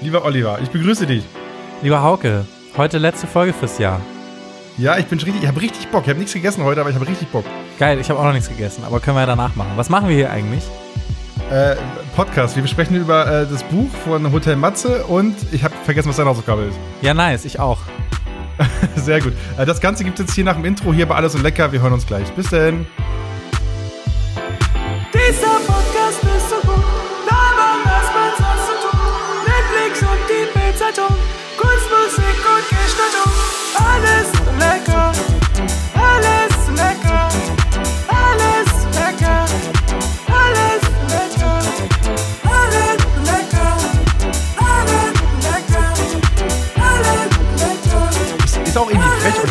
Lieber Oliver, ich begrüße dich. Lieber Hauke, heute letzte Folge fürs Jahr. Ja, ich bin richtig, ich habe richtig Bock. Ich habe nichts gegessen heute, aber ich habe richtig Bock. Geil, ich habe auch noch nichts gegessen, aber können wir ja danach machen. Was machen wir hier eigentlich? Äh, Podcast. Wir besprechen über äh, das Buch von Hotel Matze und ich habe vergessen, was deine Hausaufgabe ist. Ja, nice, ich auch. Sehr gut. Äh, das Ganze gibt es jetzt hier nach dem Intro hier bei Alles und Lecker. Wir hören uns gleich. Bis denn. Dieser Podcast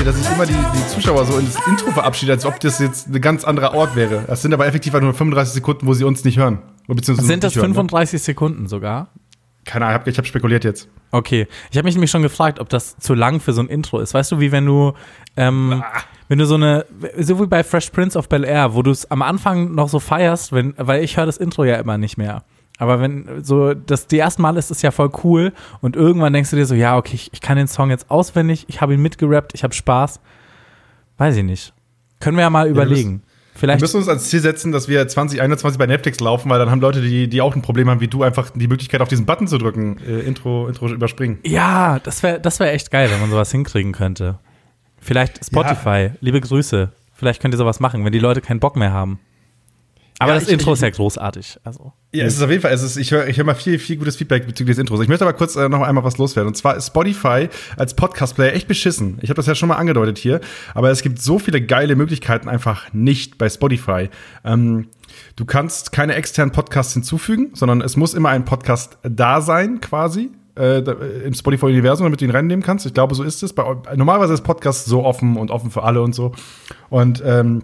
Olli, dass ich immer die, die Zuschauer so ins Intro verabschiede, als ob das jetzt ein ganz anderer Ort wäre. Das sind aber effektiv nur 35 Sekunden, wo sie uns nicht hören. Beziehungsweise Sind das nicht hören, ne? 35 Sekunden sogar? Keine Ahnung, ich habe spekuliert jetzt. Okay. Ich habe mich nämlich schon gefragt, ob das zu lang für so ein Intro ist. Weißt du, wie wenn du, ähm, wenn du so eine, so wie bei Fresh Prince of Bel Air, wo du es am Anfang noch so feierst, wenn, weil ich höre das Intro ja immer nicht mehr. Aber wenn so, das die ersten Mal ist es ja voll cool und irgendwann denkst du dir so, ja, okay, ich, ich kann den Song jetzt auswendig, ich habe ihn mitgerappt, ich habe Spaß. Weiß ich nicht. Können wir ja mal wir überlegen. Wir Vielleicht. müssen uns als Ziel setzen, dass wir 2021 bei Netflix laufen, weil dann haben Leute, die, die auch ein Problem haben wie du, einfach die Möglichkeit auf diesen Button zu drücken, äh, Intro, Intro überspringen. Ja, das wäre das wär echt geil, wenn man sowas hinkriegen könnte. Vielleicht Spotify, liebe Grüße. Vielleicht könnt ihr sowas machen, wenn die Leute keinen Bock mehr haben. Aber Ja, das ich- Intro ist ja großartig. Also. Ja, es ist auf jeden Fall, es ist, ich höre ich hör mal viel, viel gutes Feedback bezüglich des Intros. Ich möchte aber kurz äh, noch einmal was loswerden. Und zwar ist Spotify als Podcast-Player echt beschissen. Ich habe das ja schon mal angedeutet hier. Aber es gibt so viele geile Möglichkeiten einfach nicht bei Spotify. Ähm, du kannst keine externen Podcasts hinzufügen, sondern es muss immer ein Podcast da sein, quasi. Äh, äh, im Spotify-Universum, damit du ihn reinnehmen kannst. Ich glaube, so ist es. Bei, normalerweise ist Podcast so offen und offen für alle und so. Und ähm,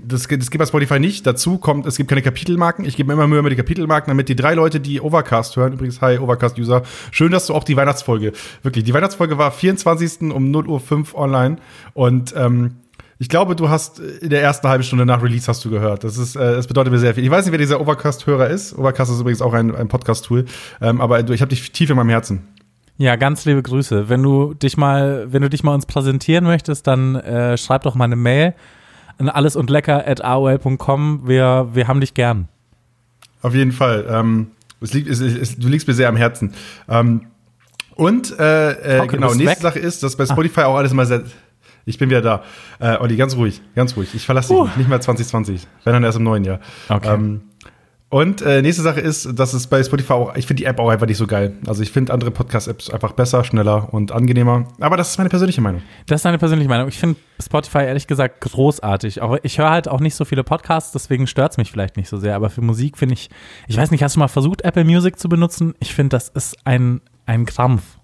das, das gibt bei Spotify nicht. Dazu kommt, es gibt keine Kapitelmarken. Ich gebe mir immer Mühe mit die Kapitelmarken, damit die drei Leute, die Overcast hören, übrigens, hi, Overcast-User, schön, dass du auch die Weihnachtsfolge, wirklich, die Weihnachtsfolge war 24. um 0 Uhr 5 online und ähm, ich glaube, du hast in der ersten halben Stunde nach Release hast du gehört. Das ist, äh, das bedeutet mir sehr viel. Ich weiß nicht, wer dieser Overcast-Hörer ist. Overcast ist übrigens auch ein, ein Podcast-Tool, ähm, aber ich habe dich tief in meinem Herzen. Ja, ganz liebe Grüße. Wenn du dich mal, wenn du dich mal uns präsentieren möchtest, dann äh, schreib doch mal eine Mail an alles und lecker at aol.com. Wir, wir haben dich gern. Auf jeden Fall. Ähm, es liegt, es, es, du liegst mir sehr am Herzen. Ähm, und äh, äh, genau, nächste weg. Sache ist, dass bei Spotify auch alles immer sehr. Ich bin wieder da. Äh, Olli, ganz ruhig, ganz ruhig. Ich verlasse dich Uh. nicht, nicht mehr 2020, wenn dann erst im neuen Jahr. Okay. Ähm, und äh, nächste Sache ist, dass es bei Spotify auch, ich finde die App auch einfach nicht so geil. Also ich finde andere Podcast-Apps einfach besser, schneller und angenehmer. Aber das ist meine persönliche Meinung. Das ist deine persönliche Meinung. Ich finde Spotify ehrlich gesagt großartig. Aber ich höre halt auch nicht so viele Podcasts, deswegen stört es mich vielleicht nicht so sehr. Aber für Musik finde ich, ich weiß nicht, hast du mal versucht, Apple Music zu benutzen? Ich finde, das ist ein, ein Krampf.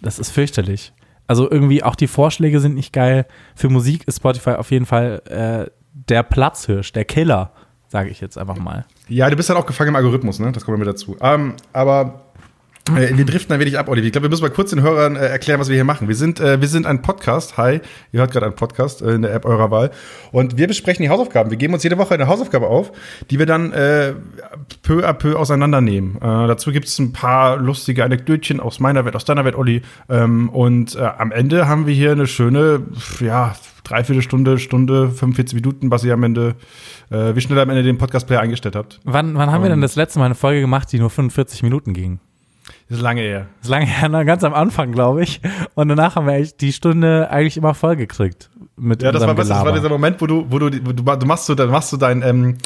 Das ist fürchterlich. Also irgendwie auch die Vorschläge sind nicht geil. Für Musik ist Spotify auf jeden Fall äh, der Platzhirsch, der Killer, sage ich jetzt einfach mal. Ja, du bist halt auch gefangen im Algorithmus, ne? Das kommt mir dazu. Ähm, aber wir driften ein wenig ab, Oliver. Ich glaube, wir müssen mal kurz den Hörern äh, erklären, was wir hier machen. Wir sind, äh, wir sind ein Podcast. Hi, ihr hört gerade einen Podcast äh, in der App eurer Wahl. Und wir besprechen die Hausaufgaben. Wir geben uns jede Woche eine Hausaufgabe auf, die wir dann äh, peu à peu auseinandernehmen. Äh, dazu gibt es ein paar lustige Anekdötchen aus meiner Welt, aus deiner Welt, Olli. Ähm, und äh, am Ende haben wir hier eine schöne, ja, dreiviertel Stunde, Stunde, 45 Minuten, was ihr am Ende, äh, wie schnell ihr am Ende den Podcast-Player eingestellt habt. Wann, wann haben wir denn das letzte Mal eine Folge gemacht, die nur 45 Minuten ging? Das ist lange her. Das ist lange her, ganz am Anfang, glaube ich. Und danach haben wir echt die Stunde eigentlich immer voll gekriegt. Mit Ja, das war, das war dieser Moment, wo du, wo du, wo du, du machst so, dann machst du dein, ähm,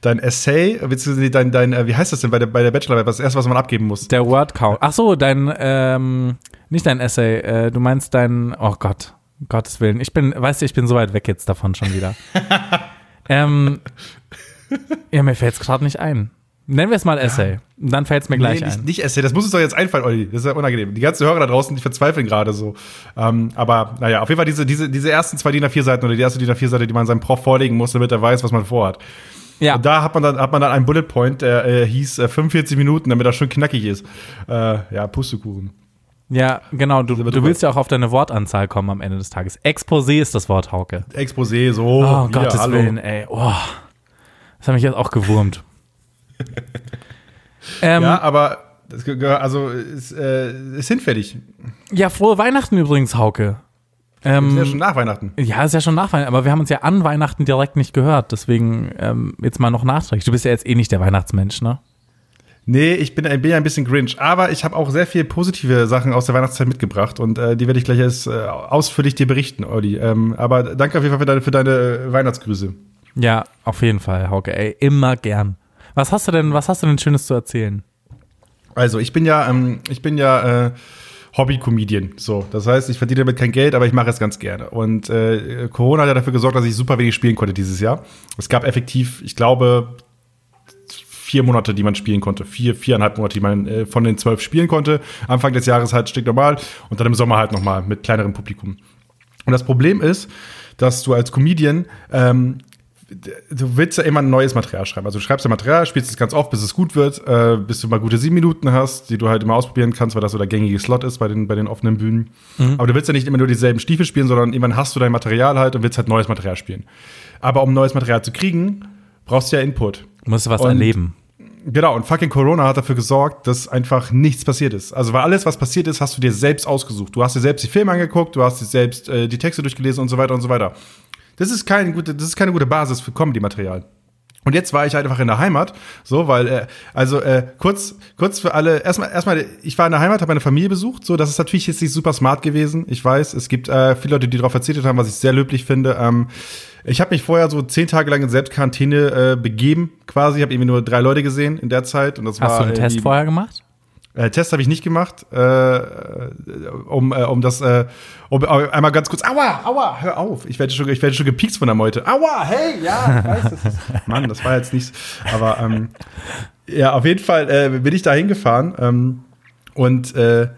dein Essay, beziehungsweise dein, dein, äh, wie heißt das denn bei der, bei der Bachelorarbeit, das erste, was man abgeben muss. Der Word Count. Ach so, dein, ähm, nicht dein Essay, äh, du meinst dein, oh Gott, um Gottes Willen. Ich bin, weißt du, ich bin so weit weg jetzt davon schon wieder. ähm, ja, mir fällt es gerade nicht ein. Nennen wir es mal Essay. Dann fällt es mir gleich nee, nicht, ein. nicht Essay, das muss uns doch jetzt einfallen, Olli. Das ist ja unangenehm. Die ganzen Hörer da draußen, die verzweifeln gerade so. Ähm, aber naja, auf jeden Fall diese, diese, diese ersten zwei DIN A4-Seiten oder die erste DIN A4-Seite, die man seinem Prof vorlegen muss, damit er weiß, was man vorhat. Ja, Und da hat man dann, hat man dann einen Bullet Point, der äh, hieß äh, 45 Minuten, damit er schön knackig ist. Äh, ja, Pustekuchen. ja, genau. Du, du willst ja auch auf deine Wortanzahl kommen am Ende des Tages. Exposé ist das Wort, Hauke. Exposé, so. Oh, hier, Gottes hallo. Willen, ey. Oh, das hat mich jetzt auch gewurmt. ähm, Ja, aber also ist, äh, ist hinfällig. Ja, frohe Weihnachten übrigens, Hauke. Ist Ähm, ja schon nach Weihnachten. ja, ist ja schon nach Weihnachten, aber wir haben uns ja an Weihnachten direkt nicht gehört. Deswegen ähm, jetzt mal noch nachträglich. Du bist ja jetzt eh nicht der Weihnachtsmensch, ne? Nee, ich bin, bin ja ein bisschen Grinch, aber ich habe auch sehr viele positive Sachen aus der Weihnachtszeit mitgebracht und äh, die werde ich gleich erst äh, ausführlich dir berichten, Olli. Ähm, aber danke auf jeden Fall für deine, für deine äh, Weihnachtsgrüße. Ja, auf jeden Fall, Hauke, ey, immer gern. Was hast du denn, was hast du denn Schönes zu erzählen? Also ich bin ja, ähm, ich bin ja äh, Hobby-Comedian. So, das heißt, ich verdiene damit kein Geld, aber ich mache es ganz gerne. Und äh, Corona hat ja dafür gesorgt, dass ich super wenig spielen konnte dieses Jahr. Es gab effektiv, ich glaube, vier Monate, die man spielen konnte. Vier, viereinhalb Monate, die man äh, von den zwölf spielen konnte. Anfang des Jahres halt stinknormal und dann im Sommer halt nochmal mit kleinerem Publikum. Und das Problem ist, dass du als Comedian ähm, du willst ja immer ein neues Material schreiben. Also du schreibst ja Material, spielst es ganz oft, bis es gut wird, äh, bis du mal gute sieben Minuten hast, die du halt immer ausprobieren kannst, weil das so der gängige Slot ist bei den, bei den offenen Bühnen. Aber du willst ja nicht immer nur dieselben Stiefel spielen, sondern irgendwann hast du dein Material halt und willst halt neues Material spielen. Aber um neues Material zu kriegen, brauchst du ja Input. Musst du was Und- erleben. Genau, und fucking Corona hat dafür gesorgt, dass einfach nichts passiert ist. Also, weil alles, was passiert ist, hast du dir selbst ausgesucht. Du hast dir selbst die Filme angeguckt, du hast dir selbst äh, die Texte durchgelesen und so weiter und so weiter. Das ist, keine gute, das ist keine gute Basis für Comedy-Material. Und jetzt war ich halt einfach in der Heimat, so, weil, äh, also äh, kurz, kurz für alle, erstmal, erstmal, ich war in der Heimat, habe meine Familie besucht, so, das ist natürlich jetzt nicht super smart gewesen. Ich weiß, es gibt äh, viele Leute, die darauf verzichtet haben, was ich sehr löblich finde. Ähm, ich habe mich vorher so zehn Tage lang in Selbstquarantäne äh, begeben, quasi. Ich habe irgendwie nur drei Leute gesehen in der Zeit. Und das Hast war, du einen Test vorher gemacht? Äh, Test habe ich nicht gemacht, äh, um, äh, um das, äh, um äh, einmal ganz kurz, aua, aua, hör auf, ich werde schon, ich werde schon gepiekst von der Meute. Aua, hey, ja, ich weiß, das ist, Mann, das war jetzt nicht, aber ähm, ja, auf jeden Fall äh, bin ich da hingefahren ähm, und äh,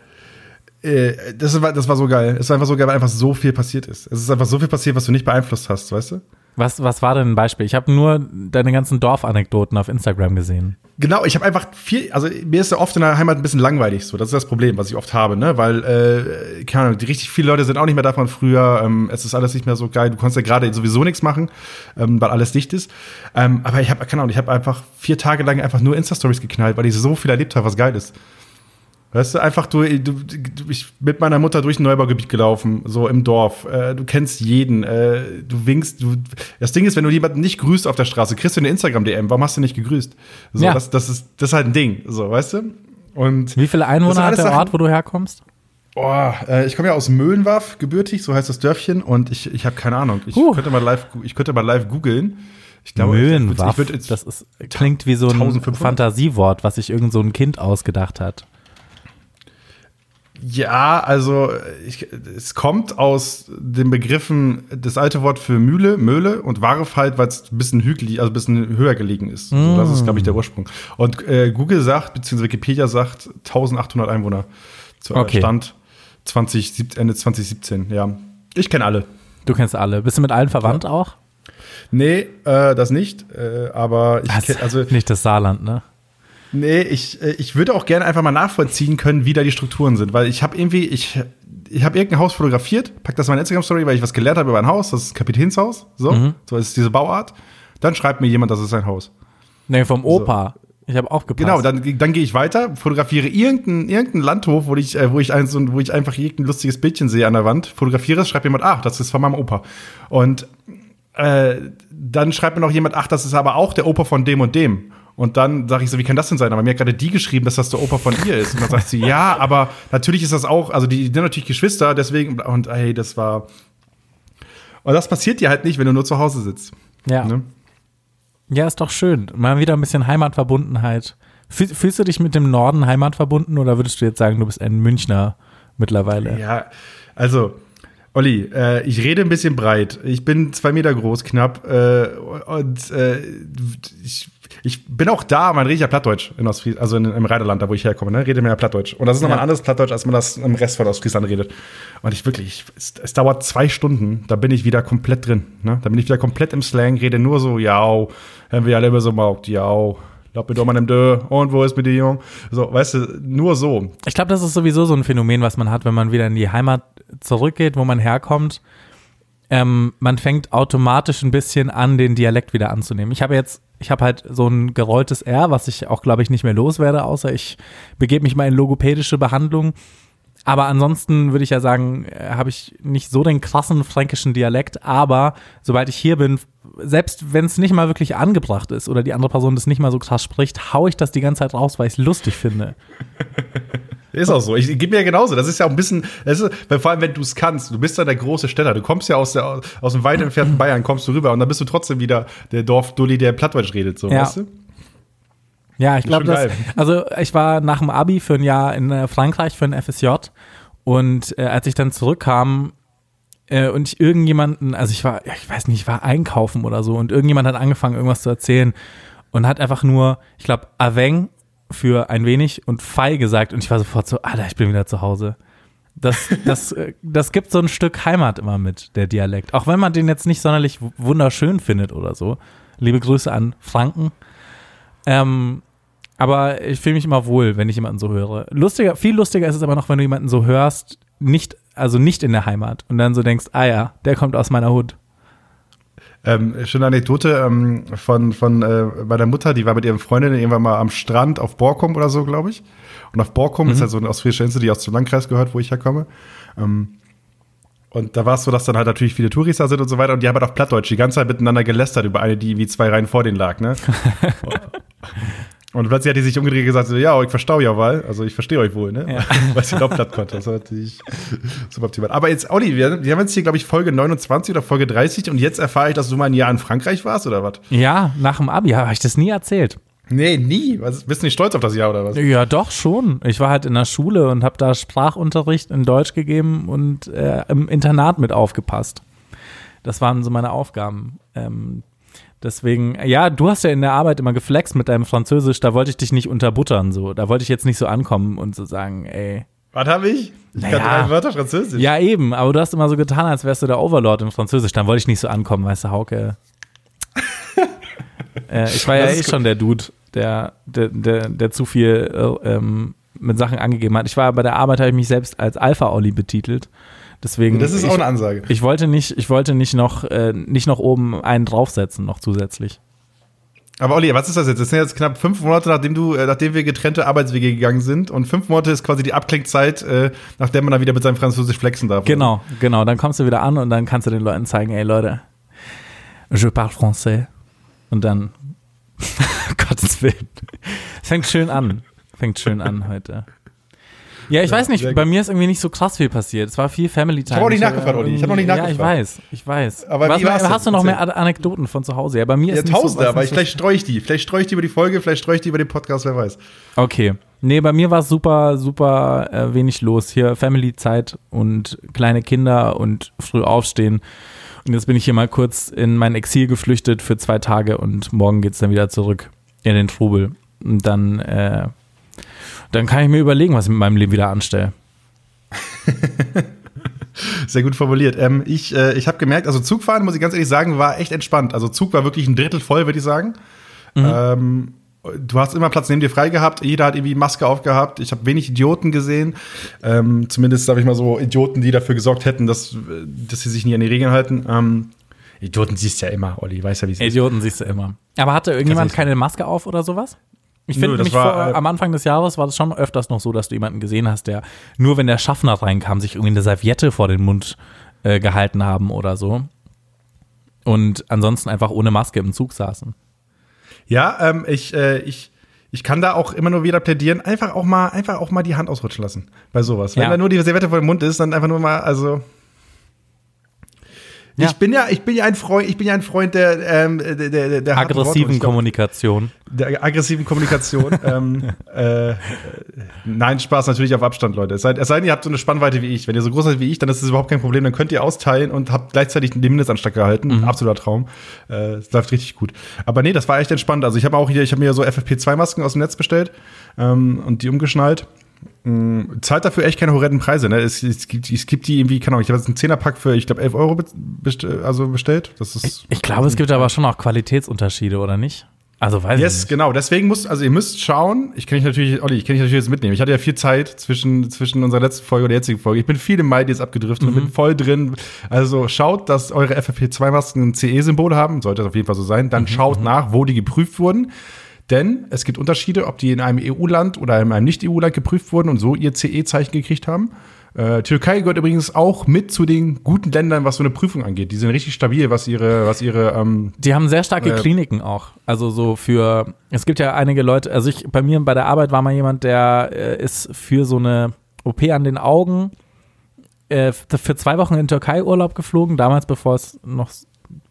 äh, das war, das war so geil. Es war einfach so geil, weil einfach so viel passiert ist. Es ist einfach so viel passiert, was du nicht beeinflusst hast, weißt du? Was, was war denn ein Beispiel? Ich habe nur deine ganzen Dorfanekdoten auf Instagram gesehen. Genau, ich habe einfach viel, also mir ist ja oft in der Heimat ein bisschen langweilig so. Das ist das Problem, was ich oft habe, ne? Weil, äh, keine Ahnung, die richtig viele Leute sind auch nicht mehr davon früher. Ähm, es ist alles nicht mehr so geil. Du konntest ja gerade sowieso nichts machen, ähm, weil alles dicht ist. Ähm, aber ich habe, keine Ahnung, ich habe einfach vier Tage lang einfach nur Insta-Stories geknallt, weil ich so viel erlebt habe, was geil ist. Weißt du, einfach du, du, ich mit meiner Mutter durch ein Neubaugebiet gelaufen, so im Dorf. Äh, du kennst jeden, äh, du winkst. Du, das Ding ist, wenn du jemanden nicht grüßt auf der Straße, kriegst du eine Instagram-DM. Warum hast du nicht gegrüßt? So, Ja. das, das, ist, das ist halt ein Ding, so, weißt du? Und Wie viele Einwohner hat der Sachen- Ort, wo du herkommst? oh, äh, ich komme ja aus Möhlenwaff, gebürtig, so heißt das Dörfchen, und ich, ich habe keine Ahnung. Ich Huh. könnte mal live, gu- ich könnte mal live googeln. Ich glaube, Möhlenwaff. Ich würd, ich würd, das ist, klingt wie so ein 1500? Fantasiewort, was sich irgend so ein Kind ausgedacht hat. Ja, also ich, es kommt aus den Begriffen das alte Wort für Mühle, Möhle und Warf halt, weil es ein bisschen hügelig, also ein bisschen höher gelegen ist. So, das ist, glaube ich, der Ursprung. Und äh, Google sagt, beziehungsweise Wikipedia sagt 1800 Einwohner. Zu Okay. Stand 20, Ende 2017, ja. Ich kenne alle. Du kennst alle. Bist du mit allen verwandt auch? Nee, äh, das nicht. Äh, aber ich kenn, also nicht das Saarland, ne? Nee, ich, äh, ich würde auch gerne einfach mal nachvollziehen können, wie da die Strukturen sind, weil ich habe irgendwie, ich, ich habe irgendein Haus fotografiert, pack das in meine Instagram-Story, weil ich was gelernt habe über ein Haus, das ist Kapitänshaus, so, Mhm. so ist diese Bauart. Dann schreibt mir jemand, das ist ein Haus. Nee, vom Opa. Ich habe aufgepasst. Genau, dann, dann gehe ich weiter, fotografiere irgendeinen irgendein Landhof, wo ich, äh, wo ich ein, so, ein- wo ich einfach irgendein lustiges Bildchen sehe an der Wand, fotografiere es, schreibt jemand, ach, das ist von meinem Opa. Und äh, dann schreibt mir noch jemand, ach, das ist aber auch der Opa von dem und dem. Und dann sage ich so, wie kann das denn sein? Aber mir hat gerade die geschrieben, dass das der Opa von ihr ist. Und dann sagt sie, ja, aber natürlich ist das auch, also die, die sind natürlich Geschwister, deswegen, und ey, das war. Und das passiert dir halt nicht, wenn du nur zu Hause sitzt. ja. Ne? ja, ist doch schön. Mal wieder ein bisschen Heimatverbundenheit. Fühl, fühlst du dich mit dem Norden heimatverbunden oder würdest du jetzt sagen, du bist ein Münchner mittlerweile? Ja, also, Olli, äh, ich rede ein bisschen breit. Ich bin zwei Meter groß, knapp. Äh, und äh, ich, ich bin auch da, man redet ja Plattdeutsch in Ostfries also in, im Rheinland, da wo ich herkomme, ne? Rede mir ja Plattdeutsch. Und das ist nochmal Ja. ein anderes Plattdeutsch, als man das im Rest von Ostfriesland redet. Und ich wirklich, ich, es, es dauert zwei Stunden, da bin ich wieder komplett drin. Ne? Da bin ich wieder komplett im Slang, rede nur so, ja, haben wir alle immer so maugt, ja. Lass mir doch mal im Dö. Und wo ist mit dir, Jung? So, weißt du, nur so. Ich glaube, das ist sowieso so ein Phänomen, was man hat, wenn man wieder in die Heimat zurückgeht, wo man herkommt. Ähm, man fängt automatisch ein bisschen an, den Dialekt wieder anzunehmen. Ich habe jetzt, ich habe halt so ein gerolltes R, was ich auch, glaube ich, nicht mehr loswerde, außer ich begebe mich mal in logopädische Behandlung. Aber ansonsten würde ich ja sagen, äh, habe ich nicht so den krassen fränkischen Dialekt, aber sobald ich hier bin, selbst wenn es nicht mal wirklich angebracht ist oder die andere Person das nicht mal so krass spricht, hau ich das die ganze Zeit raus, weil ich es lustig finde. Ist auch so. Ich, ich gebe mir ja genauso. Das ist ja auch ein bisschen, das ist, vor allem, wenn du es kannst, du bist ja der große Städter, du kommst ja aus, der, aus dem weit entfernten Bayern, kommst du rüber und dann bist du trotzdem wieder der Dorfdulli, der Plattdeutsch redet, so, Ja. weißt du? Ja, ich glaube, das. Also ich war nach dem Abi für ein Jahr in äh, Frankreich für ein FSJ und äh, als ich dann zurückkam äh, und ich irgendjemanden, also ich war, ich weiß nicht, ich war einkaufen oder so und irgendjemand hat angefangen, irgendwas zu erzählen und hat einfach nur, ich glaube, Aveng für ein wenig und Fei gesagt und ich war sofort so, Alter, ich bin wieder zu Hause. Das, das, äh, das gibt so ein Stück Heimat immer mit, der Dialekt. Auch wenn man den jetzt nicht sonderlich wunderschön findet oder so. Liebe Grüße an Franken. Ähm, aber ich fühle mich immer wohl, wenn ich jemanden so höre. Lustiger, viel lustiger ist es aber noch, wenn du jemanden so hörst, nicht, also nicht in der Heimat und dann so denkst, ah ja, der kommt aus meiner Hut. Ähm, schöne Anekdote ähm, von, von äh, bei der Mutter, die war mit ihren Freundinnen irgendwann mal am Strand auf Borkum oder so, glaube ich. Und auf Borkum ist ja so eine ostfriesische Insel, die aus dem Landkreis gehört, wo ich herkomme. Ähm, und da war es so, dass dann halt natürlich viele Touris da sind und so weiter. Und die haben halt auf Plattdeutsch die ganze Zeit miteinander gelästert über eine, die wie zwei Reihen vor denen lag, ne? und plötzlich hat die sich umgedreht und gesagt, so, ja, ich verstau ja weil, also ich verstehe euch wohl, ne? Ja. Weil sie auch platt konnte. Das war natürlich super optimal. Aber jetzt, Olli, wir, wir haben jetzt hier, glaube ich, Folge 29 oder Folge 30 und jetzt erfahre ich, dass du mal ein Jahr in Frankreich warst, oder was? Ja, nach dem Abi habe ich das nie erzählt. Nee, nie. Was, bist du nicht stolz auf das Jahr, oder was? Ja, doch schon. Ich war halt in der Schule und habe da Sprachunterricht in Deutsch gegeben und äh, im Internat mit aufgepasst. Das waren so meine Aufgaben. Ähm, deswegen, ja, du hast ja in der Arbeit immer geflext mit deinem Französisch, da wollte ich dich nicht unterbuttern, so. Da wollte ich jetzt nicht so ankommen und so sagen, ey. Was habe ich? Ich Naja. kann drei Wörter Französisch. Ja, eben, aber du hast immer so getan, als wärst du der Overlord im Französisch. Dann wollte ich nicht so ankommen, weißt du, Hauke. äh, ich war ja eh schon der Dude, der, der, der, der zu viel äh, ähm, mit Sachen angegeben hat. Ich war bei der Arbeit, habe ich mich selbst als Alpha-Olli betitelt. Deswegen. Das ist ich, auch eine Ansage. ich wollte nicht, ich wollte nicht noch, äh, nicht noch oben einen draufsetzen, noch zusätzlich. Aber Olli, was ist das jetzt? Das sind jetzt knapp fünf Monate, nachdem du, äh, nachdem wir getrennte Arbeitswege gegangen sind. Und fünf Monate ist quasi die Abklingzeit, äh, nachdem man dann wieder mit seinem Französisch flexen darf. Genau, genau. Dann kommst du wieder an und dann kannst du den Leuten zeigen, ey Leute, je parle français. Und dann, Gottes Willen. Es fängt schön an. Fängt schön an heute. Ja, ich Ja, weiß nicht, bei mir ist irgendwie nicht so krass viel passiert. Es war viel Family Time. hab auch nicht nachgefragt, Olli. Ich hab noch nicht irgendwie- Ja, ich nachgefragt. weiß, ich weiß. Aber Was, war's hast du noch mehr Anekdoten von zu Hause? Ja, bei mir Ja, ist so, tausende, was aber ich, so vielleicht streue ich die. Vielleicht streue ich die über die Folge, vielleicht streue ich die über den Podcast, wer weiß. Okay. Nee, bei mir war es super, super äh, wenig los. Hier Family-Zeit und kleine Kinder und früh aufstehen. Und jetzt bin ich hier mal kurz in mein Exil geflüchtet für zwei Tage und morgen geht's dann wieder zurück in den Trubel. Und dann, äh, dann kann ich mir überlegen, was ich mit meinem Leben wieder anstelle. Sehr gut formuliert. Ähm, ich äh, ich habe gemerkt, also Zugfahren, muss ich ganz ehrlich sagen, war echt entspannt. Also Zug war wirklich ein Drittel voll, würde ich sagen. Ähm, du hast immer Platz neben dir frei gehabt. Jeder hat irgendwie Maske aufgehabt. Ich habe wenig Idioten gesehen. Ähm, zumindest, sage ich mal so, Idioten, die dafür gesorgt hätten, dass, dass sie sich nie an die Regeln halten. Ähm, Idioten siehst ja immer, Olli, weiß ja, wie es ist. Idioten siehst du immer. Aber hatte irgendjemand keine Maske auf oder sowas? Ich finde mich war, vor, äh, am Anfang des Jahres war das schon öfters noch so, dass du jemanden gesehen hast, der nur wenn der Schaffner reinkam, sich irgendwie eine Serviette vor den Mund äh, gehalten haben oder so. Und ansonsten einfach ohne Maske im Zug saßen. Ja, ähm, ich, äh, ich, ich kann da auch immer nur wieder plädieren, einfach auch mal, einfach auch mal die Hand ausrutschen lassen bei sowas. Wenn Ja. da nur die Serviette vor dem Mund ist, dann einfach nur mal, also. Ja. Ich bin ja, ich bin ja ein Freund, ich bin ja ein Freund der, ähm, der, der, der Aggressiven glaub, Kommunikation. der aggressiven Kommunikation. ähm, äh, nein, Spaß natürlich auf Abstand, Leute. Es sei, es sei denn, ihr habt so eine Spannweite wie ich. Wenn ihr so groß seid wie ich, dann ist es überhaupt kein Problem. Dann könnt ihr austeilen und habt gleichzeitig den Mindestanschlag gehalten. Absoluter Traum. Äh, Es läuft richtig gut. Aber nee, das war echt entspannt. Also ich habe auch hier, ich habe mir so FFP2-Masken aus dem Netz bestellt ähm, und die umgeschnallt. Zahlt dafür echt keine horrenden Preise. Ne? Es, es, gibt, es gibt die irgendwie, keine Ahnung, ich habe jetzt einen Zehnerpack für, ich glaube, 11 Euro be- best, also bestellt. Das ist Ich glaube, es gibt aber schon auch Qualitätsunterschiede, oder nicht? Also weiß Yes, ich nicht. genau. Deswegen muss, also ihr müsst schauen. Ich kann dich natürlich, Olli, ich kann dich natürlich jetzt mitnehmen. Ich hatte ja viel Zeit zwischen, zwischen unserer letzten Folge und der jetzigen Folge. Ich bin viel im Mai jetzt abgedriftet und bin voll drin. Also schaut, dass eure FFP2-Masken ein CE-Symbol haben. Sollte das auf jeden Fall so sein. Dann schaut nach, wo die geprüft wurden. Denn es gibt Unterschiede, ob die in einem EU-Land oder in einem Nicht-EU-Land geprüft wurden und so ihr CE-Zeichen gekriegt haben. Äh, Türkei gehört übrigens auch mit zu den guten Ländern, was so eine Prüfung angeht. Die sind richtig stabil, was ihre, was ihre ähm, Die haben sehr starke Äh, Kliniken auch. Also so für, es gibt ja einige Leute, also ich, bei mir bei der Arbeit war mal jemand, der äh, ist für so eine OP an den Augen äh, für zwei Wochen in Türkei Urlaub geflogen, damals bevor es noch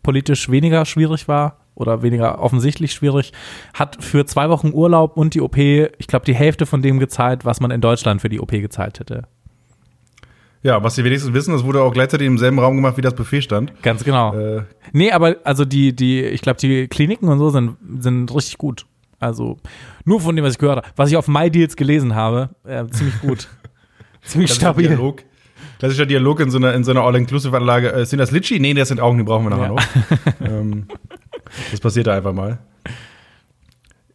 politisch weniger schwierig war oder weniger offensichtlich schwierig, hat für zwei Wochen Urlaub und die OP, ich glaube, die Hälfte von dem gezahlt, was man in Deutschland für die OP gezahlt hätte. Ja, was sie wenigstens wissen, das wurde auch gleichzeitig im selben Raum gemacht, wie das Buffet stand. Ganz genau. Äh, Nee, aber also die, die, ich glaube, die Kliniken und so sind, sind richtig gut. Also nur von dem, was ich gehört habe. Was ich auf MyDeals gelesen habe, äh, ziemlich gut. ziemlich stabil. Dialog. Klassischer Dialog in so einer, in so einer All-Inclusive-Anlage. Äh, sind das Litschi? Nee, das sind Augen, die brauchen wir nachher Ja. noch. ähm, das passiert da einfach mal.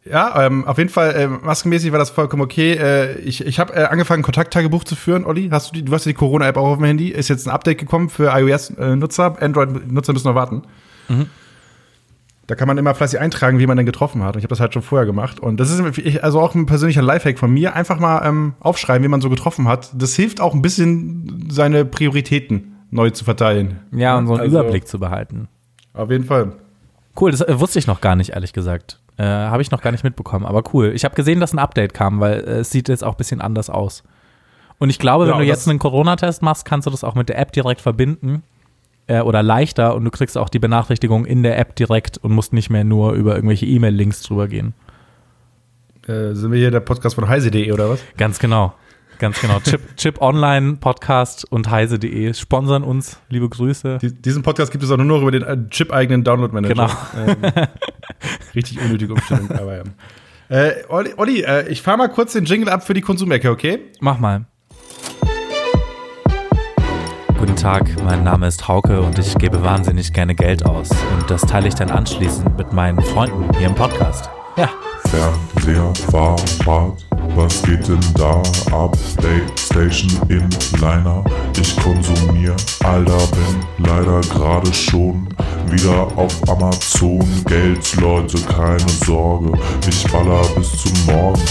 Ja, ähm, auf jeden Fall, äh, maskenmäßig war das vollkommen okay. Äh, ich ich habe äh, angefangen, Kontakttagebuch zu führen, Olli. Hast du die, du hast ja die Corona-App auch auf dem Handy. Ist jetzt ein Update gekommen für iOS-Nutzer. Android-Nutzer müssen noch warten. Da kann man immer fleißig eintragen, wie man denn getroffen hat. Und ich habe das halt schon vorher gemacht. Und das ist also auch ein persönlicher Lifehack von mir. Einfach mal ähm, aufschreiben, wie man so getroffen hat. Das hilft auch ein bisschen, seine Prioritäten neu zu verteilen. Ja, und so einen Also, Überblick zu behalten. Auf jeden Fall. Cool, das äh, wusste ich noch gar nicht, ehrlich gesagt. Äh, habe ich noch gar nicht mitbekommen, aber cool. Ich habe gesehen, dass ein Update kam, weil äh, es sieht jetzt auch ein bisschen anders aus. Und ich glaube, Ja, wenn du jetzt einen Corona-Test machst, kannst du das auch mit der App direkt verbinden. Äh, oder leichter und du kriegst auch die Benachrichtigung in der App direkt und musst nicht mehr nur über irgendwelche E-Mail-Links drüber gehen. Äh, sind wir hier der Podcast von heise.de oder was? Ganz genau. Ganz genau. Chip, Chip Online Podcast und heise.de sponsern uns. Liebe Grüße. Die, diesen Podcast gibt es auch nur noch über den äh, chip-eigenen Download-Manager. Genau. Ähm, richtig unnötige Umstellung, aber ja. Äh, Olli, Olli äh, ich fahre mal kurz den Jingle ab für die Konsumecke, okay? Mach mal. Guten Tag, mein Name ist Hauke und ich gebe wahnsinnig gerne Geld aus. Und das teile ich dann anschließend mit meinen Freunden hier im Podcast. Ja. Fernseher, Fahrrad, was geht denn da ab? Playstation im Liner, ich konsumier, Alter, bin leider gerade schon wieder auf Amazon. Geld, Leute, keine Sorge, ich baller bis zum Morgen.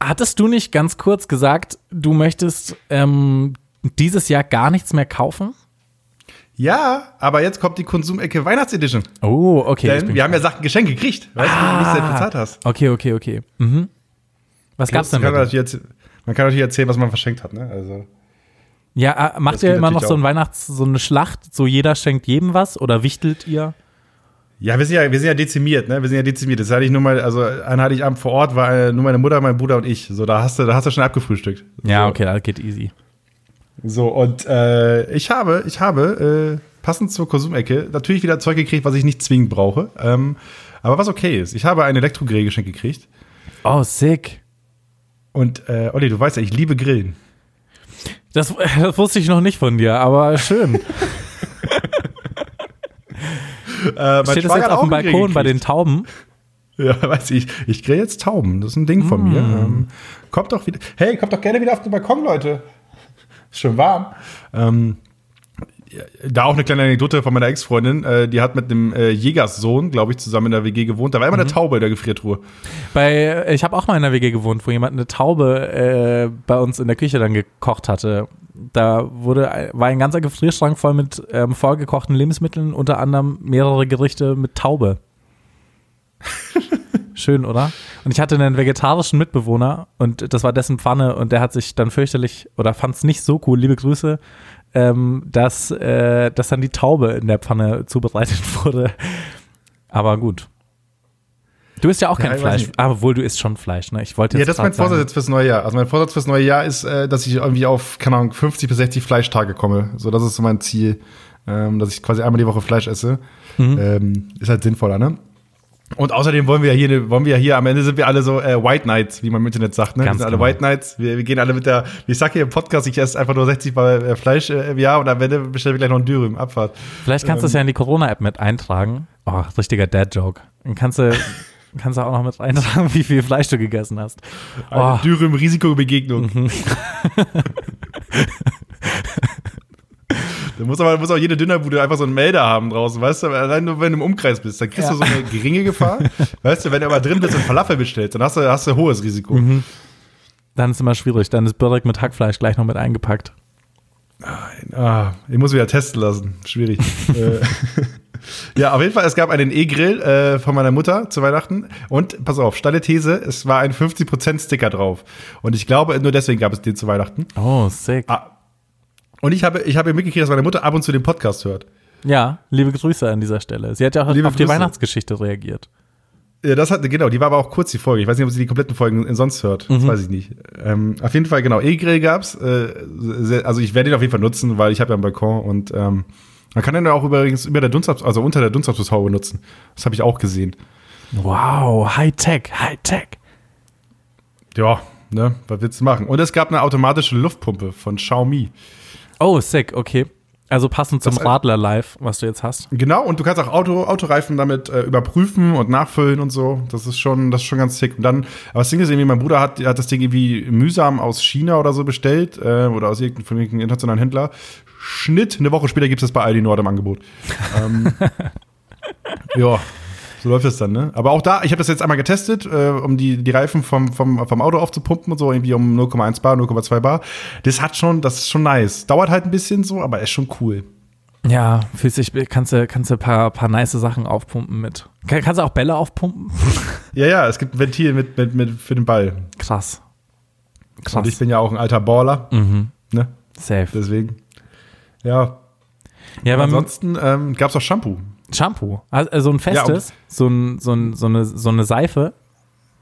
Hattest du nicht ganz kurz gesagt, du möchtest ähm, dieses Jahr gar nichts mehr kaufen? Ja, aber jetzt kommt die Konsumecke Weihnachtsedition. Oh, okay. ich Denn wir haben ja Sachen geschenkt gekriegt, weißt du, wie du selbst bezahlt hast. Okay, okay, okay. Mhm. Was gab's denn? man, kann jetzt, man kann natürlich erzählen, was man verschenkt hat, ne? Also, Ja, äh, macht ihr immer noch so ein. Weihnachts-, so eine Schlacht, so jeder schenkt jedem was oder wichtelt ihr? ja, wir sind ja, wir sind ja dezimiert, ne? Wir sind ja dezimiert. Das hatte ich nur mal, also an Heiligabend vor Ort war äh, nur meine Mutter, mein Bruder und ich. So, da hast du, da hast du schon abgefrühstückt. Ja, so. okay, das geht easy. So, und äh, ich habe, ich habe, äh, passend zur Konsumecke, natürlich wieder Zeug gekriegt, was ich nicht zwingend brauche. Ähm, aber was okay ist. Ich habe ein Elektrogrill geschenkt gekriegt. Oh, sick. Und äh, Olli, du weißt ja, ich liebe Grillen. Das, das wusste ich noch nicht von dir, aber schön. Äh, Steht das jetzt auf dem Balkon bei den. Tauben? Ja, weiß ich. Ich grill jetzt Tauben. Das ist ein Ding von mir. Mm. Ähm, kommt doch wieder. Hey, kommt doch gerne wieder auf den Balkon, Leute. Ist schön warm. Ähm, da auch eine kleine Anekdote von meiner Ex-Freundin. Äh, die hat mit dem äh, Jägerssohn, glaube ich, zusammen in der WG gewohnt. Da war immer Mhm. eine Taube in der Gefriertruhe. Bei, ich habe auch mal in der WG gewohnt, wo jemand eine Taube äh, bei uns in der Küche dann gekocht hatte. Da wurde, war ein ganzer Gefrierschrank voll mit ähm, vorgekochten Lebensmitteln, unter anderem mehrere Gerichte mit Taube. Schön, oder? Und ich hatte einen vegetarischen Mitbewohner und das war dessen Pfanne und der hat sich dann fürchterlich oder fand es nicht so cool, liebe Grüße, ähm, dass, äh, dass dann die Taube in der Pfanne zubereitet wurde. Aber gut. Du isst ja auch Ja, kein Fleisch, aber wohl du isst schon Fleisch, ne? Ich wollte Ja, jetzt das ist mein Vorsatz jetzt fürs neue Jahr. Also mein Vorsatz fürs neue Jahr ist, äh, dass ich irgendwie auf, keine Ahnung, 50 bis 60 Fleischtage komme. So, das ist so mein Ziel, ähm, dass ich quasi einmal die Woche Fleisch esse. Mhm. Ähm, ist halt sinnvoller, ne? Und außerdem wollen wir ja hier, wollen wir ja hier, am Ende sind wir alle so äh, White Knights, wie man im Internet sagt. Ne? Ganz wir sind alle genau. White Knights. Wir, wir gehen alle mit der, wie ich sag hier im Podcast, ich esse einfach nur 60 Mal äh, Fleisch äh, im Jahr und am Ende bestellen wir gleich noch ein Dürüm, Abfahrt. Vielleicht kannst du es ja in die Corona-App mit eintragen. Oh, richtiger Dad-Joke. Dann kannst du, kannst du auch noch mit eintragen, wie viel Fleisch du gegessen hast. Oh, Dürüm-Risikobegegnung. Da muss aber muss auch jede Dönerbude einfach so einen Melder haben draußen, weißt du? Allein nur wenn du im Umkreis bist, dann kriegst Ja. du so eine geringe Gefahr. weißt du, wenn du aber drin bist und Falafel bestellst, dann hast du, hast du hohes Risiko. Mhm. dann ist immer schwierig. Dann ist Börek mit Hackfleisch gleich noch mit eingepackt. Ah, ich muss wieder testen lassen. Schwierig. Äh, ja, auf jeden Fall, es gab einen E-Grill äh, von meiner Mutter zu Weihnachten. Und pass auf, steile These, es war ein 50% Sticker drauf. Und ich glaube, nur deswegen gab es den zu Weihnachten. Oh, sick. Ah. Und ich habe, ich habe mitgekriegt, dass meine Mutter ab und zu den Podcast hört. Ja, liebe Grüße an dieser Stelle. Sie hat ja auch Liebe auf die Grüße. Weihnachtsgeschichte reagiert. Ja, das hat, genau, die war aber auch kurz, die Folge. Ich weiß nicht, ob sie die kompletten Folgen sonst hört. Das weiß ich nicht. Ähm, auf jeden Fall, genau, E-Grill gab's. Äh, sehr, also ich werde ihn auf jeden Fall nutzen, weil ich habe ja einen Balkon und ähm, man kann den ja auch übrigens über der Dunstabs, also unter der Dunstabshaube nutzen. Das habe ich auch gesehen. Wow, Hightech, Hightech. Ja, ne, was willst du machen? Und es gab eine automatische Luftpumpe von Xiaomi. Oh, sick, okay. Also passend zum Das- Radler Live, was du jetzt hast. Genau, und du kannst auch Auto, Autoreifen damit äh, überprüfen und nachfüllen und so. Das ist schon, das ist schon ganz sick. Und dann, aber das Ding ist irgendwie, mein Bruder hat, hat das Ding irgendwie mühsam aus China oder so bestellt äh, oder aus irgendeinem, irgendeinem internationalen Händler. Schnitt, eine Woche später gibt es das bei Aldi Nord im Angebot. ähm, ja, so läuft es dann, ne? Aber auch da, ich habe das jetzt einmal getestet, äh, um die, die Reifen vom, vom, vom Auto aufzupumpen und so, irgendwie um 0,1 Bar, 0,2 Bar. Das hat schon, das ist schon nice. Dauert halt ein bisschen so, aber ist schon cool. Ja, fühlst dich, kannst du, kannst du ein paar, paar nice Sachen aufpumpen mit. Kann, kannst du auch Bälle aufpumpen? Ja, ja, es gibt ein Ventil mit, mit, mit für den Ball. Krass. Und ich Krass. bin ja auch ein alter Baller, Mhm. ne? Safe. Deswegen. Ja. Ja, aber Ansonsten ähm, gab es auch Shampoo. Shampoo. Also so ein festes, so, ein, so, ein, so, eine, so eine Seife.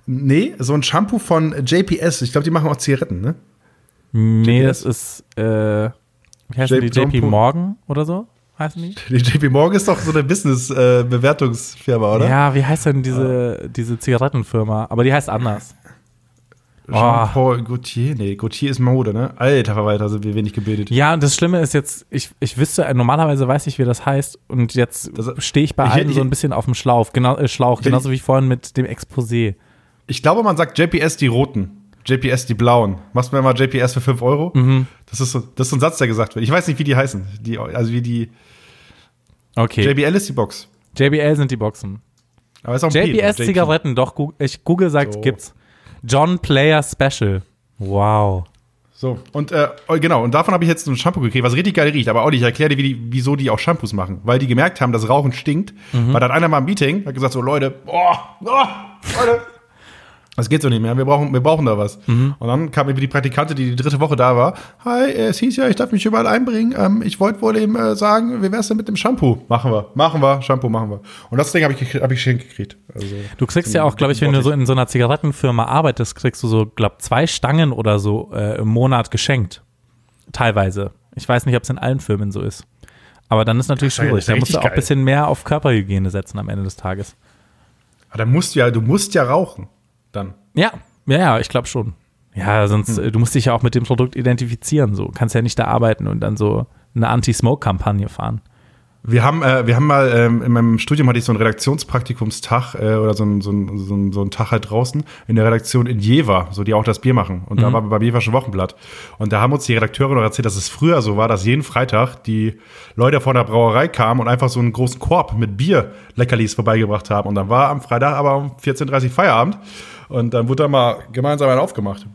Nee, so ein Shampoo von JPS. Ich glaube, die machen auch Zigaretten, ne? Nee, JPS? das ist, äh, wie heißen die? JP. Morgan oder so? Heißen die? Die JP Morgan ist doch so eine Business-Bewertungsfirma, oder? Ja, wie heißt denn diese, diese Zigarettenfirma? Aber die heißt anders. Jean-Paul Gaultier. Nee, Gaultier ist Mode, ne? Alter Verwalter, sind wir wenig gebildet. Ja, und das Schlimme ist jetzt, ich, ich wüsste, äh, normalerweise weiß ich, wie das heißt. Und jetzt stehe ich bei ich- allen ich- so ein bisschen auf dem Schlauch, genau, äh, Schlauch, genauso wie vorhin mit dem Exposé. Ich glaube, man sagt JPS die Roten. JPS die Blauen. Machst du mir mal JPS für 5 Euro? Mhm. Das, ist so, das ist so ein Satz, der gesagt wird. Ich weiß nicht, wie die heißen. Die, also wie die. Okay. JBL ist die Box. JBL sind die Boxen. Aber ist auch ein P, JBS JP. Zigaretten, doch, ich, Google sagt, So. gibt's. John Player Special. Wow. So, und äh, oh, genau, und davon habe ich jetzt ein Shampoo gekriegt, was richtig geil riecht. Aber Olli, ich erkläre dir, wie die, wieso die auch Shampoos machen. Weil die gemerkt haben, dass Rauchen stinkt. Mhm. Weil dann einer mal im Meeting hat gesagt: So, Leute, oh, oh, Leute. Das geht so nicht mehr, wir brauchen, wir brauchen da was. Mhm. Und dann kam irgendwie die Praktikantin, die die dritte Woche da war. Hi, es hieß ja, ich darf mich überall einbringen. Ähm, ich wollte wohl eben äh, sagen, wie wär's denn mit dem Shampoo? Machen wir, machen wir, Shampoo machen wir. Und das Ding habe ich, hab ich geschenkt gekriegt. Also, Du kriegst ja auch, glaube ich, wenn du so in so einer Zigarettenfirma arbeitest, kriegst du so, glaub, zwei Stangen oder so äh, im Monat geschenkt. Teilweise. Ich weiß nicht, ob es in allen Firmen so ist. Aber dann ist natürlich ja- schwierig. Da musst du auch ein bisschen mehr auf Körperhygiene setzen am Ende des Tages. aber dann musst du ja, du musst ja rauchen. Ja, ja, ja, ich glaube schon. Ja, sonst, Hm. äh, du musst dich ja auch mit dem Produkt identifizieren. So kannst ja nicht da arbeiten und dann so eine Anti-Smoke-Kampagne fahren. Wir haben, äh, wir haben mal, ähm, in meinem Studium hatte ich so einen Redaktionspraktikumstag äh, oder so einen so ein, so ein, so einen Tag halt draußen in der Redaktion in Jever, so die auch das Bier machen. Und da war beim Jeverschen Wochenblatt. Und da haben uns die Redakteure noch erzählt, dass es früher so war, dass jeden Freitag die Leute von der Brauerei kamen und einfach so einen großen Korb mit Bier Leckerlis vorbeigebracht haben. Und dann war am Freitag aber um 14.30 Uhr Feierabend. Und dann wurde da mal gemeinsam einen aufgemacht.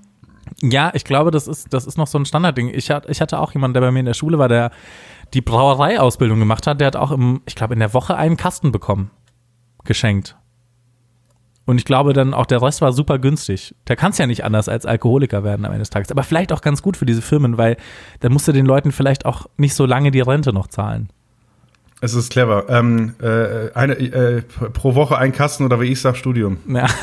Ja, ich glaube, das ist, das ist noch so ein Standardding. Ich, ich hatte auch jemanden, der bei mir in der Schule war, der die Brauereiausbildung gemacht hat. Der hat auch, im, ich glaube, in der Woche einen Kasten bekommen. Geschenkt. Und ich glaube dann auch, der Rest war super günstig. Der kann es ja nicht anders als Alkoholiker werden am Ende des Tages. Aber vielleicht auch ganz gut für diese Firmen, weil dann musst du den Leuten vielleicht auch nicht so lange die Rente noch zahlen. Es ist clever. Ähm, äh, eine, äh, pro Woche ein Kasten oder wie ich sag, Studium. Ja.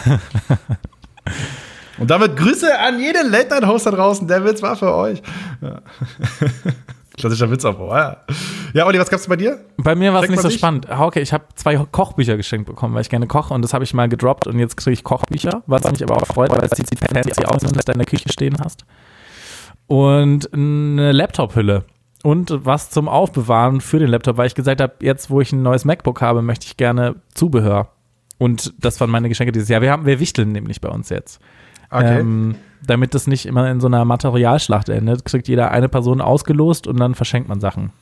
Und damit Grüße an jeden Late-Night-Host da draußen. Der Witz war für euch. Ja. Klassischer Witzaufbau. Ja. Ja, Olli, was gab's bei dir? Bei mir war es nicht so dich. spannend. Hauke, ich habe zwei Kochbücher geschenkt bekommen, weil ich gerne koche und das habe ich mal gedroppt und jetzt kriege ich Kochbücher, was mich aber auch freut, weil es sieht fancy aus, wenn du das da in der Küche stehen hast. Und eine Laptop-Hülle und was zum Aufbewahren für den Laptop, weil ich gesagt habe, jetzt wo ich ein neues MacBook habe, möchte ich gerne Zubehör. Und das waren meine Geschenke dieses Jahr. Wir haben, wir wichteln nämlich bei uns jetzt. Okay. Ähm, damit das nicht immer in so einer Materialschlacht endet, kriegt jeder eine Person ausgelost und dann verschenkt man Sachen.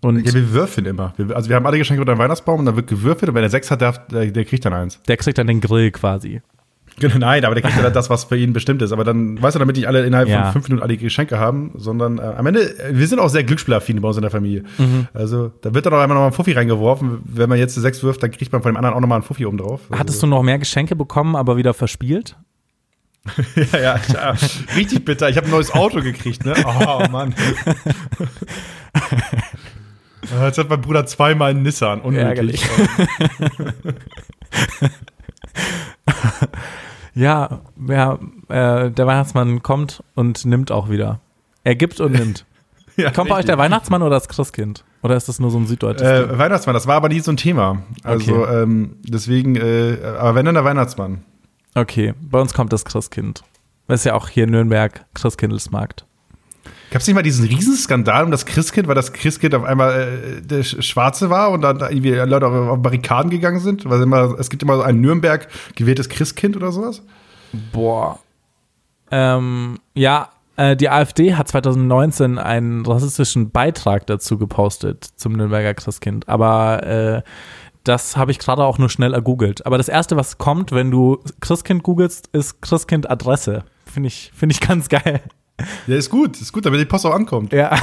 Und ja, wir würfeln immer. Also wir haben alle Geschenke unter dem Weihnachtsbaum und dann wird gewürfelt und wer der sechs hat, der, der, der kriegt dann eins. der kriegt dann den Grill quasi. Genau, nein, aber der kriegt ja dann das, was für ihn bestimmt ist. Aber dann, weißt du, damit nicht alle innerhalb Ja. von fünf Minuten alle Geschenke haben, sondern äh, am Ende, äh, wir sind auch sehr glücksspielaffin bei uns in der Familie. Mhm. Also da wird dann auch einmal noch mal ein Fuffi reingeworfen. Wenn man jetzt sechs wirft, dann kriegt man von dem anderen auch noch mal einen Fuffi oben drauf. Also, Hattest du noch mehr Geschenke bekommen, aber wieder verspielt? ja, ja, ja, richtig bitter. Ich habe ein neues Auto gekriegt, ne? Oh, Mann. Jetzt hat mein Bruder zweimal einen Nissan. Unmöglich. Ja, ja äh, der Weihnachtsmann kommt und nimmt auch wieder. Er gibt und nimmt. Ja, Kommt bei euch der Weihnachtsmann oder das Christkind? Oder ist das nur so ein süddeutsches? Äh, Weihnachtsmann, das war aber nie so ein Thema. Also ähm, deswegen, äh, aber wenn dann der Weihnachtsmann. Okay, bei uns kommt das Christkind. Das ist ja auch hier in Nürnberg Christkindlesmarkt. Gab es nicht mal diesen Riesenskandal um das Christkind, weil das Christkind auf einmal äh, der Sch- Schwarze war und dann da irgendwie Leute auf, auf Barrikaden gegangen sind? Weil immer, es gibt immer so ein Nürnberg gewähltes Christkind oder sowas. Boah. Ähm, ja, äh, die AfD hat 2019 einen rassistischen Beitrag dazu gepostet zum Nürnberger Christkind. Aber äh, das habe ich gerade auch nur schnell ergoogelt. Aber das erste, was kommt, wenn du Christkind googelst, ist Christkind-Adresse. Finde ich, finde ich ganz geil. Ja, ist gut, ist gut, damit die Post auch ankommt. Ja.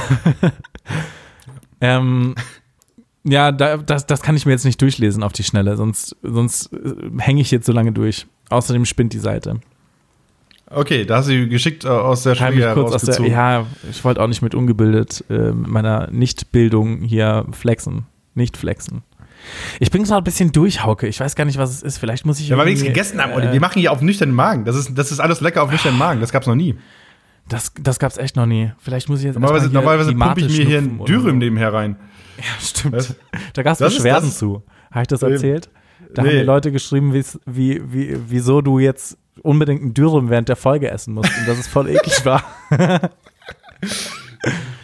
ähm, ja, da, das, das kann ich mir jetzt nicht durchlesen auf die Schnelle, sonst, sonst äh, hänge ich jetzt so lange durch. Außerdem spinnt die Seite. Okay, da hast du geschickt äh, aus der Schule herausgezogen. ja, ich wollte auch nicht mit ungebildet äh, mit meiner Nichtbildung hier flexen. Nicht flexen. Ich bin gerade ein bisschen durch, Hauke. Ich weiß gar nicht, was es ist. Vielleicht muss ich. Ja, weil wir nichts gegessen haben, äh, Olli. Wir machen hier auf nüchternen Magen. Das ist, das ist alles lecker auf nüchternen Magen. Das gab's noch nie. Das, das gab's echt noch nie. Vielleicht muss ich jetzt. Normalerweise, normalerweise die pumpe ich mir hier einen Dürüm nebenher rein. Ja, stimmt. Was? Da gab's Das Beschwerden zu. Habe ich das erzählt? Da haben nee. mir Leute geschrieben, wie, wie, wieso du jetzt unbedingt einen Dürüm während der Folge essen musst und dass es voll eklig war.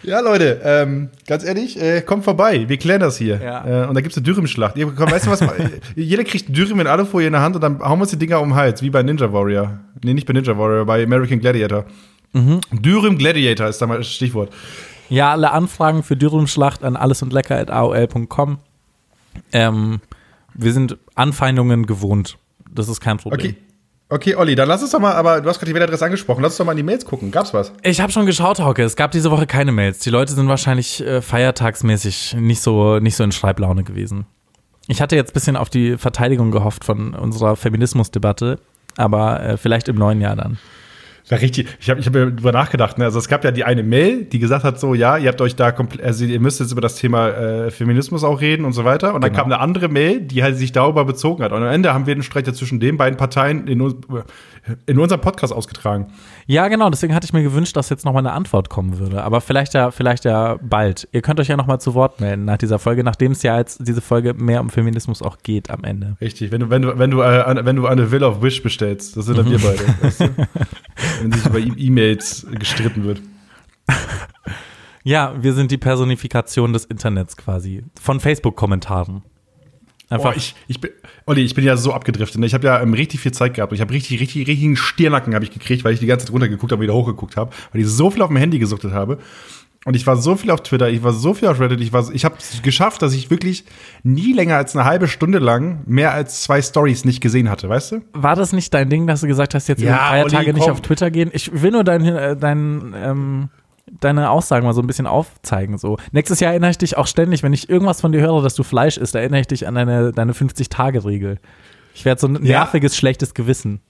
Ja, Leute, ähm, ganz ehrlich, äh, kommt vorbei. Wir klären das hier. Ja. Äh, und da gibt's eine Dürüm-Schlacht. Ihr- komm, Weißt du was? Jeder kriegt einen Dürüm in Alufolie in der Hand und dann hauen wir uns die Dinger um den Hals, wie bei Ninja Warrior. Nee, nicht bei Ninja Warrior, bei American Gladiator. Mhm. Dürüm Gladiator ist da mal das Stichwort. Ja, alle Anfragen für Dürümschlacht an allesundlecker.aol.com. Ähm, wir sind Anfeindungen gewohnt. Das ist kein Problem. Okay. Okay, Olli, dann lass uns doch mal, aber du hast gerade die Mailadresse angesprochen, lass uns doch mal in die Mails gucken. Gab's was? Ich habe schon geschaut, Hauke. Es gab diese Woche keine Mails. Die Leute sind wahrscheinlich äh, feiertagsmäßig nicht so, nicht so in Schreiblaune gewesen. Ich hatte jetzt ein bisschen auf die Verteidigung gehofft von unserer Feminismusdebatte, aber äh, vielleicht im neuen Jahr dann. Ja, richtig. Ich habe ich hab mir drüber nachgedacht. Ne? Also es gab ja die eine Mail, die gesagt hat so, ja, ihr habt euch da komplett, also ihr müsst jetzt über das Thema äh, Feminismus auch reden und so weiter. Und dann Genau. kam eine andere Mail, die halt sich darüber bezogen hat. Und am Ende haben wir den Streit ja zwischen den beiden Parteien in, uns- in unserem Podcast ausgetragen. Ja, genau. Deswegen hatte ich mir gewünscht, dass jetzt nochmal eine Antwort kommen würde. Aber vielleicht ja, vielleicht ja bald. Ihr könnt euch ja nochmal zu Wort melden nach dieser Folge, nachdem es ja jetzt diese Folge mehr um Feminismus auch geht am Ende. Richtig. Wenn du, wenn du, wenn du, äh, an- wenn du eine Will of Wish bestellst, das sind dann wir beide. Weißt du? Wenn sich über E- E-Mails gestritten wird. Ja, wir sind die Personifikation des Internets quasi. Von Facebook-Kommentaren. Einfach. Boah, ich, ich bin, Olli, ich bin ja so abgedriftet. Ne? Ich habe ja ähm, richtig viel Zeit gehabt. Ich habe richtig, richtig, richtigen Stirnacken habe ich gekriegt, weil ich die ganze Zeit runtergeguckt habe, wieder hochgeguckt habe, weil ich so viel auf dem Handy gesuchtet habe. Und ich war so viel auf Twitter, ich war so viel auf Reddit, ich war, ich habe es geschafft, dass ich wirklich nie länger als eine halbe Stunde lang mehr als zwei Stories nicht gesehen hatte, weißt du? War das nicht dein Ding, dass du gesagt hast, jetzt Ja, Feiertage Olli, nicht auf Twitter gehen? Ich will nur dein, äh, dein, ähm, deine Aussagen mal so ein bisschen aufzeigen. So. Nächstes Jahr erinnere ich dich auch ständig, wenn ich irgendwas von dir höre, dass du Fleisch isst, erinnere ich dich an deine, deine 50-Tage-Regel. Ich werde so ein Ja. nerviges, schlechtes Gewissen.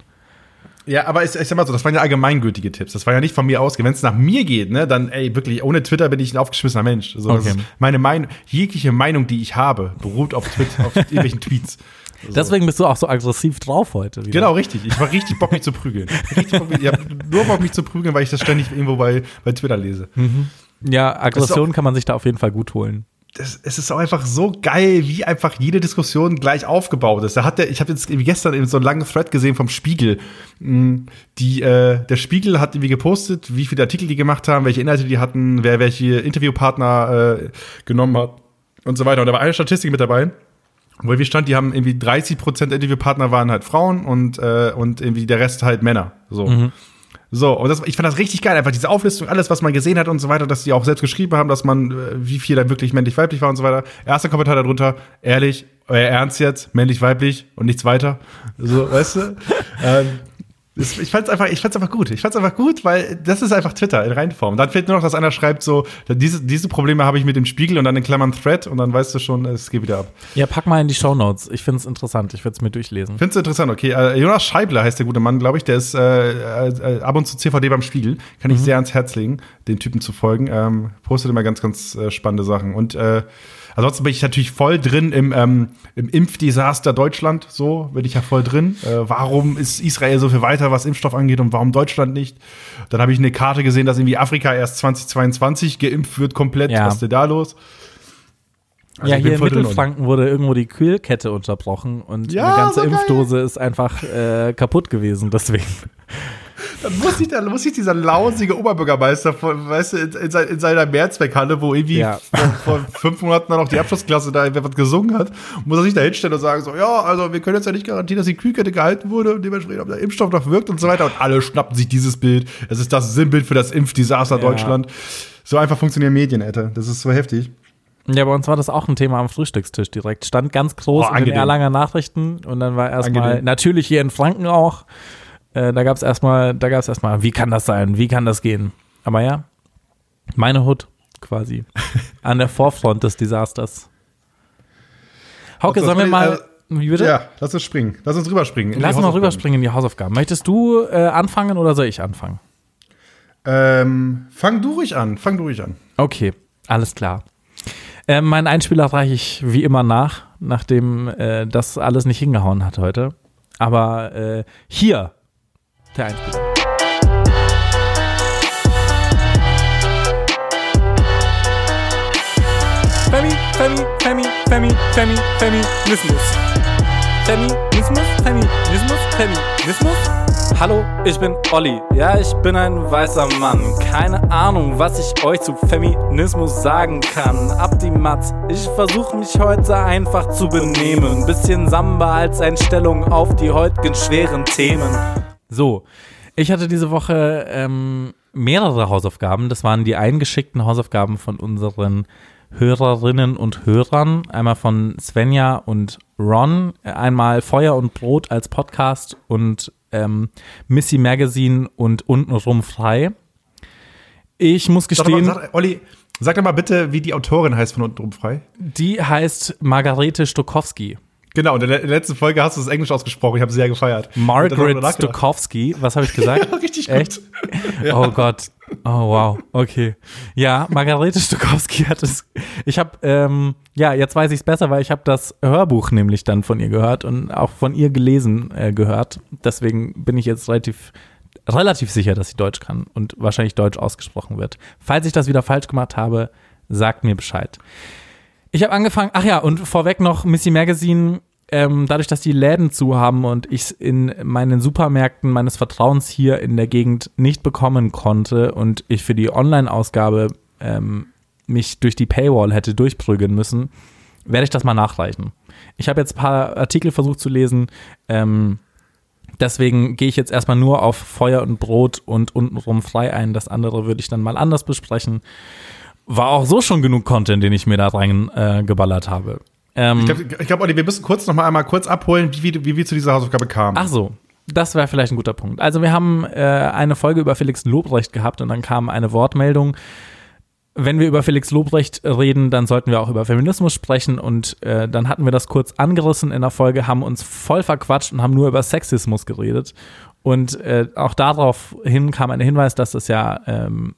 Ja, aber ich, ich sag mal so, das waren ja allgemeingültige Tipps. Das war ja nicht von mir aus. Wenn es nach mir geht, ne, dann, ey, wirklich, ohne Twitter bin ich ein aufgeschmissener Mensch. So, das Okay. meine Meinung, jegliche Meinung, die ich habe, beruht auf Twitter, auf irgendwelchen Tweets. So. Deswegen bist du auch so aggressiv drauf heute. Wieder. Genau, richtig. Ich war richtig Bock, mich zu prügeln. Richtig Bock, ich hab nur Bock, mich zu prügeln, weil ich das ständig irgendwo bei, bei Twitter lese. Ja, Aggression auch- kann man sich da auf jeden Fall gut holen. Das, es ist auch einfach so geil, wie einfach jede Diskussion gleich aufgebaut ist. Da hat der, ich habe jetzt gestern eben so einen langen Thread gesehen vom Spiegel. Mm, Die, äh, der Spiegel hat irgendwie gepostet, wie viele Artikel die gemacht haben, welche Inhalte die hatten, wer welche Interviewpartner äh, genommen hat und so weiter. Und da war eine Statistik mit dabei, wo irgendwie stand, die haben irgendwie 30 Prozent Interviewpartner waren halt Frauen und, äh, und irgendwie der Rest halt Männer. So. So, und das, ich fand das richtig geil, einfach diese Auflistung, alles, was man gesehen hat und so weiter, dass die auch selbst geschrieben haben, dass man, äh, wie viel da wirklich männlich-weiblich war und so weiter. Erster Kommentar darunter, ehrlich, euer Ernst jetzt, männlich-weiblich und nichts weiter. So, weißt du? ähm, ich fand's einfach, ich fand's einfach gut. Ich fand's einfach gut, weil das ist einfach Twitter in Reinform. Dann fehlt nur noch, dass einer schreibt so, diese, diese Probleme habe ich mit dem Spiegel und dann in Klammern Thread und dann weißt du schon, es geht wieder ab. Ja, pack mal in die Shownotes. Ich finde es interessant. Ich würde es mir durchlesen. Findest du interessant, okay. Äh, Jonas Scheibler heißt der gute Mann, glaube ich. Der ist äh, äh, ab und zu CVD beim Spiegel. Kann ich sehr ans Herz legen, den Typen zu folgen. Ähm, postet immer ganz, ganz äh, spannende Sachen. Und äh, ansonsten bin ich natürlich voll drin im, ähm, im Impfdesaster Deutschland. So bin ich ja voll drin. Äh, warum ist Israel so viel weiter, was Impfstoff angeht und warum Deutschland nicht? Dann habe ich eine Karte gesehen, dass irgendwie Afrika erst 2022 geimpft wird komplett. Ja. Was ist denn da los? Also ja, hier in. Mittelfranken wurde irgendwo die Kühlkette unterbrochen und Ja, eine ganze so. Impfdose ist einfach äh, kaputt gewesen. Deswegen. Dann muss sich, dann muss sich dieser lausige Oberbürgermeister von, weißt du, in, in, in seiner Mehrzweckhalle, wo irgendwie Ja. vor, vor fünf Monaten dann noch die Abschlussklasse da was gesungen hat, muss er sich da hinstellen und sagen so, ja, also wir können jetzt ja nicht garantieren, dass die Kühlkette gehalten wurde und dementsprechend, ob der Impfstoff noch wirkt und so weiter. Und alle schnappen sich dieses Bild. Es ist das Sinnbild für das Impfdesaster Ja. Deutschland. So einfach funktionieren Medien, Alter. Das ist so heftig. Ja, bei uns war das auch ein Thema am Frühstückstisch direkt. Stand ganz groß Oh, in den. Erlanger Nachrichten und dann war erstmal, natürlich hier in Franken auch, äh, da gab es erstmal, da gab es erstmal, wie kann das sein, wie kann das gehen? Aber ja, meine Hut quasi an der Vorfront des Desasters. Hauke, sollen wir mal, äh, wie bitte? Ja, lass uns springen. Lass uns rüberspringen. Lass uns rüberspringen in die Hausaufgaben. Möchtest du äh, anfangen oder soll ich anfangen? Ähm, fang du ruhig an. Fang du ruhig an. Okay, alles klar. Ähm, meinen Einspieler reiche ich wie immer nach, nachdem äh, das alles nicht hingehauen hat heute. Aber äh, hier der Einspieler. Femi, Femi, Femi, Femi, Femi, Feminismus. Feminismus, Feminismus, Feminismus. Hallo, ich bin Olli. Ja, ich bin ein weißer Mann. Keine Ahnung, was ich euch zu Feminismus sagen kann. Ab die Matz. Ich versuche mich heute einfach zu benehmen. Bisschen Samba als Einstellung auf die heutigen schweren Themen. So, ich hatte diese Woche ähm, mehrere Hausaufgaben. Das waren die eingeschickten Hausaufgaben von unseren Hörerinnen und Hörern. Einmal von Svenja und Ron. Einmal Feuer und Brot als Podcast und ähm, Missy Magazine und untenrum frei. Ich muss Sag doch mal, gestehen, sag, Olli, sag doch mal bitte, wie die Autorin heißt von unten drum frei. die heißt Margarete Stokowski. Genau, in der, in der letzten Folge hast du es Englisch ausgesprochen. Ich habe sehr gefeiert. Margaret. Stokowski. Was habe ich gesagt? Ja, richtig gut. Echt? Oh Gott. Oh wow. Okay. Ja, Margarete Stokowski hat es. Ich habe, ähm, ja, jetzt weiß ich es besser, weil ich habe das Hörbuch nämlich dann von ihr gehört und auch von ihr gelesen äh, gehört. Deswegen bin ich jetzt relativ relativ sicher, dass sie Deutsch kann und wahrscheinlich Deutsch ausgesprochen wird. Falls ich das wieder falsch gemacht habe, sagt mir Bescheid. Ich habe angefangen, ach ja, und vorweg noch Missy Magazine, ähm, dadurch, dass die Läden zu haben und ich es in meinen Supermärkten meines Vertrauens hier in der Gegend nicht bekommen konnte und ich für die Online-Ausgabe ähm, mich durch die Paywall hätte durchprügeln müssen, werde ich das mal nachreichen. Ich habe jetzt ein paar Artikel versucht zu lesen, ähm, deswegen gehe ich jetzt erstmal nur auf Feuer und Brot und untenrum frei ein. Das andere würde ich dann mal anders besprechen. War auch so schon genug Content, den ich mir da rein äh, habe. Ähm, Ich glaube, glaub, Olli, wir müssen kurz noch mal einmal kurz abholen, wie, wie, wie wir zu dieser Hausaufgabe kamen. Ach so, das wäre vielleicht ein guter Punkt. Also wir haben äh, eine Folge über Felix Lobrecht gehabt und dann kam eine Wortmeldung. Wenn wir über Felix Lobrecht reden, dann sollten wir auch über Feminismus sprechen und äh, dann hatten wir das kurz angerissen in der Folge, haben uns voll verquatscht und haben nur über Sexismus geredet. Und äh, auch daraufhin kam ein Hinweis, dass das ja ähm,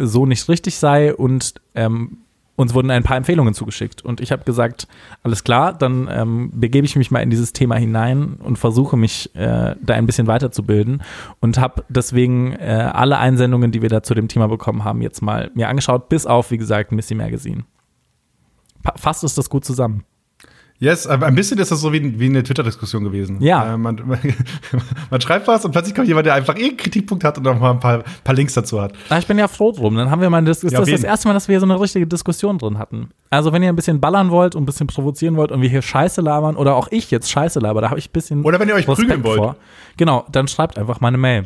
so nicht richtig sei und ähm, uns wurden ein paar Empfehlungen zugeschickt. Und ich habe gesagt, alles klar, dann ähm, begebe ich mich mal in dieses Thema hinein und versuche mich äh, da ein bisschen weiterzubilden und habe deswegen äh, alle Einsendungen, die wir da zu dem Thema bekommen haben, jetzt mal mir angeschaut, bis auf, wie gesagt, Missy Magazine. pa- fasst es das gut zusammen. Yes, aber ein bisschen ist das so wie, wie eine Twitter-Diskussion gewesen. Ja. Äh, man, man schreibt was und plötzlich kommt jemand, der einfach irgendeinen Kritikpunkt hat und noch mal ein paar, paar Links dazu hat. Ah, Ich bin ja froh drum. Dann haben wir mal das, ist Ja, das auf das erste Mal, dass wir hier so eine richtige Diskussion drin hatten. Also wenn ihr ein bisschen ballern wollt und ein bisschen provozieren wollt und wir hier Scheiße labern oder auch ich jetzt Scheiße laber, da habe ich ein bisschen Oder wenn ihr euch prügeln wollt. Genau, dann schreibt einfach mal eine Mail.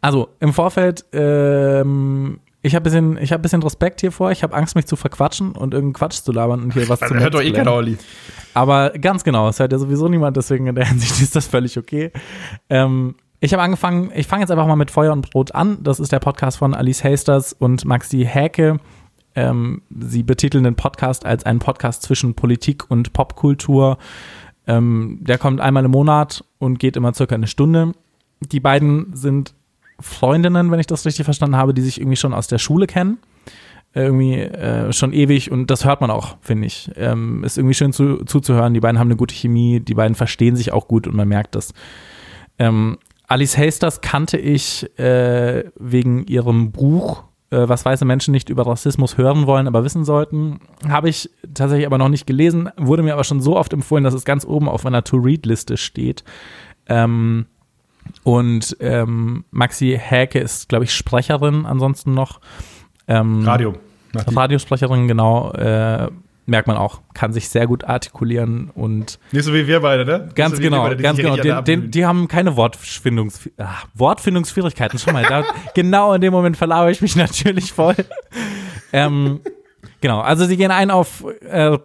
Also im Vorfeld, ähm, ich habe bisschen, ich habe bisschen Respekt hier vor. Ich habe Angst, mich zu verquatschen und irgendeinen Quatsch zu labern und hier was zu Dann hört doch eh keiner Olli. Aber ganz genau, es hört ja sowieso niemand, deswegen in der Hinsicht ist das völlig okay. Ähm, ich habe angefangen, ich fange jetzt einfach mal mit Feuer und Brot an. Das ist der Podcast von Alice Hasters und Maxi Häke. Ähm, sie betiteln den Podcast als einen Podcast zwischen Politik und Popkultur. Ähm, der kommt einmal im Monat und geht immer circa eine Stunde. Die beiden sind Freundinnen, wenn ich das richtig verstanden habe, die sich irgendwie schon aus der Schule kennen irgendwie äh, schon ewig und das hört man auch, finde ich. Ähm, ist irgendwie schön zu, zuzuhören. Die beiden haben eine gute Chemie, die beiden verstehen sich auch gut und man merkt das. Ähm, Alice Hasters kannte ich äh, wegen ihrem Buch, äh, was weiße Menschen nicht über Rassismus hören wollen, aber wissen sollten. Habe ich tatsächlich aber noch nicht gelesen, wurde mir aber schon so oft empfohlen, dass es ganz oben auf meiner To-Read-Liste steht. Ähm, und ähm, Maxi Häke ist, glaube ich, Sprecherin ansonsten noch. Ähm, Radio. Radiosprecherin, genau, äh, merkt man auch, kann sich sehr gut artikulieren und Nicht so wie wir beide, ne? ganz so genau, beide, die ganz genau. Den, den, die haben keine Wortfindungs ah, Wortfindungsschwierigkeiten. Schon mal, da, genau in dem Moment verlaufe ich mich natürlich voll. ähm, genau, also sie gehen ein auf äh,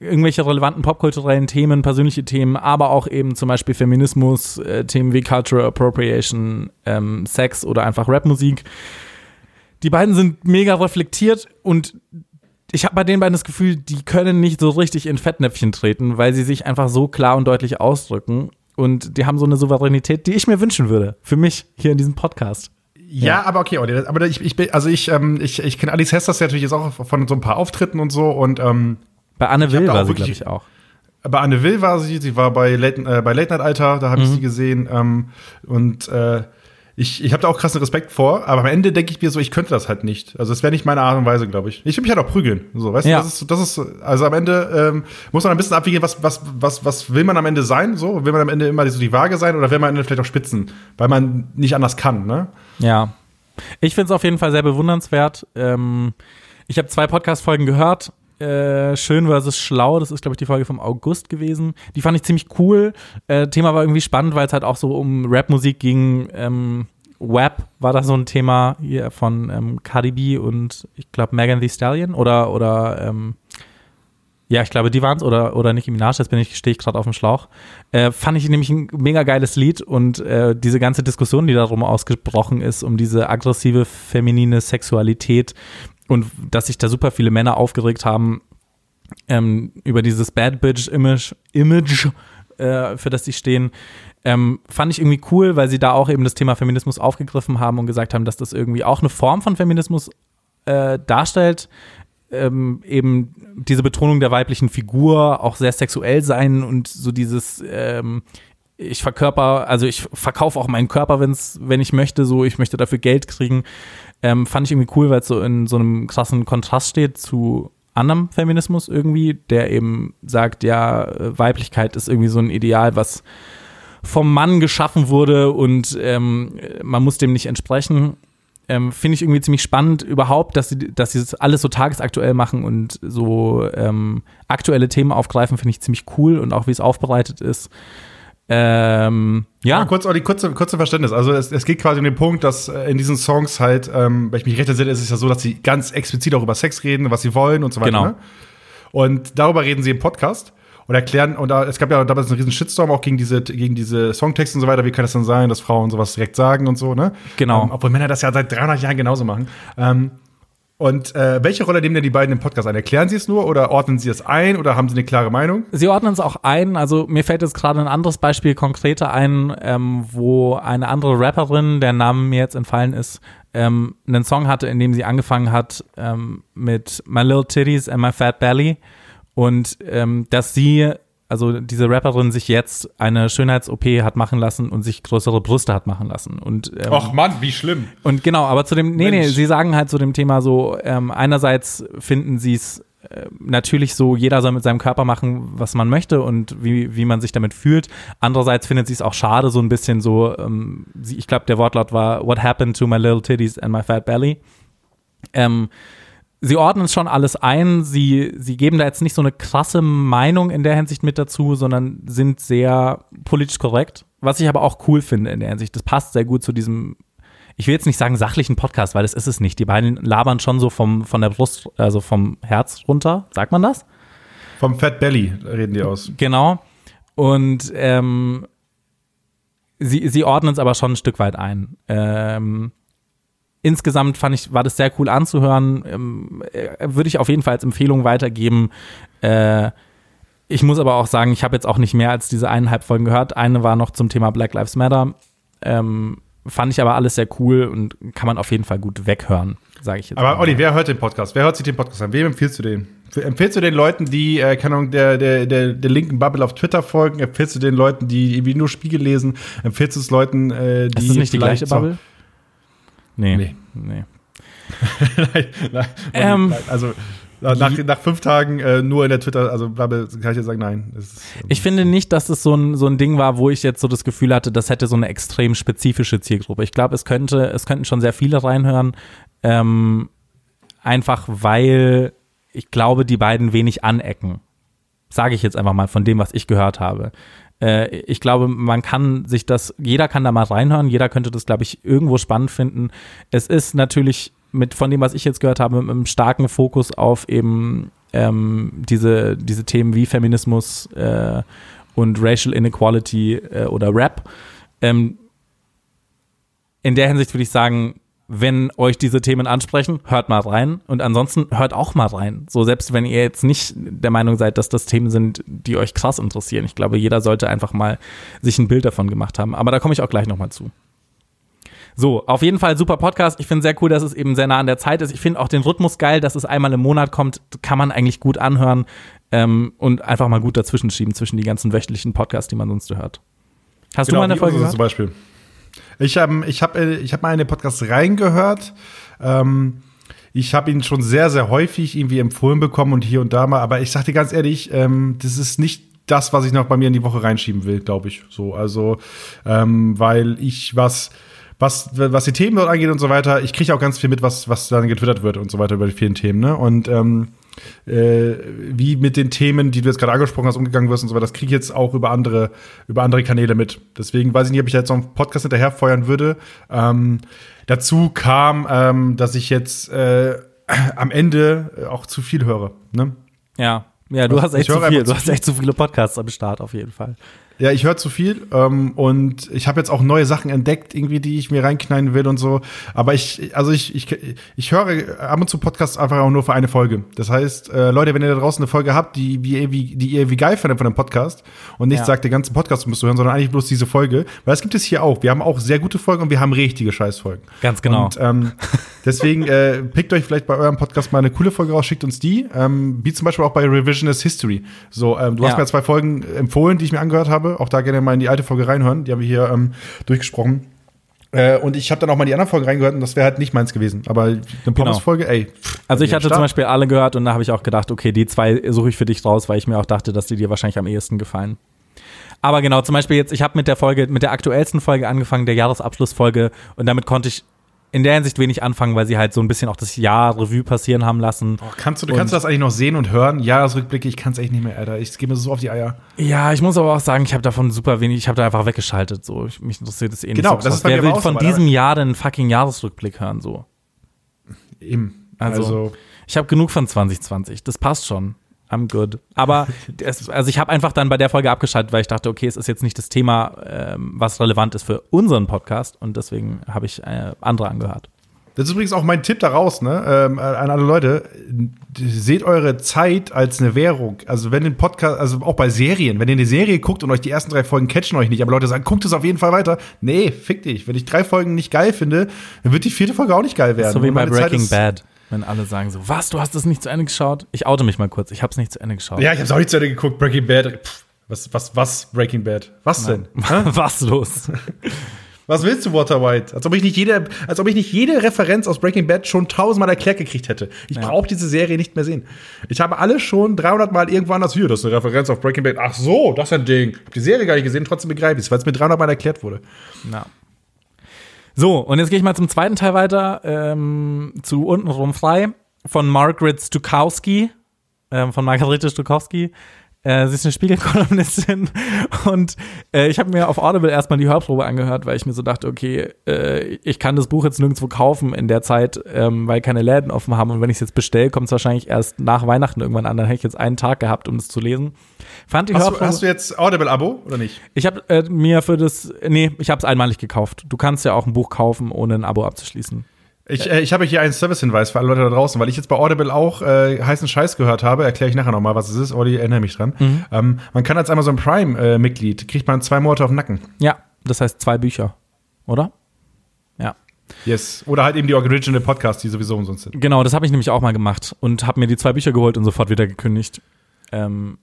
irgendwelche relevanten popkulturellen Themen, persönliche Themen, aber auch eben zum Beispiel Feminismus, äh, Themen wie Cultural Appropriation, ähm, Sex oder einfach Rapmusik. Die beiden sind mega reflektiert und ich habe bei den beiden das Gefühl, die können nicht so richtig in Fettnäpfchen treten, weil sie sich einfach so klar und deutlich ausdrücken. Und die haben so eine Souveränität, die ich mir wünschen würde. Für mich hier in diesem Podcast. Ja, aber okay, aber ich, ich bin, also ich, ähm, ich, ich kenne Alice Hesters ja natürlich jetzt auch von so ein paar Auftritten und so und ähm, Bei Anne Will war sie, glaube ich, auch. bei Anne Will war sie, sie war bei Late, äh, bei Late Night Alter, da habe Mhm. ich sie gesehen ähm, und äh, ich, ich habe da auch krassen Respekt vor, aber am Ende denke ich mir so, ich könnte das halt nicht. Also es wäre nicht meine Art und Weise, glaube ich. Ich will mich halt auch prügeln. So, weißt Ja. du, das ist, das ist, also am Ende ähm, muss man ein bisschen abwägen, was, was, was, was will man am Ende sein? So, will man am Ende immer so die Waage sein oder will man am Ende vielleicht auch spitzen, weil man nicht anders kann, ne? Ja. Ich finde es auf jeden Fall sehr bewundernswert. Ähm, ich habe zwei Podcast-Folgen gehört. Äh, Schön versus Schlau, das ist, glaube ich, die Folge vom August gewesen. Die fand ich ziemlich cool. Äh, Thema war irgendwie spannend, weil es halt auch so um Rapmusik ging. Ähm, Web war da so ein Thema hier von ähm, Cardi B und ich glaube Megan Thee Stallion oder, oder ähm, ja, ich glaube, die waren es oder, oder Nicki Minaj, jetzt bin ich, stehe ich gerade auf dem Schlauch. Äh, fand ich nämlich ein mega geiles Lied und äh, diese ganze Diskussion, die darum ausgebrochen ist, um diese aggressive feminine Sexualität und dass sich da super viele Männer aufgeregt haben ähm, über dieses Bad Bitch Image, Image äh, für das sie stehen, ähm, fand ich irgendwie cool, weil sie da auch eben das Thema Feminismus aufgegriffen haben und gesagt haben, dass das irgendwie auch eine Form von Feminismus äh, darstellt, ähm, eben diese Betonung der weiblichen Figur auch sehr sexuell sein und so dieses ähm, ich verkörper, also ich verkaufe auch meinen Körper, wenn's, wenn ich möchte, so ich möchte dafür Geld kriegen. Ähm, fand ich irgendwie cool, weil es so in so einem krassen Kontrast steht zu anderem Feminismus irgendwie, der eben sagt, ja, Weiblichkeit ist irgendwie so ein Ideal, was vom Mann geschaffen wurde und ähm, man muss dem nicht entsprechen. Ähm, Finde ich irgendwie ziemlich spannend überhaupt, dass sie, dass sie das alles so tagesaktuell machen und so ähm, aktuelle Themen aufgreifen, finde ich ziemlich cool und auch wie es aufbereitet ist. Ähm, ja, Aber kurz, Olli, kurze, kurze Verständnis. Also es, es geht quasi um den Punkt, dass äh, in diesen Songs halt, ähm, wenn ich mich recht entsinne, ist es ja so, dass sie ganz explizit auch über Sex reden, was sie wollen und so weiter. Genau. Ne? Und darüber reden sie im Podcast und erklären, und da, es gab ja damals einen riesen Shitstorm auch gegen diese, gegen diese Songtexte und so weiter. Wie kann das denn sein, dass Frauen sowas direkt sagen und so, ne? Genau. Ähm, obwohl Männer das ja seit 300 Jahren genauso machen. Ähm, und äh, welche Rolle nehmen denn die beiden im Podcast ein? Erklären sie es nur oder ordnen sie es ein oder haben sie eine klare Meinung? Sie ordnen es auch ein. Also mir fällt jetzt gerade ein anderes Beispiel konkreter ein, ähm, wo eine andere Rapperin, der Name mir jetzt entfallen ist, ähm, einen Song hatte, in dem sie angefangen hat ähm, mit My Little Titties and My Fat Belly und ähm, dass sie, also diese Rapperin sich jetzt eine Schönheits-OP hat machen lassen und sich größere Brüste hat machen lassen. Und ähm, Mann, wie schlimm. und genau, aber zu dem, nee, nee, Mensch. sie sagen halt zu dem Thema so, ähm, einerseits finden sie es äh, natürlich so, jeder soll mit seinem Körper machen, was man möchte und wie, wie man sich damit fühlt. Andererseits findet sie es auch schade, so ein bisschen so, ähm, sie, ich glaube, der Wortlaut war, what happened to my little titties and my fat belly? Ähm, sie ordnen schon alles ein. Sie, sie geben da jetzt nicht so eine krasse Meinung in der Hinsicht mit dazu, sondern sind sehr politisch korrekt. Was ich aber auch cool finde in der Hinsicht. Das passt sehr gut zu diesem, ich will jetzt nicht sagen sachlichen Podcast, weil das ist es nicht. Die beiden labern schon so vom, von der Brust, also vom Herz runter. Sagt man das? Vom Fat Belly reden die aus. Genau. Und ähm, sie, sie ordnen es aber schon ein Stück weit ein. Ähm, insgesamt fand ich, war das sehr cool anzuhören. Ähm, äh, Würde ich auf jeden Fall als Empfehlung weitergeben. Äh, ich muss aber auch sagen, ich habe jetzt auch nicht mehr als diese eineinhalb Folgen gehört. Eine war noch zum Thema Black Lives Matter. Ähm, fand ich aber alles sehr cool und kann man auf jeden Fall gut weghören, sage ich jetzt. Aber mal. Olli, wer hört den Podcast? Wer hört sich den Podcast an? Wem empfiehlst du den? Empfehlst du den Leuten, die, äh, keine Ahnung, der, der, der, der linken Bubble auf Twitter folgen? Empfehlst du den Leuten, die irgendwie nur Spiegel lesen? Empfehlst du es Leuten, äh, die. ist das nicht die gleiche so- Bubble? Nee. Nee. nee. nein, nein, Ähm. nein, also nach, nach fünf Tagen äh, nur in der Twitter, also Bubble, kann ich jetzt sagen, nein. Ist, ähm, Ich finde nicht, dass es so ein, so ein Ding war, wo ich jetzt so das Gefühl hatte, das hätte so eine extrem spezifische Zielgruppe. Ich glaube, es könnte, es könnten schon sehr viele reinhören. Ähm, einfach weil ich glaube, die beiden wenig anecken. Sage ich jetzt einfach mal von dem, was ich gehört habe. Äh, ich glaube, man kann sich das, jeder kann da mal reinhören, jeder könnte das, glaube ich, irgendwo spannend finden. Es ist natürlich mit von dem, was ich jetzt gehört habe, mit einem starken Fokus auf eben ähm, diese, diese Themen wie Feminismus äh, und Racial Inequality äh, oder Rap. Ähm, in der Hinsicht würde ich sagen, wenn euch diese Themen ansprechen, hört mal rein und ansonsten hört auch mal rein. So selbst wenn ihr jetzt nicht der Meinung seid, dass das Themen sind, die euch krass interessieren. Ich glaube, jeder sollte einfach mal sich ein Bild davon gemacht haben. Aber da komme ich auch gleich nochmal zu. So, auf jeden Fall super Podcast. Ich finde sehr cool, dass es eben sehr nah an der Zeit ist. Ich finde auch den Rhythmus geil, dass es einmal im Monat kommt. Kann man eigentlich gut anhören ähm, und einfach mal gut dazwischen schieben, zwischen die ganzen wöchentlichen Podcasts, die man sonst so hört. Hast du mal eine Folge gehört? zum Beispiel. Ich habe ich hab, ich hab mal in den Podcast reingehört. Ähm, ich habe ihn schon sehr, sehr häufig irgendwie empfohlen bekommen und hier und da mal. Aber ich sag dir ganz ehrlich, ähm, das ist nicht das, was ich noch bei mir in die Woche reinschieben will, glaube ich. So, also, ähm, weil ich was, was, was die Themen dort angeht und so weiter, ich kriege auch ganz viel mit, was, was dann getwittert wird und so weiter über die vielen Themen, ne? Und ähm, äh, wie mit den Themen, die du jetzt gerade angesprochen hast, umgegangen wirst und so weiter, das kriege ich jetzt auch über andere, über andere Kanäle mit. Deswegen weiß ich nicht, ob ich jetzt noch einen Podcast hinterher feuern würde. Ähm, dazu kam, ähm, dass ich jetzt äh, am Ende äh, auch zu viel höre. Ne? Ja. Ja, du Was? hast echt zu viel. Du hast echt zu viele Podcasts am Start, auf jeden Fall. Ja, ich höre zu viel ähm, und ich habe jetzt auch neue Sachen entdeckt, irgendwie, die ich mir reinknallen will und so. Aber ich, also ich, ich, ich höre ab und zu Podcasts einfach auch nur für eine Folge. Das heißt, äh, Leute, wenn ihr da draußen eine Folge habt, die, wie, wie, die ihr irgendwie geil findet von dem Podcast und nicht Ja. sagt, den ganzen Podcast musst du hören, sondern eigentlich bloß diese Folge, weil es gibt es hier auch. Wir haben auch sehr gute Folgen und wir haben richtige Scheißfolgen. Ganz genau. Und ähm, deswegen äh, pickt euch vielleicht bei eurem Podcast mal eine coole Folge raus, schickt uns die. Ähm, wie zum Beispiel auch bei Revisionist History. So, ähm, du hast Ja. mir zwei Folgen empfohlen, die ich mir angehört habe. Auch da gerne mal in die alte Folge reinhören. Die haben wir hier ähm, durchgesprochen. Äh, und ich habe dann auch mal die anderen Folgen reingehört und das wäre halt nicht meins gewesen. Aber eine Pommes-Folge, ey. pff, Also ich hatte stark. zum Beispiel alle gehört und da habe ich auch gedacht, okay, die zwei suche ich für dich raus, weil ich mir auch dachte, dass die dir wahrscheinlich am ehesten gefallen. Aber genau, zum Beispiel jetzt, ich habe mit der Folge, mit der aktuellsten Folge angefangen, der Jahresabschlussfolge, und damit konnte ich in der Hinsicht wenig anfangen, weil sie halt so ein bisschen auch das Jahr Revue passieren haben lassen. Oh, kannst du, Und- kannst du das eigentlich noch sehen und hören? Jahresrückblicke, ich kann es echt nicht mehr, Alter. Ich gehe mir so auf die Eier. Ja, ich muss aber auch sagen, ich habe davon super wenig, ich habe da einfach weggeschaltet. So, ich, mich interessiert das eh nicht. Genau, so das krass. ist bei Wer will so, von aber diesem Jahr den fucking Jahresrückblick hören? So, Eben. Also- Also, ich habe genug von 2020. Das passt schon. I'm good. Aber es, also ich habe einfach dann bei der Folge abgeschaltet, weil ich dachte, okay, es ist jetzt nicht das Thema, ähm, was relevant ist für unseren Podcast und deswegen habe ich äh, andere angehört. Das ist übrigens auch mein Tipp daraus, ne, ähm, an alle Leute. Seht eure Zeit als eine Währung. Also wenn den Podcast, also auch bei Serien, wenn ihr eine Serie guckt und euch die ersten drei Folgen catchen euch nicht, aber Leute sagen, guckt es auf jeden Fall weiter. Nee, fick dich. Wenn ich drei Folgen nicht geil finde, dann wird die vierte Folge auch nicht geil werden. So wie bei Breaking Bad, wenn alle sagen so, was, du hast es nicht zu Ende geschaut? Ich oute mich mal kurz, ich habe es nicht zu Ende geschaut. Ja, ich hab's auch nicht zu Ende geguckt. Breaking Bad. Pff, was, was, was? Breaking Bad. Was denn? Hä? was los? Was willst du, Walter White? Als ob ich nicht jede, als ob ich nicht jede Referenz aus Breaking Bad schon tausendmal erklärt gekriegt hätte. Ich Ja. brauche diese Serie nicht mehr sehen. Ich habe alle schon 300 Mal irgendwann das hier, das ist eine Referenz auf Breaking Bad. Ach so, das ist ein Ding. Ich habe die Serie gar nicht gesehen, trotzdem begreife ich es, weil es mir 300 Mal erklärt wurde. Ja. So, und jetzt gehe ich mal zum zweiten Teil weiter, ähm, zu Untenrum frei von Margaret Stukowski, ähm, von Margarete Stukowski. Äh, sie ist eine Spiegelkolumnistin und äh, ich habe mir auf Audible erstmal die Hörprobe angehört, weil ich mir so dachte, okay, äh, ich kann das Buch jetzt nirgendwo kaufen in der Zeit, ähm, weil keine Läden offen haben und wenn ich es jetzt bestelle, kommt es wahrscheinlich erst nach Weihnachten irgendwann an. Dann hätte ich jetzt einen Tag gehabt, um es zu lesen. Fand die Hast du, hast du jetzt Audible-Abo oder nicht? ich habe äh, mir für das, nee, ich habe es einmalig gekauft. Du kannst ja auch ein Buch kaufen, ohne ein Abo abzuschließen. Ich, äh, ich habe hier einen Service-Hinweis für alle Leute da draußen, weil ich jetzt bei Audible auch äh, heißen Scheiß gehört habe. Erkläre ich nachher nochmal, was es ist. Olli, erinnere mich dran. Ähm, man kann als Amazon Prime-Mitglied, kriegt man zwei Monate auf den Nacken. Ja, das heißt zwei Bücher, oder? Ja. Yes. Oder halt eben die Original Podcasts, die sowieso umsonst sind. Genau, das habe ich nämlich auch mal gemacht und habe mir die zwei Bücher geholt und sofort wieder gekündigt. Ähm,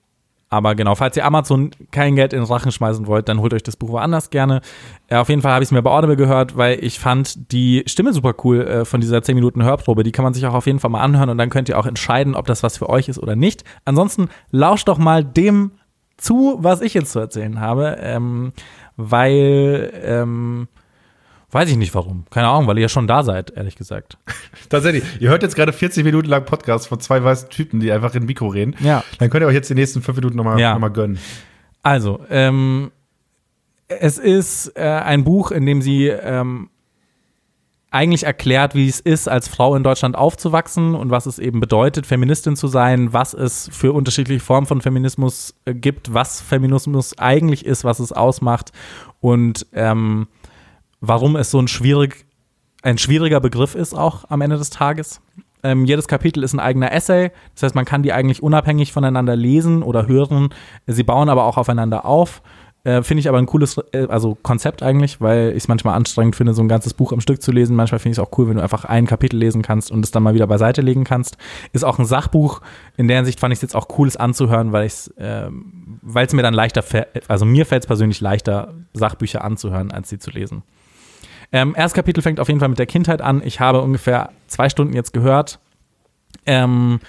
aber genau, falls ihr Amazon kein Geld in den Rachen schmeißen wollt, dann holt euch das Buch woanders gerne. Äh, auf jeden Fall habe ich es mir bei Audible gehört, weil ich fand die Stimme super cool äh, von dieser 10 Minuten Hörprobe. Die kann man sich auch auf jeden Fall mal anhören und dann könnt ihr auch entscheiden, ob das was für euch ist oder nicht. Ansonsten lauscht doch mal dem zu, was ich jetzt zu erzählen habe, ähm, weil ähm, weiß ich nicht warum. Keine Ahnung, weil ihr ja schon da seid, ehrlich gesagt. Tatsächlich. Ihr hört jetzt gerade 40 Minuten lang Podcast von zwei weißen Typen, die einfach in Mikro reden. Ja. Dann könnt ihr euch jetzt die nächsten fünf Minuten nochmal Ja. noch mal gönnen. Also, ähm, es ist äh, ein Buch, in dem sie ähm, eigentlich erklärt, wie es ist, als Frau in Deutschland aufzuwachsen und was es eben bedeutet, Feministin zu sein, was es für unterschiedliche Formen von Feminismus äh, gibt, was Feminismus eigentlich ist, was es ausmacht und ähm, warum es so ein schwierig, ein schwieriger Begriff ist auch am Ende des Tages. Ähm, jedes Kapitel ist ein eigener Essay, das heißt, man kann die eigentlich unabhängig voneinander lesen oder hören. Sie bauen aber auch aufeinander auf. Äh, finde ich aber ein cooles äh, also Konzept eigentlich, weil ich es manchmal anstrengend finde, so ein ganzes Buch am Stück zu lesen. Manchmal finde ich es auch cool, wenn du einfach ein Kapitel lesen kannst und es dann mal wieder beiseite legen kannst. Ist auch ein Sachbuch. In der Hinsicht fand ich es jetzt auch cool, es anzuhören, weil es weil es mir dann leichter also mir fällt es persönlich leichter, Sachbücher anzuhören, als sie zu lesen. Ähm, erstes Kapitel fängt auf jeden Fall mit der Kindheit an. Ich habe ungefähr zwei Stunden jetzt gehört. Ähm,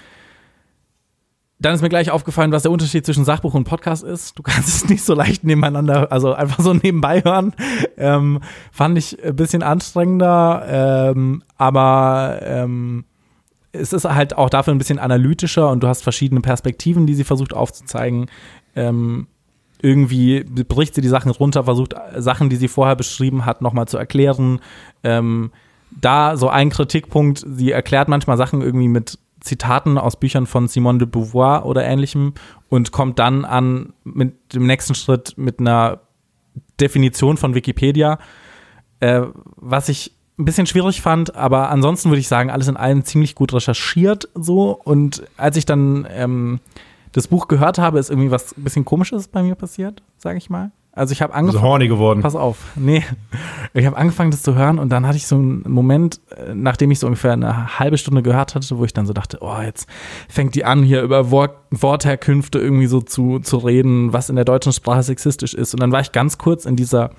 dann ist mir gleich aufgefallen, was der Unterschied zwischen Sachbuch und Podcast ist. Du kannst es nicht so leicht nebeneinander, also einfach so nebenbei hören. Ähm, fand ich ein bisschen anstrengender, ähm, aber ähm, es ist halt auch dafür ein bisschen analytischer und du hast verschiedene Perspektiven, die sie versucht aufzuzeigen. Ähm, irgendwie bricht sie die Sachen runter, versucht Sachen, die sie vorher beschrieben hat, nochmal zu erklären. Ähm, da so ein Kritikpunkt, sie erklärt manchmal Sachen irgendwie mit Zitaten aus Büchern von Simone de Beauvoir oder ähnlichem und kommt dann an mit dem nächsten Schritt mit einer Definition von Wikipedia, äh, was ich ein bisschen schwierig fand, aber ansonsten würde ich sagen, alles in allem ziemlich gut recherchiert so und als ich dann ähm, das Buch gehört habe, ist irgendwie was ein bisschen komisches bei mir passiert, sage ich mal. Also ich habe Also angefangen horny geworden. Pass auf. Nee. Ich habe angefangen, das zu hören und dann hatte ich so einen Moment, äh, nachdem ich so ungefähr eine halbe Stunde gehört hatte, wo ich dann so dachte, oh, jetzt fängt die an, hier über Wort Wortherkünfte irgendwie so zu, zu reden, was in der deutschen Sprache sexistisch ist. Und dann war ich ganz kurz in dieser,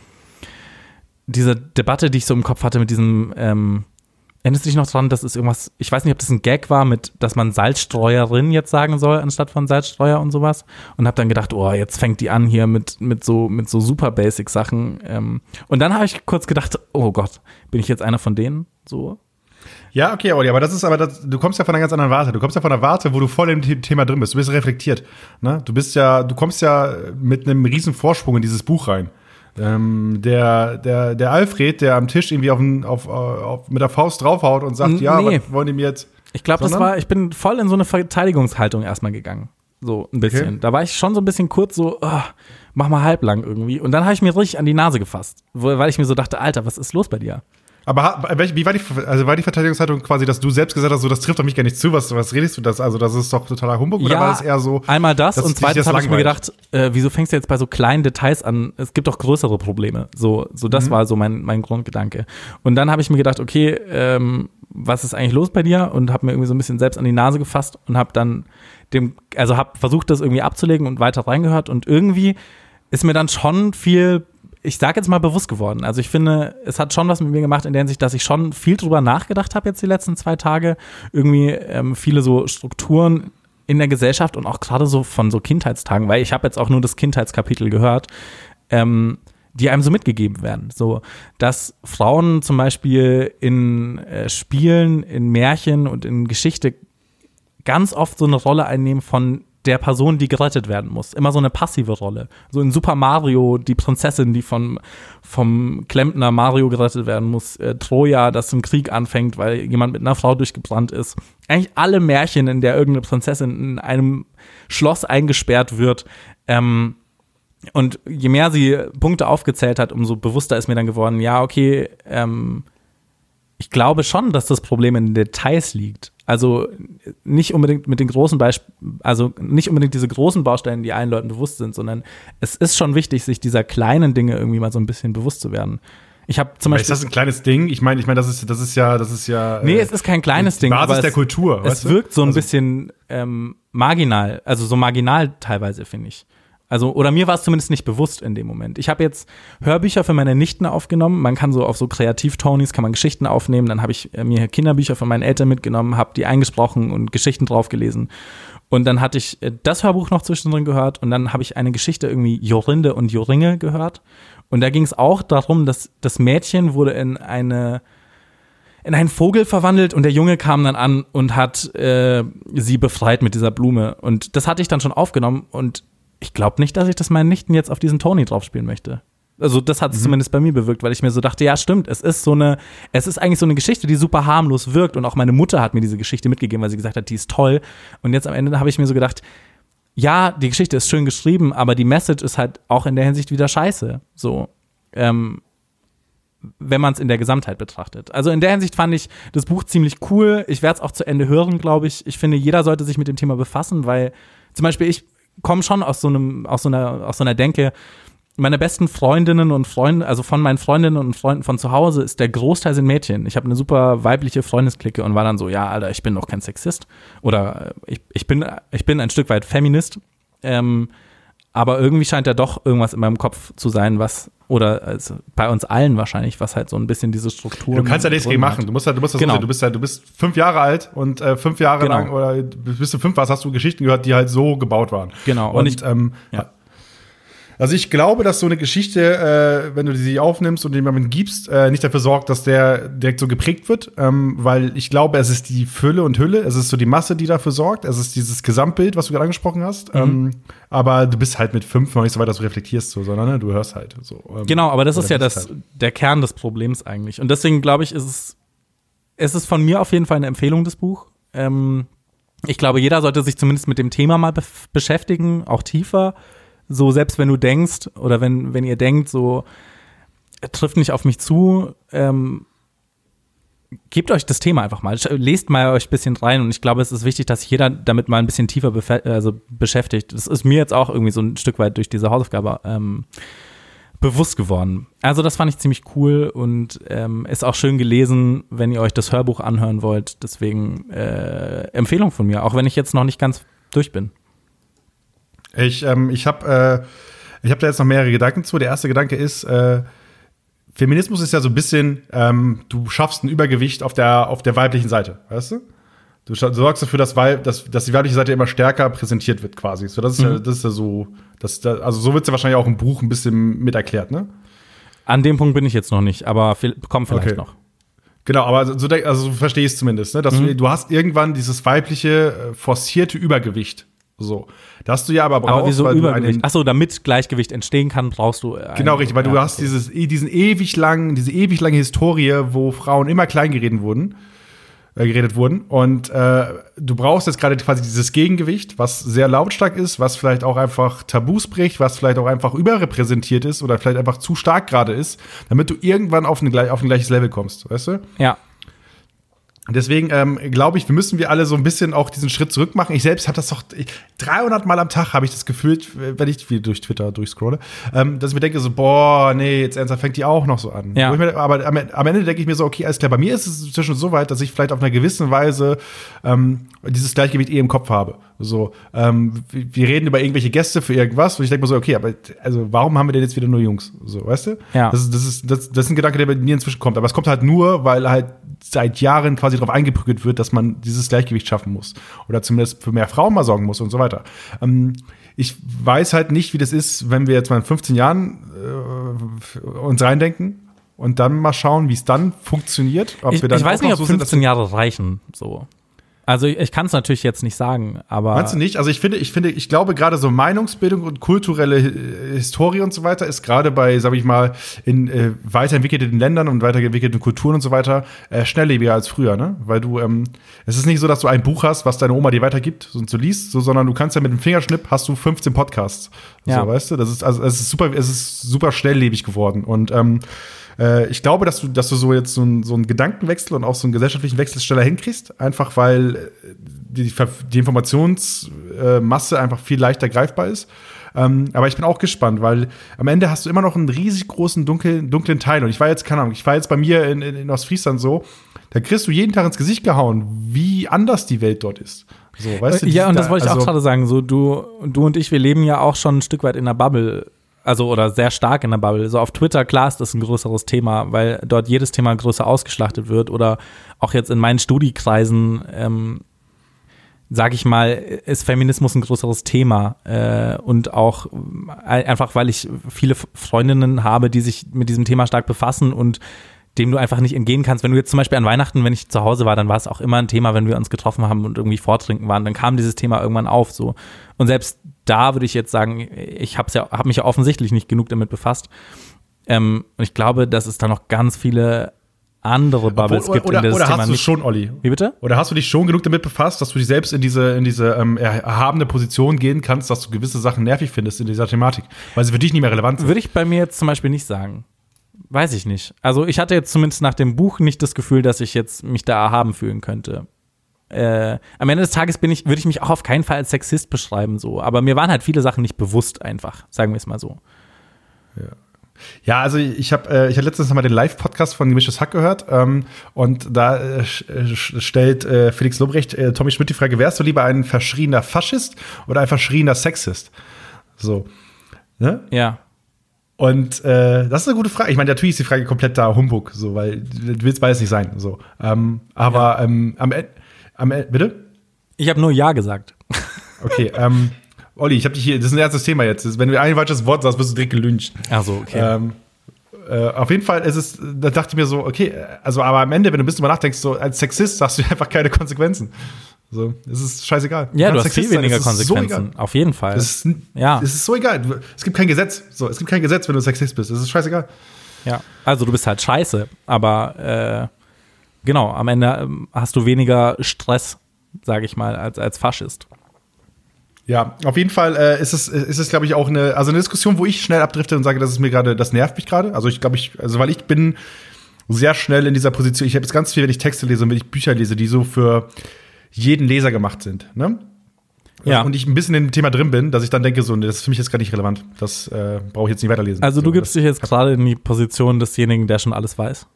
dieser Debatte, die ich so im Kopf hatte mit diesem, ähm, erinnerst du dich noch dran, dass es irgendwas, ich weiß nicht, ob das ein Gag war, mit, dass man Salzstreuerin jetzt sagen soll, anstatt von Salzstreuer und sowas. Und habe dann gedacht, oh, jetzt fängt die an hier mit, mit so, mit so super basic Sachen. Ähm, und dann habe ich kurz gedacht, oh Gott, bin ich jetzt einer von denen? So. Ja, okay, Olli, aber das ist aber, das, du kommst ja von einer ganz anderen Warte. Du kommst ja von einer Warte, wo du voll im The- Thema drin bist. Du bist reflektiert. Ne? Du bist ja, du kommst ja mit einem riesen Vorsprung in dieses Buch rein. Ähm, der, der, der Alfred, der am Tisch irgendwie auf, auf, auf, mit der Faust draufhaut und sagt, N- ja, nee. was wollen die mir jetzt? Ich glaube, das war, ich bin voll in so eine Verteidigungshaltung erstmal gegangen. So ein bisschen. Okay. Da war ich schon so ein bisschen kurz so, oh, mach mal halblang irgendwie. Und dann habe ich mir richtig an die Nase gefasst, weil ich mir so dachte, Alter, was ist los bei dir? Aber wie war die, also war die Verteidigungshaltung quasi, dass du selbst gesagt hast, so, das trifft doch mich gar nicht zu, was, was redest du das? Also, das ist doch totaler Humbug? Oder war das eher so? einmal das und zweitens habe ich mir gedacht, äh, wieso fängst du jetzt bei so kleinen Details an? Es gibt doch größere Probleme. So, so Mhm. das war so mein, mein Grundgedanke. Und dann habe ich mir gedacht, okay, ähm, was ist eigentlich los bei dir? Und habe mir irgendwie so ein bisschen selbst an die Nase gefasst und habe dann dem, also habe versucht, das irgendwie abzulegen und weiter reingehört und irgendwie ist mir dann schon viel ich sage jetzt mal bewusst geworden. Also ich finde, es hat schon was mit mir gemacht in der Hinsicht, dass ich schon viel drüber nachgedacht habe jetzt die letzten zwei Tage. Irgendwie ähm, viele so Strukturen in der Gesellschaft und auch gerade so von so Kindheitstagen, weil ich habe jetzt auch nur das Kindheitskapitel gehört, ähm, die einem so mitgegeben werden. So, dass Frauen zum Beispiel in äh, Spielen, in Märchen und in Geschichte ganz oft so eine Rolle einnehmen von der Person, die gerettet werden muss. Immer so eine passive Rolle. So in Super Mario, die Prinzessin, die vom, vom Klempner Mario gerettet werden muss. Äh, Troja, das im Krieg anfängt, weil jemand mit einer Frau durchgebrannt ist. Eigentlich alle Märchen, in der irgendeine Prinzessin in einem Schloss eingesperrt wird. Ähm, und je mehr sie Punkte aufgezählt hat, umso bewusster ist mir dann geworden, ja, okay, ähm, ich glaube schon, dass das Problem in den Details liegt. Also nicht unbedingt mit den großen Beispielen, also nicht unbedingt diese großen Baustellen, die allen Leuten bewusst sind, sondern es ist schon wichtig, sich dieser kleinen Dinge irgendwie mal so ein bisschen bewusst zu werden. Ich habe zum Beispiel. ist das ein kleines Ding? Ich meine, ich meine, das ist, das ist ja, das ist ja. Nee, äh, es ist kein kleines Ding. Basis aber der es, Kultur. Es du? wirkt so ein Also- bisschen ähm, marginal, also so marginal teilweise, finde ich. Also, oder mir war es zumindest nicht bewusst in dem Moment. Ich habe jetzt Hörbücher für meine Nichten aufgenommen. Man kann so auf so Kreativ-Tonys kann man Geschichten aufnehmen. Dann habe ich äh, mir Kinderbücher von meinen Eltern mitgenommen, habe die eingesprochen und Geschichten draufgelesen. Und dann hatte ich äh, das Hörbuch noch zwischendrin gehört und dann habe ich eine Geschichte irgendwie Jorinde und Joringe gehört. Und da ging es auch darum, dass das Mädchen wurde in eine in einen Vogel verwandelt und der Junge kam dann an und hat äh, sie befreit mit dieser Blume. Und das hatte ich dann schon aufgenommen und ich glaube nicht, dass ich das meinen Nichten jetzt auf diesen Tony draufspielen möchte. Also das hat es zumindest bei mir bewirkt, weil ich mir so dachte, ja stimmt, es ist so eine, es ist eigentlich so eine Geschichte, die super harmlos wirkt und auch meine Mutter hat mir diese Geschichte mitgegeben, weil sie gesagt hat, die ist toll. Und jetzt am Ende habe ich mir so gedacht, ja, die Geschichte ist schön geschrieben, aber die Message ist halt auch in der Hinsicht wieder scheiße. So, ähm, wenn man es in der Gesamtheit betrachtet. Also in der Hinsicht fand ich das Buch ziemlich cool. Ich werde es auch zu Ende hören, glaube ich. Ich finde, jeder sollte sich mit dem Thema befassen, weil zum Beispiel ich komme schon aus so einem, aus so einer, aus so einer Denke, meine besten Freundinnen und Freunde, also von meinen Freundinnen und Freunden von zu Hause, ist der Großteil sind Mädchen. Ich habe eine super weibliche Freundesklicke und war dann so, ja, Alter, ich bin doch kein Sexist. Oder äh, ich, ich, bin, ich bin ein Stück weit Feminist. Ähm, aber irgendwie scheint da doch irgendwas in meinem Kopf zu sein, was, oder also bei uns allen wahrscheinlich, was halt so ein bisschen diese Strukturen. Du kannst ja nichts gegen machen. Du musst ja, du musst das Genau. sehen. Du bist ja, du bist fünf Jahre alt und äh, fünf Jahre Genau. lang oder bis du fünf warst, hast du Geschichten gehört, die halt so gebaut waren. Genau. Und, Und ich- ähm, ja. Also ich glaube, dass so eine Geschichte, äh, wenn du sie aufnimmst und jemandem gibst, äh, nicht dafür sorgt, dass der direkt so geprägt wird, ähm, weil ich glaube, es ist die Fülle und Hülle, es ist so die Masse, die dafür sorgt, es ist dieses Gesamtbild, was du gerade angesprochen hast. Mhm. Ähm, aber du bist halt mit fünf noch nicht so weit, dass du reflektierst, so, sondern ne, du hörst halt so. ähm, Genau, aber das ist ja das, halt. der Kern des Problems eigentlich. Und deswegen glaube ich, ist es, es ist von mir auf jeden Fall eine Empfehlung, das Buch. Ähm, ich glaube, jeder sollte sich zumindest mit dem Thema mal bef- beschäftigen, auch tiefer. So, selbst wenn du denkst oder wenn, wenn ihr denkt, so, trifft nicht auf mich zu, ähm, gebt euch das Thema einfach mal. Lest mal euch ein bisschen rein und ich glaube, es ist wichtig, dass sich jeder damit mal ein bisschen tiefer also beschäftigt. Das ist mir jetzt auch irgendwie so ein Stück weit durch diese Hausaufgabe ähm, bewusst geworden. Also das fand ich ziemlich cool und ähm, ist auch schön gelesen, wenn ihr euch das Hörbuch anhören wollt. Deswegen äh, Empfehlung von mir, auch wenn ich jetzt noch nicht ganz durch bin. Ich, ähm, ich habe äh, ich hab da jetzt noch mehrere Gedanken zu. Der erste Gedanke ist, äh, Feminismus ist ja so ein bisschen, ähm, du schaffst ein Übergewicht auf der, auf der weiblichen Seite, weißt du? Du, sorgst dafür, dass, Weib, dass, dass die weibliche Seite immer stärker präsentiert wird, quasi. So, das ist ja, das ist ja so, das, da, also so wird es ja wahrscheinlich auch im Buch ein bisschen mit erklärt, ne? An dem Punkt bin ich jetzt noch nicht, aber komm vielleicht Okay. noch. Genau, aber so, also so verstehe ich es zumindest, ne? Dass du, du hast irgendwann dieses weibliche, äh, forcierte Übergewicht. So. Das du ja aber brauchst, Aber wieso weil du Übergewicht? Achso, damit Gleichgewicht entstehen kann, brauchst du. Genau, richtig, weil du hast dieses, eh- diesen ewig langen, diese ewig lange Historie, wo Frauen immer klein geredet wurden, äh, geredet wurden. Und äh, du brauchst jetzt gerade quasi dieses Gegengewicht, was sehr lautstark ist, was vielleicht auch einfach Tabus bricht, was vielleicht auch einfach überrepräsentiert ist oder vielleicht einfach zu stark gerade ist, damit du irgendwann auf ein, gleich- auf ein gleiches Level kommst, weißt du? Ja, Deswegen ähm, glaube ich, wir müssen wir alle so ein bisschen auch diesen Schritt zurück machen. Ich selbst habe das doch 300 Mal am Tag habe ich das gefühlt, wenn ich wie durch Twitter durchscrolle, ähm, dass ich mir denke so, boah, nee, jetzt ernsthaft fängt die auch noch so an. Ja. Mir, aber am, am Ende denke ich mir so, okay, alles klar. Bei mir ist es inzwischen so weit, dass ich vielleicht auf einer gewissen Weise ähm, dieses Gleichgewicht eh im Kopf habe. So, ähm, wir wir reden über irgendwelche Gäste für irgendwas und ich denke mir so, okay, aber also warum haben wir denn jetzt wieder nur Jungs? So, weißt du? Ja. Das ist, das ist, das, das ist ein Gedanke, der bei mir inzwischen kommt. Aber es kommt halt nur, weil halt seit Jahren quasi darauf eingeprügelt wird, dass man dieses Gleichgewicht schaffen muss. Oder zumindest für mehr Frauen mal sorgen muss und so weiter. Ähm, ich weiß halt nicht, wie das ist, wenn wir jetzt mal in 15 Jahren äh, uns reindenken und dann mal schauen, wie es dann funktioniert. Ob Ich, wir dann ich weiß nicht, ob so sind, dass 15 Jahre reichen. So. Also ich, ich kann es natürlich jetzt nicht sagen, aber Meinst du nicht? Also ich finde, ich finde, ich glaube gerade so Meinungsbildung und kulturelle äh, Historie und so weiter ist gerade bei, sag ich mal, in äh, weiterentwickelten Ländern und weiterentwickelten Kulturen und so weiter äh, schnelllebiger als früher, ne? Weil du, ähm, es ist nicht so, dass du ein Buch hast, was deine Oma dir weitergibt und so liest, so, sondern du kannst ja mit dem Fingerschnipp hast du 15 Podcasts. Ja. So, weißt du? Das ist also es ist super, es ist super schnelllebig geworden und ähm, äh, ich glaube, dass du, dass du so jetzt so, ein, so einen Gedankenwechsel und auch so einen gesellschaftlichen Wechsel schneller hinkriegst, einfach weil äh, die, die Informationsmasse einfach viel leichter greifbar ist. Ähm, aber ich bin auch gespannt, weil am Ende hast du immer noch einen riesig großen dunklen, dunklen Teil. Und ich war jetzt, keine Ahnung, ich war jetzt bei mir in, in, in Ostfriesland so, da kriegst du jeden Tag ins Gesicht gehauen, wie anders die Welt dort ist. So, weißt du, Äh, ja, und das da- wollte ich auch also- gerade sagen. So, du, du und ich, wir leben ja auch schon ein Stück weit in der Bubble. Also, oder sehr stark in der Bubble. So auf Twitter, klar, ist das ein größeres Thema, weil dort jedes Thema größer ausgeschlachtet wird. Oder auch jetzt in meinen Studiekreisen, ähm, sag ich mal, ist Feminismus ein größeres Thema. Äh, und auch äh, einfach, weil ich viele Freundinnen habe, die sich mit diesem Thema stark befassen und dem du einfach nicht entgehen kannst. Wenn du jetzt zum Beispiel an Weihnachten, wenn ich zu Hause war, dann war es auch immer ein Thema, wenn wir uns getroffen haben und irgendwie vortrinken waren, dann kam dieses Thema irgendwann auf. So und selbst da würde ich jetzt sagen, ich habe ja, habe mich ja offensichtlich nicht genug damit befasst. Ähm, und ich glaube, dass es da noch ganz viele andere Bubbles Obwohl, gibt, oder, in das oder Thema hast du nicht. schon, Olli? Wie bitte? Oder hast du dich schon genug damit befasst, dass du dich selbst in diese, in diese ähm, erhabene Position gehen kannst, dass du gewisse Sachen nervig findest in dieser Thematik, weil sie für dich nicht mehr relevant sind? Würde ich bei mir jetzt zum Beispiel nicht sagen. Weiß ich nicht. Also ich hatte jetzt zumindest nach dem Buch nicht das Gefühl, dass ich jetzt mich da erhaben fühlen könnte. Äh, am Ende des Tages bin ich, würde ich mich auch auf keinen Fall als Sexist beschreiben, so. Aber mir waren halt viele Sachen nicht bewusst einfach, sagen wir es mal so. Ja, also ich habe äh, ich hab letztens mal den Live-Podcast von Gemischtes Hack gehört ähm, und da äh, äh, stellt äh, Felix Lobrecht äh, Tommy Schmidt die Frage, wärst du lieber ein verschrieener Faschist oder ein verschrieener Sexist? So. Ne? Ja. Und äh, das ist eine gute Frage. Ich meine, natürlich ist die Frage komplett da Humbug, so, weil du willst beides nicht sein. So. Ähm, aber ähm, am Ende, am Ende, bitte? Ich habe nur Ja gesagt. Okay, ähm, Olli, ich habe dich hier, das ist ein ernstes Thema jetzt. Wenn du ein falsches Wort sagst, wirst du direkt gelünscht. Also okay. Ähm, äh, auf jeden Fall ist es, da dachte ich mir so, okay, also aber am Ende, wenn du ein bisschen drüber nachdenkst, so als Sexist hast du einfach keine Konsequenzen. So, es ist scheißegal. ja, du hast viel Sexist weniger so Konsequenzen. egal. auf jeden Fall. Es ist, Ja. es ist so egal. Es gibt kein Gesetz. So, es gibt kein Gesetz, wenn du Sexist bist. Es ist scheißegal. Ja, also du bist halt scheiße, aber äh, genau, am Ende ähm, hast du weniger Stress, sage ich mal, als, als Faschist. Ja, auf jeden Fall äh, ist es, ist es glaube ich, auch eine, also eine Diskussion, wo ich schnell abdrifte und sage, das ist mir gerade, das nervt mich gerade. Also ich glaube, ich, also weil ich bin sehr schnell in dieser Position. Ich habe jetzt ganz viel, wenn ich Texte lese und wenn ich Bücher lese, die so für jeden Leser gemacht sind. Ne? Ja. Und ich ein bisschen in dem Thema drin bin, dass ich dann denke, so, das ist für mich jetzt gar nicht relevant. Das äh, brauche ich jetzt nicht weiterlesen. Also du so, gibst dich jetzt gerade in die Position desjenigen, der schon alles weiß.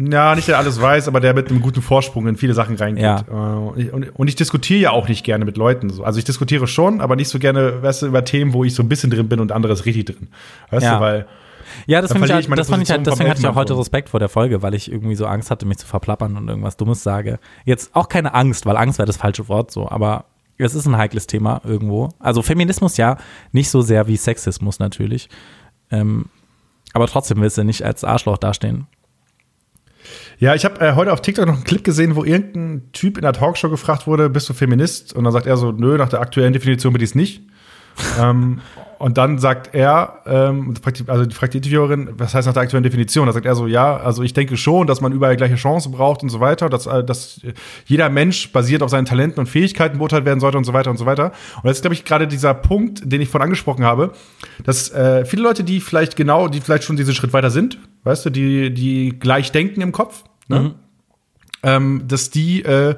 Ja, nicht der alles weiß, aber der mit einem guten Vorsprung in viele Sachen reingeht. Ja. Äh, Und, ich, und, und ich diskutiere ja auch nicht gerne mit Leuten. So. Also ich diskutiere schon, aber nicht so gerne, weißt du, über Themen, wo ich so ein bisschen drin bin und anderes richtig drin. Weißt Ja. du, weil Ja, das Dann finde ich, halt, das fand ich halt, deswegen hatte ich auch heute. Respekt vor der Folge, weil ich irgendwie so Angst hatte, mich zu verplappern und irgendwas Dummes sage. Jetzt auch keine Angst, weil Angst wäre das falsche Wort so, aber es ist ein heikles Thema irgendwo. Also Feminismus ja, nicht so sehr wie Sexismus natürlich. Ähm, aber trotzdem willst du nicht als Arschloch dastehen. Ja, ich habe äh, heute auf TikTok noch einen Clip gesehen, wo irgendein Typ in der Talkshow gefragt wurde, bist du Feminist? Und dann sagt er so, nö, nach der aktuellen Definition bin ich es nicht. ähm, und dann sagt er, ähm, also die fragt die Interviewerin, was heißt nach der aktuellen Definition? Da sagt er so, ja, also ich denke schon, dass man überall gleiche Chancen braucht und so weiter, dass, äh, dass jeder Mensch basiert auf seinen Talenten und Fähigkeiten beurteilt werden sollte und so weiter und so weiter. Und das ist, glaube ich, gerade dieser Punkt, den ich vorhin angesprochen habe, dass äh, viele Leute, die vielleicht genau, die vielleicht schon diesen Schritt weiter sind, weißt du, die, die gleich denken im Kopf, ne? ähm, dass die äh,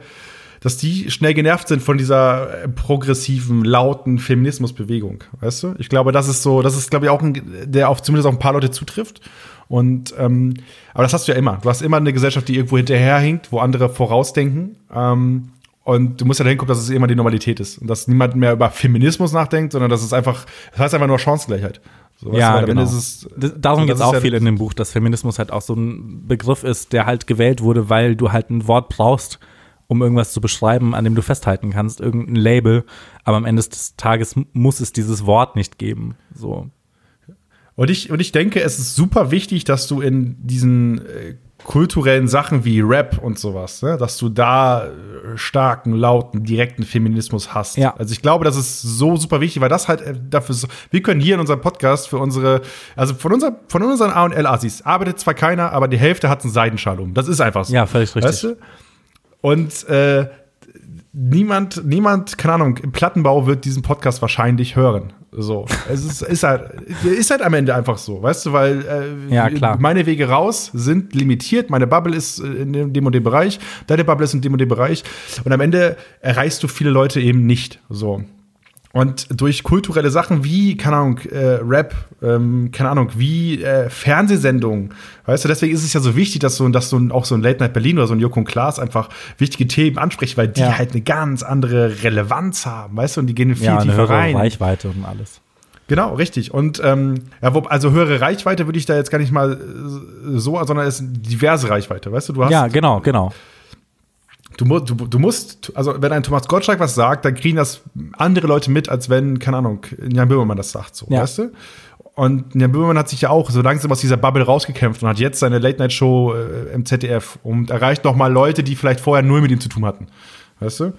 dass die schnell genervt sind von dieser äh, progressiven, lauten Feminismusbewegung. Weißt du? Ich glaube, das ist so, das ist, glaube ich, auch ein, der auf zumindest auf ein paar Leute zutrifft. Und ähm, aber das hast du ja immer. Du hast immer eine Gesellschaft, die irgendwo hinterherhinkt, wo andere vorausdenken. Ähm, und du musst ja dahin gucken, dass es immer die Normalität ist. Und dass niemand mehr über Feminismus nachdenkt, sondern dass es einfach, das heißt einfach nur Chancengleichheit. So, weißt du, Ja, am Ende genau. ist es- Darum geht es auch ja- viel in dem Buch, dass Feminismus halt auch so ein Begriff ist, der halt gewählt wurde, weil du halt ein Wort brauchst, um irgendwas zu beschreiben, an dem du festhalten kannst, irgendein Label. Aber am Ende des Tages muss es dieses Wort nicht geben. So. Und ich, und ich denke, es ist super wichtig, dass du in diesen äh, kulturellen Sachen wie Rap und sowas, ne, dass du da äh, starken, lauten, direkten Feminismus hast. Ja. Also ich glaube, das ist so super wichtig, weil das halt äh, dafür so, wir können hier in unserem Podcast für unsere, also von, unser, von unseren A&L-Assis arbeitet zwar keiner, aber die Hälfte hat einen Seidenschal um. Das ist einfach so. Ja, völlig richtig. Weißt du? Und äh, niemand, niemand, keine Ahnung, im Plattenbau wird diesen Podcast wahrscheinlich hören. So, es ist, ist halt, ist halt am Ende einfach so, weißt du, weil äh, Ja, klar. meine Wege raus sind limitiert, meine Bubble ist äh, in dem- dem und dem Bereich, deine Bubble ist in dem und dem Bereich und am Ende erreichst du viele Leute eben nicht. So. Und durch kulturelle Sachen wie, keine Ahnung, äh, Rap, ähm, keine Ahnung, wie äh, Fernsehsendungen, weißt du, deswegen ist es ja so wichtig, dass so, dass so ein, auch so ein Late Night Berlin oder so ein Joko und Klaas einfach wichtige Themen anspricht, weil die Ja. halt eine ganz andere Relevanz haben, weißt du, und die gehen viel Ja, tiefer rein. Reichweite und alles. Genau, richtig. Und ähm, ja, also höhere Reichweite würde ich da jetzt gar nicht mal äh, so, sondern es ist diverse Reichweite, weißt du, du hast Ja, genau, genau. Du, mu du, du musst, also wenn ein Thomas Gottschalk was sagt, dann kriegen das andere Leute mit, als wenn, keine Ahnung, Jan Böhmermann das sagt, so, Ja. weißt du? Und Jan Böhmermann hat sich ja auch so langsam aus dieser Bubble rausgekämpft und hat jetzt seine Late-Night-Show äh, im ZDF und erreicht noch mal Leute, die vielleicht vorher null mit ihm zu tun hatten, weißt du?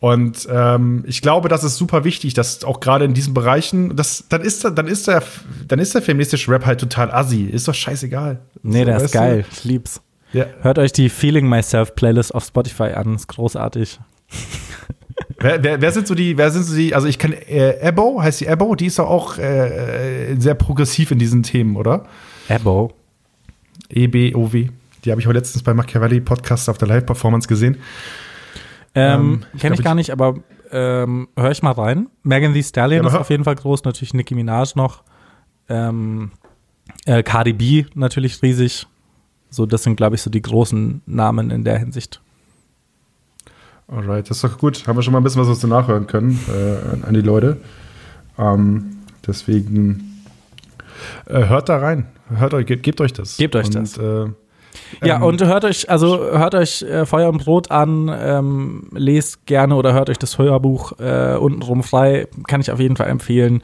Und ähm, ich glaube, das ist super wichtig, dass auch gerade in diesen Bereichen, das, dann ist, da- dann ist der, dann ist der feministische Rap halt total assi. Ist doch scheißegal. Nee, So, der ist weißt du? geil. Ich lieb's. Ja. Hört euch die Feeling Myself Playlist auf Spotify an. Ist großartig. Wer, wer, wer sind so die, wer sind so die, also ich kenne äh, Ebo, heißt die Ebo, die ist doch auch äh, sehr progressiv in diesen Themen, oder? Ebo. E-B-O-W. Die habe ich auch letztens bei Machiavelli Podcast auf der Live-Performance gesehen. Ähm, Ähm, ich Kenne ich gar nicht, aber ähm, höre ich mal rein. Megan Thee Stallion Ja, ist auf jeden Fall groß. Natürlich Nicki Minaj noch. Ähm, äh, Cardi B natürlich riesig. So, das sind, glaube ich, so die großen Namen in der Hinsicht. Alright, das ist doch gut. Haben wir schon mal ein bisschen was dazu nachhören können äh, an- an die Leute. Ähm, deswegen äh, hört da rein. Hört euch, gebt, gebt euch das. Gebt euch und, das. Äh, Ja, ähm, und hört euch, also hört euch äh, Feuer und Brot an, ähm, lest gerne oder hört euch das Hörbuch äh, untenrum frei, kann ich auf jeden Fall empfehlen.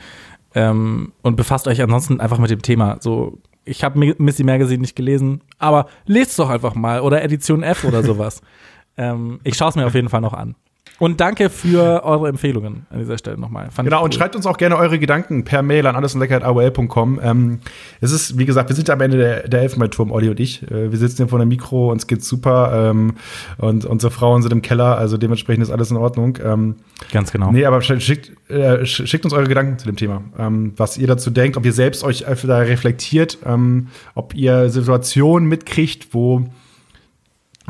Ähm, und befasst euch ansonsten einfach mit dem Thema. So, ich habe Missy Magazine nicht gelesen, aber lest doch einfach mal oder Edition F oder sowas. ähm, ich schaue es mir auf jeden Fall noch an. Und danke für eure Empfehlungen an dieser Stelle nochmal. Fand Genau, ich und cool. schreibt uns auch gerne eure Gedanken per Mail an allesundlecker.aol.com. Ähm, es ist, wie gesagt, wir sind am Ende der, der Elfenbeinturm, Olli und ich. Äh, wir sitzen hier vor dem Mikro, uns geht's super ähm, und unsere Frauen sind im Keller, also dementsprechend ist alles in Ordnung. Ähm, Ganz genau. Nee, aber sch- schickt, äh, sch- schickt uns eure Gedanken zu dem Thema, ähm, was ihr dazu denkt, ob ihr selbst euch da reflektiert, ähm, ob ihr Situationen mitkriegt, wo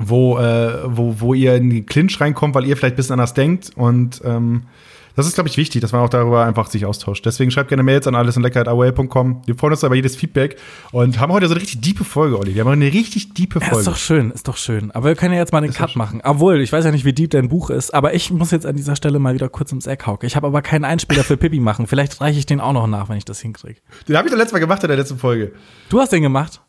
wo, äh, wo, wo ihr in den Clinch reinkommt, weil ihr vielleicht ein bisschen anders denkt. Und ähm, das ist, glaube ich, wichtig, dass man auch darüber einfach sich austauscht. Deswegen schreibt gerne Mails an allesundlecker.aol.com. Wir freuen uns über jedes Feedback und haben heute so eine richtig diepe Folge, Olli. Wir haben eine richtig diepe Ja, ist Folge. doch schön, ist doch schön. Aber wir können ja jetzt mal den Ist Cut machen. Obwohl, ich weiß ja nicht, wie deep dein Buch ist, aber ich muss jetzt an dieser Stelle mal wieder kurz ums Eck hauken. Ich habe aber keinen Einspieler für Pippi machen. Vielleicht reiche ich den auch noch nach, wenn ich das hinkriege. Den habe ich doch letztes Mal gemacht in der letzten Folge. Du hast den gemacht?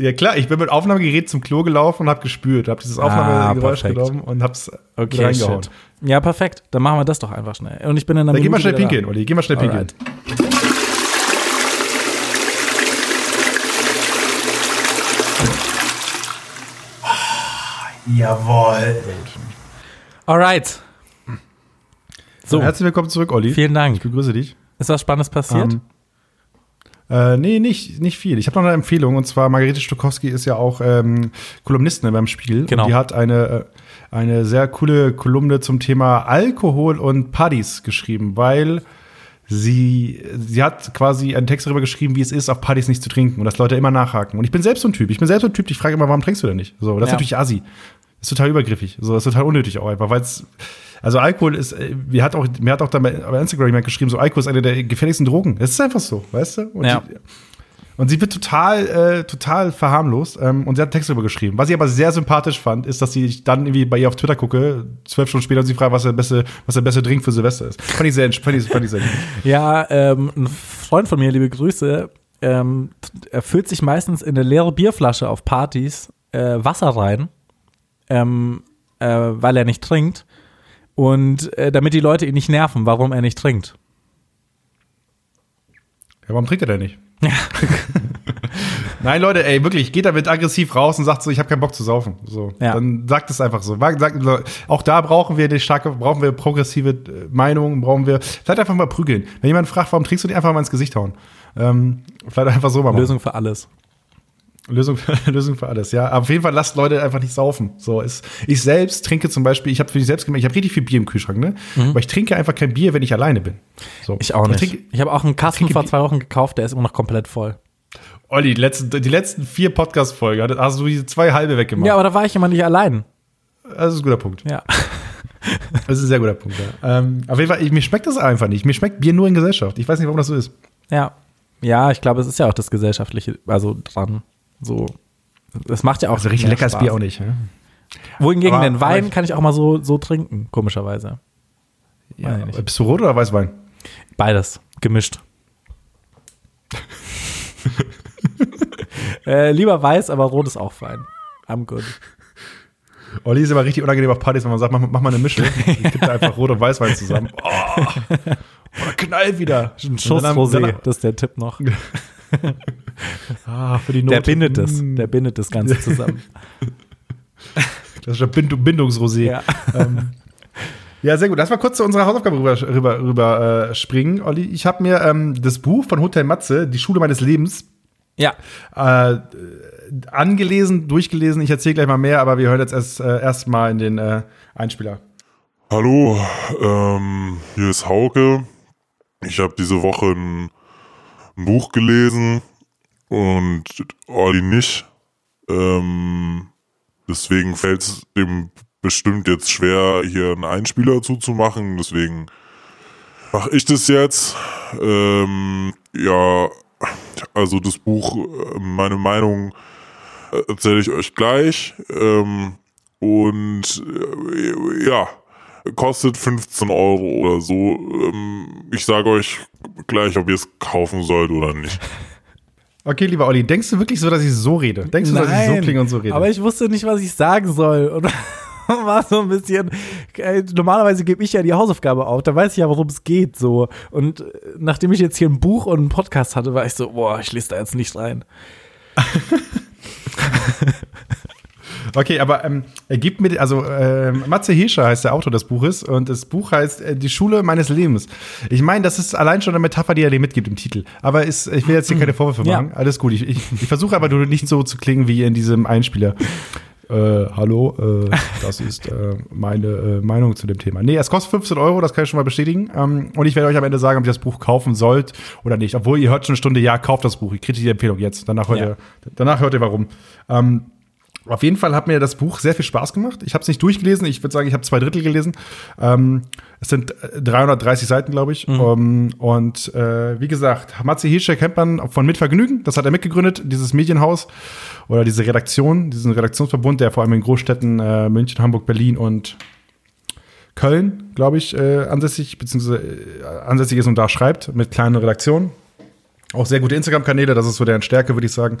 Ja klar, ich bin mit Aufnahmegerät zum Klo gelaufen und habe gespürt, habe dieses Aufnahmegeräusch perfekt. genommen und hab's wieder reingehauen. shit. Ja, perfekt. Dann machen wir das doch einfach schnell. Und ich bin in der Dann geh mal schnell pinkeln, Olli, geh mal schnell pinkeln. Alright. Jawohl. Alright. So, Herzlich willkommen zurück, Olli. vielen Dank. Ich begrüße dich. Ist was Spannendes passiert? Ähm, Äh, nee, nicht, nicht viel. Ich habe noch eine Empfehlung und zwar Margarete Stokowski ist ja auch ähm, Kolumnistin beim Spiel. Genau. Und die hat eine, äh, eine sehr coole Kolumne zum Thema Alkohol und Partys geschrieben, weil sie, sie hat quasi einen Text darüber geschrieben, wie es ist, auf Partys nicht zu trinken und dass Leute immer nachhaken. Und ich bin selbst so ein Typ. Ich bin selbst so ein Typ, ich frage immer, warum trinkst du denn nicht? So, das ist Ja. natürlich assi. Ist total übergriffig. So, ist total unnötig auch einfach, weil es. Also Alkohol ist, äh, mir hat auch, mir hat auch dann bei, Instagram jemand geschrieben, so Alkohol ist eine der gefährlichsten Drogen. Es ist einfach so, weißt du? Und Ja. sie, und sie wird total, äh, total verharmlost ähm, und sie hat einen Text darüber geschrieben. Was ich aber sehr sympathisch fand, ist, dass sie dann irgendwie bei ihr auf Twitter gucke, zwölf Stunden später und sie fragt, was der beste, was der beste Drink für Silvester ist. Fand ich sehr, fand ich, fand ich sehr. Ja, ähm, ein Freund von mir, liebe Grüße, ähm, er füllt sich meistens in eine leere Bierflasche auf Partys äh, Wasser rein, ähm, äh, weil er nicht trinkt. Und äh, damit die Leute ihn nicht nerven, warum er nicht trinkt. Ja, warum trinkt er denn nicht? Nein, Leute, ey, wirklich, geht damit aggressiv raus und sagt so, ich habe keinen Bock zu saufen. So, Ja. dann sagt es einfach so. Sagt, auch da brauchen wir eine starke, brauchen wir progressive äh, Meinungen, brauchen wir. Vielleicht einfach mal prügeln. Wenn jemand fragt, warum trinkst du die einfach mal ins Gesicht hauen? Ähm, vielleicht einfach so mal machen. Lösung für alles. Lösung, für, Lösung für alles, ja. Aber auf jeden Fall lasst Leute einfach nicht saufen. So ist, ich selbst trinke zum Beispiel, ich habe für mich selbst gemerkt, ich habe richtig viel Bier im Kühlschrank, ne? Aber ich trinke einfach kein Bier, wenn ich alleine bin. So. Mhm. Ich auch nicht. trinke- Ich habe auch einen Kasten vor zwei Wochen gekauft, der ist immer noch komplett voll. Olli, die letzten, die letzten vier Podcast-Folgen hast- hast du diese zwei halbe weggemacht. Ja, aber da war ich immer nicht allein. Das ist ein guter Punkt. Ja. Das ist ein sehr guter Punkt, ja. Ähm, auf jeden Fall, ich, mir schmeckt das einfach nicht. Mir schmeckt Bier nur in Gesellschaft. Ich weiß nicht, warum das so ist. Ja. Ja, ich glaube, es ist ja auch das Gesellschaftliche, also dran. So. Das macht ja auch. Also richtig leckeres Spaß. Bier auch nicht. Ja? Wohingegen Aber- den Wein kann ich auch mal so, so trinken, komischerweise. Ja, nicht. bist du rot oder Weißwein? Beides. Gemischt. äh, lieber weiß, aber rot ist auch fein. I'm good. Olli ist immer richtig unangenehm auf Partys, wenn man sagt, mach, mach mal eine Mische. Ich kipp da einfach Rot und Weißwein zusammen. Oh, oder knallt wieder. Ein Schuss Rosé, das ist der Tipp noch. Ah, für die Note. Der bindet es. Mm, Der bindet das Ganze zusammen. Das ist der Bind Bindungsrosé. ja. ähm, ja, sehr gut. Lass mal kurz zu unserer Hausaufgabe rüber, rüber, rüber äh, springen, Olli. Ich habe mir ähm, das Buch von Hotel Matze, Die Schule meines Lebens, ja. äh, angelesen, durchgelesen. Ich erzähle gleich mal mehr, aber wir hören jetzt erst, äh, erst mal in den äh, Einspieler. Hallo, ähm, hier ist Hauke. Ich habe diese Woche ein, ein Buch gelesen und Olli nicht. Ähm, deswegen fällt es dem bestimmt jetzt schwer, hier einen Einspieler zuzumachen. Deswegen mache ich das jetzt. Ähm, ja, also das Buch, meine Meinung äh, erzähle ich euch gleich. Ähm, und äh, ja, kostet 15 Euro oder so. Ähm, ich sage euch gleich, ob ihr es kaufen sollt oder nicht. Okay, lieber Olli, denkst du wirklich so, dass ich so rede? Denkst du, dass ich so klinge und so rede? Aber ich wusste nicht, was ich sagen soll. Und war so ein bisschen. äh, Normalerweise gebe ich ja die Hausaufgabe auf, da weiß ich ja, worum es geht. so. Und äh, nachdem ich jetzt hier ein Buch und einen Podcast hatte, war ich so, boah, ich lese da jetzt nicht rein. Okay, aber ähm, er gibt mir, also ähm, Matze Hirscher heißt der Autor des Buches und das Buch heißt äh, Die Schule meines Lebens. Ich meine, das ist allein schon eine Metapher, die er dir mitgibt im Titel. Aber ist, ich will jetzt hier keine Vorwürfe Ja. machen. Alles gut. Ich, ich, ich versuche aber nur nicht so zu klingen wie in diesem Einspieler. Äh, hallo, äh, das ist äh, meine äh, Meinung zu dem Thema. Nee, es kostet 15 Euro, das kann ich schon mal bestätigen. Ähm, und ich werde euch am Ende sagen, ob ihr das Buch kaufen sollt oder nicht. Obwohl ihr hört schon eine Stunde, ja, kauft das Buch. Ich kriege die Empfehlung jetzt. Danach hört, Ja. ihr, danach hört ihr warum. Ähm, auf jeden Fall hat mir das Buch sehr viel Spaß gemacht. Ich habe es nicht durchgelesen. Ich würde sagen, ich habe zwei Drittel gelesen. Ähm, es sind äh, 330 Seiten, glaube ich. Ähm, und äh, wie gesagt, Matze Hirscher kennt man von Mitvergnügen. Das hat er mitgegründet, dieses Medienhaus oder diese Redaktion, diesen Redaktionsverbund, der vor allem in Großstädten äh, München, Hamburg, Berlin und Köln, glaube ich, äh, ansässig, beziehungsweise äh, ansässig ist und da schreibt, mit kleinen Redaktionen. Auch sehr gute Instagram-Kanäle, das ist so deren Stärke, würde ich sagen.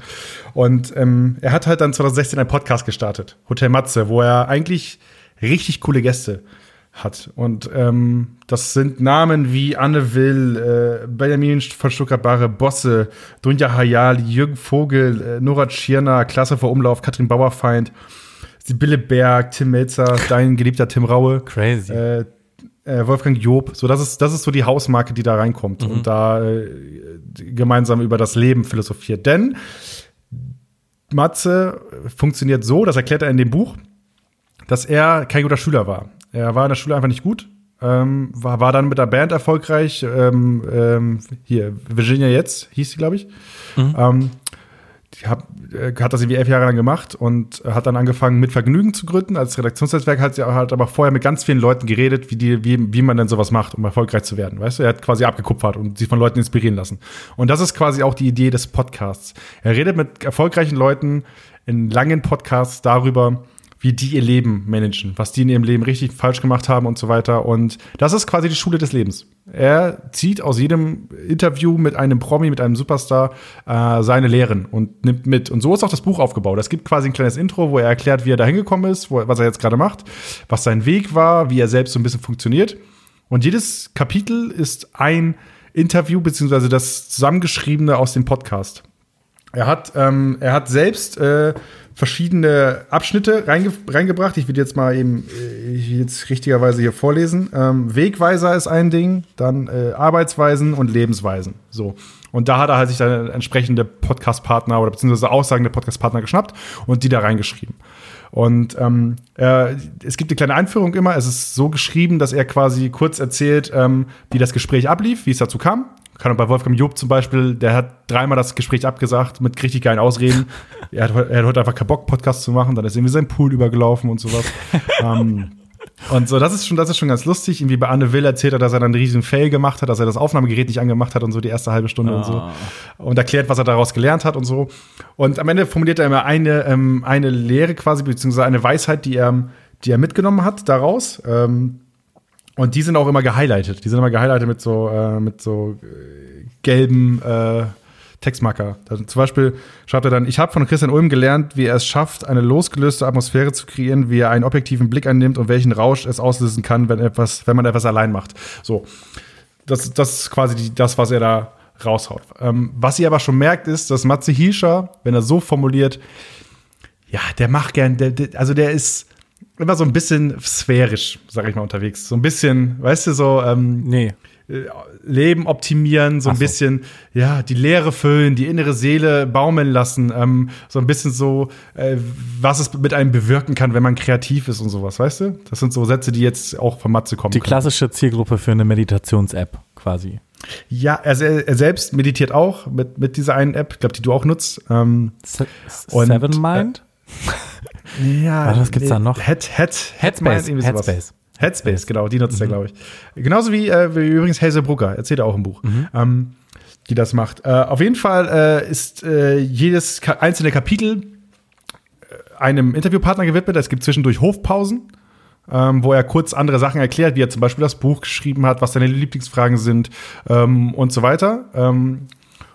Und ähm, er hat halt dann 2016 einen Podcast gestartet, Hotel Matze, wo er eigentlich richtig coole Gäste hat. Und ähm, das sind Namen wie Anne Will, äh, Benjamin von Stuttgart-Barre, Bosse, Dunja Hayal, Jürgen Vogel, äh, Nora Tschirner, Klasse vor Umlauf, Katrin Bauerfeind, Sibylle Berg, Tim Melzer, dein geliebter Tim Raue Crazy. äh, äh, Wolfgang Job. So, das ist, das ist so die Hausmarke, die da reinkommt und da äh, gemeinsam über das Leben philosophiert. Denn Matze funktioniert so, das erklärt er in dem Buch, dass er kein guter Schüler war. Er war in der Schule einfach nicht gut. Ähm, war, war dann mit der Band erfolgreich. Ähm, ähm, hier, Virginia jetzt hieß sie, glaube ich. Ähm, die hab, äh, hat das irgendwie elf Jahre lang gemacht und hat dann angefangen mit Vergnügen zu gründen. Als Redaktionsnetzwerk hat sie hat aber vorher mit ganz vielen Leuten geredet, wie, die, wie, wie man denn sowas macht, um erfolgreich zu werden. Weißt du, er hat quasi abgekupfert und sich von Leuten inspirieren lassen. Und das ist quasi auch die Idee des Podcasts. Er redet mit erfolgreichen Leuten in langen Podcasts darüber, wie die ihr Leben managen, was die in ihrem Leben richtig falsch gemacht haben und so weiter. Und das ist quasi die Schule des Lebens. Er zieht aus jedem Interview mit einem Promi, mit einem Superstar äh, seine Lehren und nimmt mit. Und so ist auch das Buch aufgebaut. Es gibt quasi ein kleines Intro, wo er erklärt, wie er da hingekommen ist, wo, was er jetzt gerade macht, was sein Weg war, wie er selbst so ein bisschen funktioniert. Und jedes Kapitel ist ein Interview, beziehungsweise das Zusammengeschriebene aus dem Podcast. Er hat, ähm, er hat selbst äh, verschiedene Abschnitte reinge reingebracht. Ich will jetzt mal eben, äh, ich will jetzt richtigerweise hier vorlesen. Ähm, Wegweiser ist ein Ding, dann äh, Arbeitsweisen und Lebensweisen. So. Und da hat er halt sich dann entsprechende Podcast-Partner oder beziehungsweise Aussagen der Podcast-Partner geschnappt und die da reingeschrieben. Und ähm, äh, es gibt eine kleine Einführung immer. Es ist so geschrieben, dass er quasi kurz erzählt, ähm, wie das Gespräch ablief, wie es dazu kam kann bei Wolfgang Job zum Beispiel, der hat dreimal das Gespräch abgesagt mit richtig geilen Ausreden. er, hat, er hat heute einfach keinen Bock, Podcast zu machen, dann ist irgendwie sein Pool übergelaufen und sowas. ähm, und so, das ist schon, das ist schon ganz lustig. Irgendwie bei Anne Will erzählt er, dass er dann einen riesen Fail gemacht hat, dass er das Aufnahmegerät nicht angemacht hat und so die erste halbe Stunde oh. und so. Ah. Und erklärt, was er daraus gelernt hat und so. Und am Ende formuliert er immer eine, ähm, eine Lehre quasi, beziehungsweise eine Weisheit, die er, die er mitgenommen hat daraus. Ähm, und die sind auch immer gehighlightet. Die sind immer gehighlightet mit so, äh, mit so äh, gelben äh, Textmarker. Also zum Beispiel schreibt er dann, ich habe von Christian Ulm gelernt, wie er es schafft, eine losgelöste Atmosphäre zu kreieren, wie er einen objektiven Blick annimmt und welchen Rausch es auslösen kann, wenn, etwas, wenn man etwas allein macht. So. Das, das ist quasi die, das, was er da raushaut. Ähm, was ihr aber schon merkt, ist, dass Matze Hiescher, wenn er so formuliert, ja, der macht gern, der, der, also der ist immer so ein bisschen sphärisch, sag ich mal, unterwegs. So ein bisschen, weißt du, so ähm, Nee. äh, Leben optimieren, so ein Ach so. bisschen, ja, die Leere füllen, die innere Seele baumeln lassen, ähm, so ein bisschen so, äh, was es mit einem bewirken kann, wenn man kreativ ist und sowas, weißt du? Das sind so Sätze, die jetzt auch von Matze kommen. Die können. klassische Zielgruppe für eine Meditations-App quasi. Ja, also er, er selbst meditiert auch mit, mit dieser einen App, ich glaube, die du auch nutzt. Ähm, Se Und, Seven Mind? ja, Warte, was gibt's da noch? Head, Head, Headspace. Headspace. Headspace, genau, die nutzt er, glaube ich. Genauso wie, äh, wie übrigens Hazel Brugger, erzählt er auch im Buch, ähm, die das macht. Äh, auf jeden Fall äh, ist äh, jedes Ka einzelne Kapitel äh, einem Interviewpartner gewidmet. Es gibt zwischendurch Hofpausen, ähm, wo er kurz andere Sachen erklärt, wie er zum Beispiel das Buch geschrieben hat, was seine Lieblingsfragen sind ähm, und so weiter. Ähm,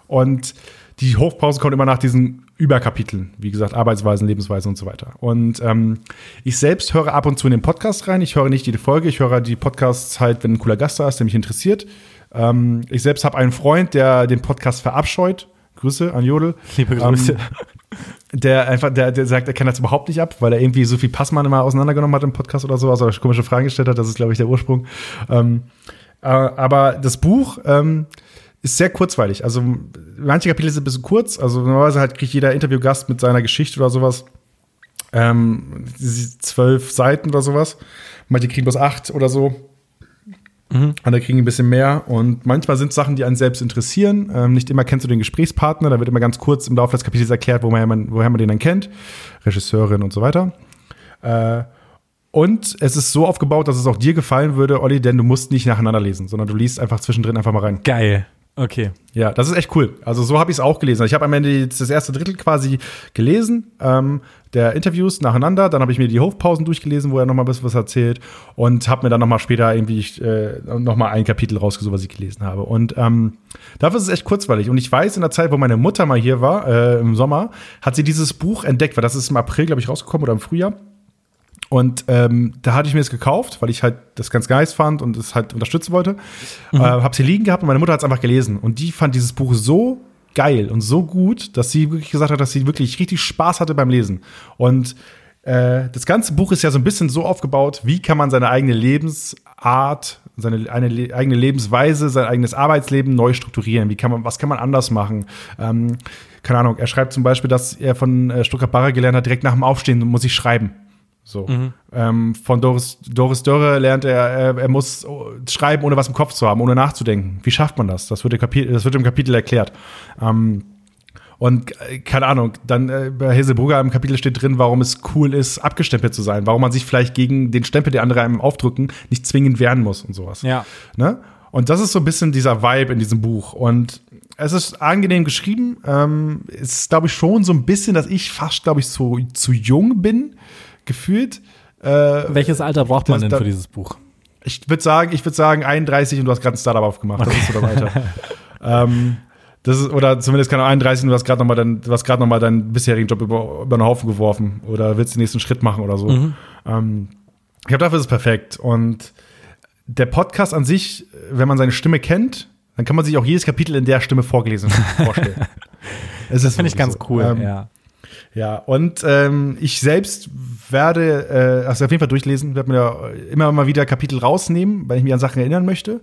und die Hofpause kommt immer nach diesen Überkapiteln, wie gesagt, Arbeitsweisen, Lebensweisen und so weiter. Und ähm, ich selbst höre ab und zu in den Podcast rein. Ich höre nicht jede Folge, ich höre die Podcasts halt, wenn ein cooler Gast da ist, der mich interessiert. Ähm, ich selbst habe einen Freund, der den Podcast verabscheut. Grüße an Jodel. Liebe Grüße. Ähm, der einfach, der, der sagt, er kann das überhaupt nicht ab, weil er irgendwie so viel Passmann immer auseinandergenommen hat im Podcast oder so, also komische Fragen gestellt hat. Das ist, glaube ich, der Ursprung. Ähm, äh, aber das Buch ähm, ist sehr kurzweilig. Also manche Kapitel sind ein bisschen kurz. Also normalerweise halt kriegt jeder Interviewgast mit seiner Geschichte oder sowas ähm, zwölf Seiten oder sowas. Manche kriegen bloß acht oder so. Andere kriegen ein bisschen mehr. Und manchmal sind es Sachen, die einen selbst interessieren. Ähm, nicht immer kennst du den Gesprächspartner. Da wird immer ganz kurz im Laufe des Kapitels erklärt, woher man, woher man den dann kennt. Regisseurin und so weiter. Äh, und es ist so aufgebaut, dass es auch dir gefallen würde, Olli, denn du musst nicht nacheinander lesen, sondern du liest einfach zwischendrin einfach mal rein. Geil. Okay. Ja, das ist echt cool. Also so habe ich es auch gelesen. Ich habe am Ende das erste Drittel quasi gelesen, ähm, der Interviews nacheinander. Dann habe ich mir die Hofpausen durchgelesen, wo er noch mal ein bisschen was erzählt und habe mir dann noch mal später irgendwie äh, noch mal ein Kapitel rausgesucht, was ich gelesen habe. Und ähm, dafür ist es echt kurzweilig. Und ich weiß, in der Zeit, wo meine Mutter mal hier war, äh, im Sommer, hat sie dieses Buch entdeckt, weil das ist im April, glaube ich, rausgekommen oder im Frühjahr. Und ähm, da hatte ich mir das gekauft, weil ich halt das ganz geil fand und es halt unterstützen wollte. Äh, hab sie liegen gehabt und meine Mutter hat es einfach gelesen. Und die fand dieses Buch so geil und so gut, dass sie wirklich gesagt hat, dass sie wirklich richtig Spaß hatte beim Lesen. Und äh, das ganze Buch ist ja so ein bisschen so aufgebaut, wie kann man seine eigene Lebensart, seine eine le eigene Lebensweise, sein eigenes Arbeitsleben neu strukturieren? Wie kann man, was kann man anders machen? Ähm, keine Ahnung, er schreibt zum Beispiel, dass er von äh, Stuttgart Barre gelernt hat, direkt nach dem Aufstehen muss ich schreiben. So. Ähm, von Doris, Doris Dörre lernt er, er, muss schreiben, ohne was im Kopf zu haben, ohne nachzudenken. Wie schafft man das? Das wird im Kapitel, das wird im Kapitel erklärt. Ähm, Und äh, keine Ahnung, dann äh, bei Hazelbrugger im Kapitel steht drin, warum es cool ist, abgestempelt zu sein, warum man sich vielleicht gegen den Stempel, der andere einem aufdrücken, nicht zwingend wehren muss und sowas. Ja. Ne? Und das ist so ein bisschen dieser Vibe in diesem Buch. Und es ist angenehm geschrieben. Ähm, es ist, glaube ich, schon so ein bisschen, dass ich fast, glaube ich, zu, zu jung bin, gefühlt. Äh, Welches Alter braucht man Das- denn da- für dieses Buch? ich würde sagen, ich würde sagen 31 und du hast gerade ein Startup aufgemacht. Das ist so das Alter. ähm, das ist, oder zumindest keine Ahnung, 31 und du hast gerade noch mal dein, du hast gerade noch mal deinen bisherigen Job über, über den Haufen geworfen oder willst den nächsten Schritt machen oder so. Ähm, ich glaube, dafür ist es perfekt. Und der Podcast an sich, wenn man seine Stimme kennt, dann kann man sich auch jedes Kapitel in der Stimme vorgelesen vorstellen. Es ist Finde ich ganz so. cool, Ähm, ja. Ja, und ähm, ich selbst werde, äh, also auf jeden Fall durchlesen, werde mir immer mal wieder Kapitel rausnehmen, weil ich mich an Sachen erinnern möchte.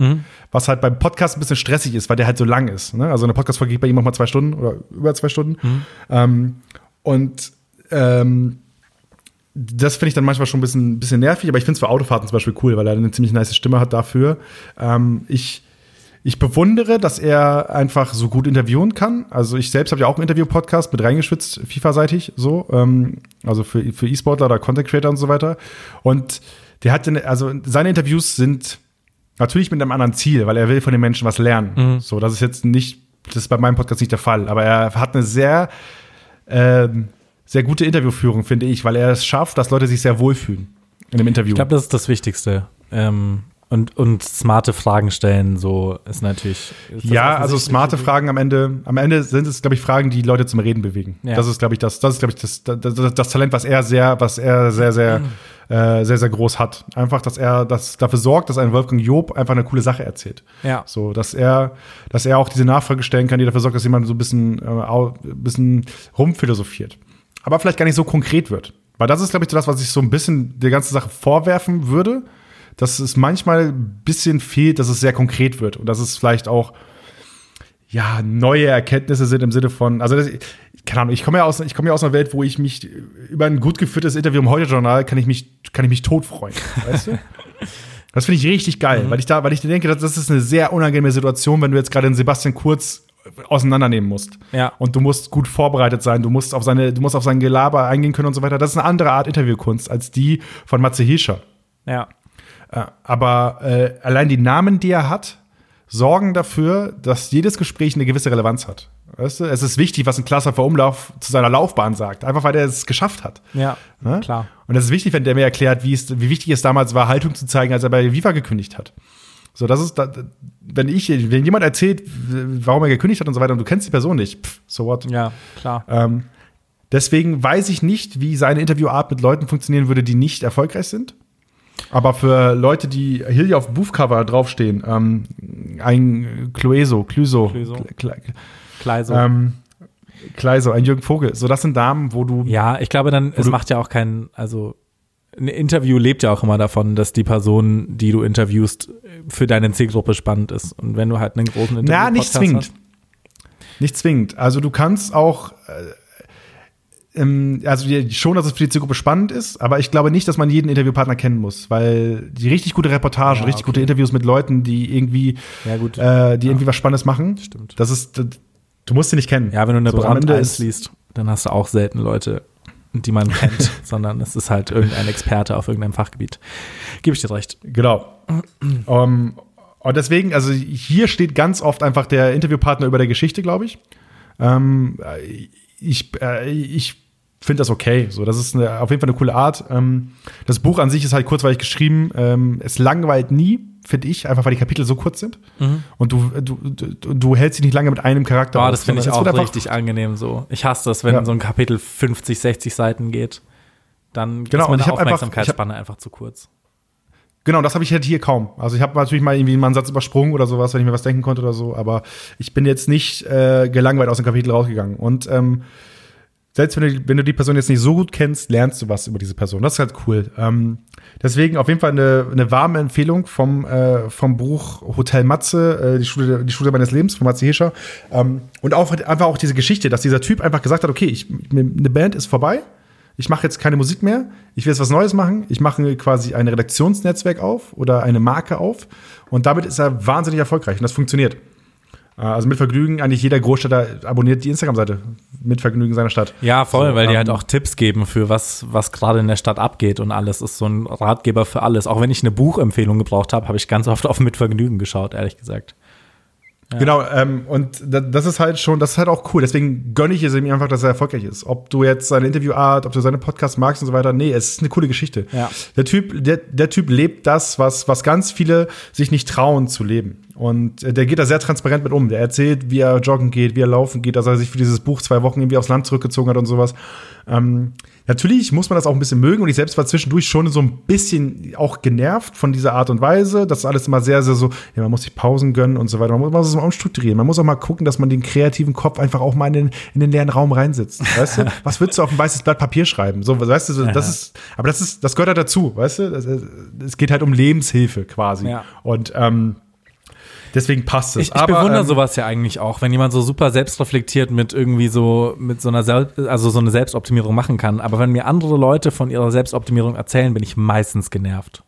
Was halt beim Podcast ein bisschen stressig ist, weil der halt so lang ist. Ne? Also eine Podcast-Folge geht bei ihm auch mal zwei Stunden oder über zwei Stunden. Ähm, und ähm, das finde ich dann manchmal schon ein bisschen, bisschen nervig, aber ich finde es für Autofahrten zum Beispiel cool, weil er eine ziemlich nice Stimme hat dafür. Ähm, ich, ich bewundere, dass er einfach so gut interviewen kann. Also ich selbst habe ja auch einen Interview-Podcast mit reingeschwitzt, FIFA-seitig so, ähm, also für, für E-Sportler oder Content Creator und so weiter. Und der hat, also seine Interviews sind natürlich mit einem anderen Ziel, weil er will von den Menschen was lernen. So, das ist jetzt nicht, das ist bei meinem Podcast nicht der Fall, aber er hat eine sehr ähm, sehr gute Interviewführung, finde ich, weil er es schafft, dass Leute sich sehr wohlfühlen in dem Interview. Ich glaube, das ist das Wichtigste. Ähm, und, und smarte Fragen stellen, so ist natürlich. Ist ja, also smarte Fragen am Ende. Am Ende sind es, glaube ich, Fragen, die Leute zum Reden bewegen. Ja. Das ist, glaube ich, das, das ist, glaube ich, das, das, das, Talent, was er sehr, was er sehr, sehr, äh, sehr, sehr groß hat. Einfach, dass er das dafür sorgt, dass ein Wolfgang Job einfach eine coole Sache erzählt. Ja. So, dass er, dass er auch diese Nachfrage stellen kann, die dafür sorgt, dass jemand so ein bisschen, äh, ein bisschen rumphilosophiert. Aber vielleicht gar nicht so konkret wird. Weil das ist, glaube ich, das, was ich so ein bisschen der ganzen Sache vorwerfen würde, dass es manchmal ein bisschen fehlt, dass es sehr konkret wird und dass es vielleicht auch ja, neue Erkenntnisse sind im Sinne von, also das, keine Ahnung, ich komme ja aus, ich komme ja aus einer Welt, wo ich mich über ein gut geführtes Interview im Heute-Journal kann ich mich, kann ich mich tot freuen, weißt du? Das finde ich richtig geil, weil ich da, weil ich denke, das, das ist eine sehr unangenehme Situation, wenn du jetzt gerade den Sebastian Kurz auseinandernehmen musst. Ja. Und du musst gut vorbereitet sein, du musst auf seine, du musst auf sein Gelaber eingehen können und so weiter. Das ist eine andere Art Interviewkunst als die von Matze Hilscher. Ja. Äh, aber äh, allein die Namen, die er hat, sorgen dafür, dass jedes Gespräch eine gewisse Relevanz hat. Weißt du? Es ist wichtig, was ein Klasser vor Umlauf zu seiner Laufbahn sagt, einfach weil er es geschafft hat. Ja, Ne? klar. Und es ist wichtig, wenn der mir erklärt, wie, es, wie wichtig es damals war, Haltung zu zeigen, als er bei Viva gekündigt hat. So, das ist, wenn ich, wenn jemand erzählt, warum er gekündigt hat und so weiter, und du kennst die Person nicht, pff, so what? Ja, klar. Ähm, deswegen weiß ich nicht, wie seine Interviewart mit Leuten funktionieren würde, die nicht erfolgreich sind. Aber für Leute, die hier auf dem Buchcover draufstehen, ähm, ein Clueso, Clueso, Clueso. Kle- Kleiso. ähm, Kleiso, ein Jürgen Vogel. So, das sind Namen, wo du ja, ich glaube dann, es macht ja auch keinen, also ein Interview lebt ja auch immer davon, dass die Person, die du interviewst, für deine Zielgruppe spannend ist. Und wenn du halt einen großen Interview Na, nicht zwingend. Nicht zwingend. Also du kannst auch, äh, ähm, also die- schon, dass es für die Zielgruppe spannend ist, aber ich glaube nicht, dass man jeden Interviewpartner kennen muss, weil die richtig gute Reportagen, Ja, richtig okay. gute Interviews mit Leuten, die irgendwie, Ja, äh, die irgendwie was Spannendes machen, Stimmt. das ist, das, du musst sie nicht kennen. Ja, wenn du eine So, Brand Ende 1 ist- liest, dann hast du auch selten Leute, die man kennt, sondern es ist halt irgendein Experte auf irgendeinem Fachgebiet. Gebe ich dir recht. Genau. um, und deswegen, also hier steht ganz oft einfach der Interviewpartner über der Geschichte, glaube ich. Ähm, ich äh, ich finde das okay. So, das ist eine, auf jeden Fall eine coole Art. Ähm, das Buch an sich ist halt kurzweilig geschrieben. Ähm, es langweilt nie, finde ich, einfach weil die Kapitel so kurz sind. Und du, du, du, du hältst dich nicht lange mit einem Charakter. Boah, auf, das finde ich auch richtig angenehm so. Ich hasse das, wenn Ja. so ein Kapitel 50, 60 Seiten geht. Dann Genau, ist und meine ich hab einfach- Aufmerksamkeitsspanne einfach zu kurz. Genau, das habe ich halt hier kaum. Also ich habe natürlich mal irgendwie mal einen Satz übersprungen oder sowas, wenn ich mir was denken konnte oder so, aber ich bin jetzt nicht äh, gelangweilt aus dem Kapitel rausgegangen. Und ähm, selbst wenn du, wenn du die Person jetzt nicht so gut kennst, lernst du was über diese Person. Das ist halt cool. Ähm, deswegen auf jeden Fall eine, eine warme Empfehlung vom, äh, vom Buch Hotel Matze, äh, die, Schule, die Schule meines Lebens von Matze Hischer. Ähm, und auch einfach auch diese Geschichte, dass dieser Typ einfach gesagt hat, okay, ich, eine Band ist vorbei, ich mache jetzt keine Musik mehr, ich will jetzt was Neues machen, ich mache quasi ein Redaktionsnetzwerk auf oder eine Marke auf und damit ist er wahnsinnig erfolgreich und das funktioniert. Äh, Also mit Vergnügen, eigentlich jeder Großstädter abonniert die Instagram-Seite mit Vergnügen seiner Stadt. Ja, voll, So, weil die ähm, halt auch Tipps geben für was, was gerade in der Stadt abgeht und alles. Ist so ein Ratgeber für alles. Auch wenn ich eine Buchempfehlung gebraucht habe, habe ich ganz oft auf mit Vergnügen geschaut, ehrlich gesagt. Genau, ähm, und da- das ist halt schon, das ist halt auch cool. Deswegen gönne ich es ihm einfach, dass er erfolgreich ist. Ob du jetzt seine Interviewart, ob du seine Podcasts magst und so weiter, nee, es ist eine coole Geschichte. Ja. Der Typ, der, der Typ lebt das, was, was ganz viele sich nicht trauen zu leben. Und äh, der geht da sehr transparent mit um. Der erzählt, wie er joggen geht, wie er laufen geht, dass er sich für dieses Buch zwei Wochen irgendwie aufs Land zurückgezogen hat und sowas. Ähm, natürlich muss man das auch ein bisschen mögen und ich selbst war zwischendurch schon so ein bisschen auch genervt von dieser Art und Weise. Das ist alles immer sehr, sehr so, ja, man muss sich Pausen gönnen und so weiter. Man muss es mal umstrukturieren. Man muss auch mal gucken, dass man den kreativen Kopf einfach auch mal in den, in den leeren Raum reinsetzt. Weißt du? Was würdest du auf ein weißes Blatt Papier schreiben? So, weißt du, das ist, aber das ist, das gehört halt dazu, weißt du? Das, es geht halt um Lebenshilfe quasi. Ja. Und ähm, deswegen passt es. Ich, ich bewundere ähm, sowas ja eigentlich auch, wenn jemand so super selbstreflektiert mit irgendwie so, mit so einer, Sel also so eine Selbstoptimierung machen kann. Aber wenn mir andere Leute von ihrer Selbstoptimierung erzählen, bin ich meistens genervt.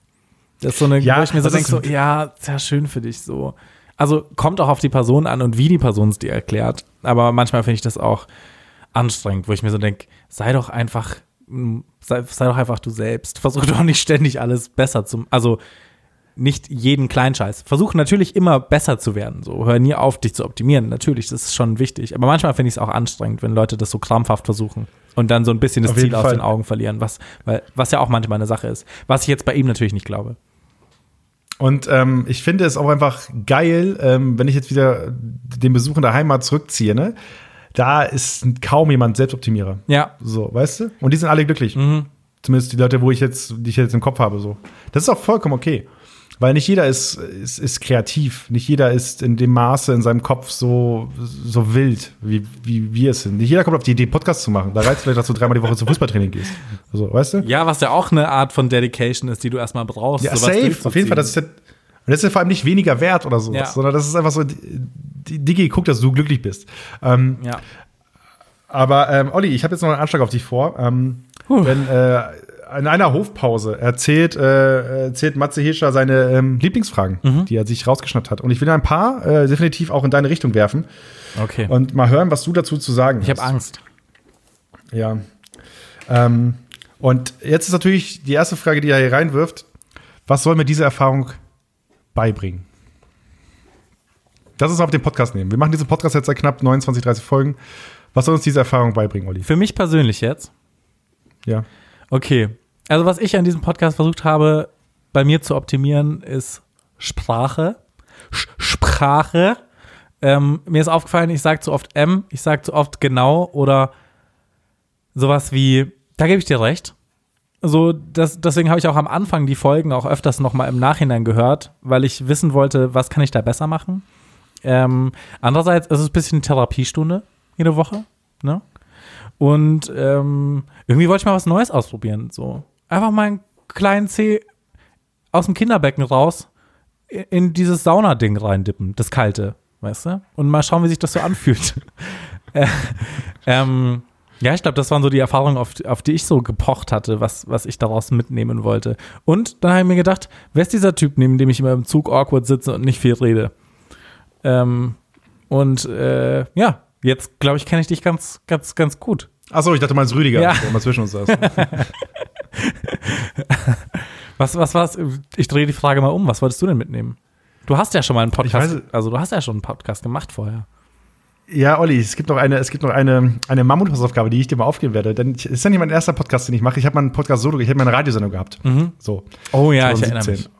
Das ist so eine, Ja, wo ich mir so denke, so, ja, sehr schön für dich so. Also kommt auch auf die Person an und wie die Person es dir erklärt. Aber manchmal finde ich das auch anstrengend, wo ich mir so denke, sei doch einfach, sei, sei doch einfach du selbst. Versuch doch nicht ständig alles besser zu, also nicht jeden Kleinscheiß. Versuch natürlich immer besser zu werden. So, hör nie auf, dich zu optimieren. Natürlich, das ist schon wichtig. Aber manchmal finde ich es auch anstrengend, wenn Leute das so krampfhaft versuchen und dann so ein bisschen das Auf Ziel aus den Augen verlieren, was, weil, was ja auch manchmal eine Sache ist. Was ich jetzt bei ihm natürlich nicht glaube. Und ähm, ich finde es auch einfach geil, ähm, wenn ich jetzt wieder den Besuch in der Heimat zurückziehe, ne? Da ist kaum jemand Selbstoptimierer. Ja, So, weißt du? Und die sind alle glücklich. Mhm. Zumindest die Leute, wo ich jetzt, die ich jetzt im Kopf habe, so. Das ist auch vollkommen okay. Weil nicht jeder ist, ist, ist kreativ. Nicht jeder ist in dem Maße in seinem Kopf so, so wild, wie, wie wir es sind. Nicht jeder kommt auf die Idee, Podcast zu machen. Da reizt vielleicht, dass du dreimal die Woche zum Fußballtraining gehst. So, weißt du? ja, was ja auch eine Art von Dedication ist, die du erstmal brauchst. Ja, safe. Auf jeden Fall. Das ist, ja, das ist ja vor allem nicht weniger wert oder sowas, Ja. sondern das ist einfach so, die- Digi, guck, dass du glücklich bist. Ähm, ja. aber ähm, Olli, ich habe jetzt noch einen Anschlag auf dich vor. Ähm. Wenn äh, in einer Hofpause erzählt, äh, erzählt Matze Hirscher seine ähm, Lieblingsfragen, Mhm. die er sich rausgeschnappt hat. Und ich will ein paar äh, definitiv auch in deine Richtung werfen Okay. und mal hören, was du dazu zu sagen ich hast. habe Angst. Ja. Ähm, und jetzt ist natürlich die erste Frage, die er hier reinwirft: Was soll mir diese Erfahrung beibringen? Das ist auf den Podcast nehmen. Wir machen diesen Podcast jetzt seit knapp 29, 30 Folgen. Was soll uns diese Erfahrung beibringen, Olli? Für mich persönlich jetzt. Ja. Okay. Also, was ich an diesem Podcast versucht habe, bei mir zu optimieren, ist Sprache. Sch Sprache. Ähm, mir ist aufgefallen, ich sage zu oft M, ich sage zu oft genau oder sowas wie, da gebe ich dir recht. So, das, deswegen habe ich auch am Anfang die Folgen auch öfters nochmal im Nachhinein gehört, weil ich wissen wollte, was kann ich da besser machen. Ähm, andererseits ist es ein bisschen Therapiestunde jede Woche. Ne? Und ähm, irgendwie wollte ich mal was Neues ausprobieren. So. Einfach mal einen kleinen Zeh aus dem Kinderbecken raus in dieses Saunading reindippen, das kalte, weißt du? Und mal schauen, wie sich das so anfühlt. äh, ähm, ja, ich glaube, das waren so die Erfahrungen, auf, auf die ich so gepocht hatte, was, was ich daraus mitnehmen wollte. Und dann habe ich mir gedacht, wer ist dieser Typ, neben dem ich immer im Zug awkward sitze und nicht viel rede? Ähm, und äh, ja, jetzt glaube ich, kenne ich dich ganz, ganz, ganz gut. Achso, ich dachte mal, es ist Rüdiger, Ja. der immer zwischen uns saß. Was, was war's? Ich drehe die Frage mal um. Was wolltest du denn mitnehmen? Du hast ja schon mal einen Podcast, weiß- also du hast ja schon einen Podcast gemacht vorher. Ja, Olli, es gibt noch eine, es gibt noch eine, eine Mammuthausaufgabe, die ich dir mal aufgeben werde. Denn es ist ja nicht mein erster Podcast, den ich mache. Ich habe mal einen Podcast solo, ich habe mal eine Radiosendung gehabt. So. Oh ja, ich erinnere 2017. mich.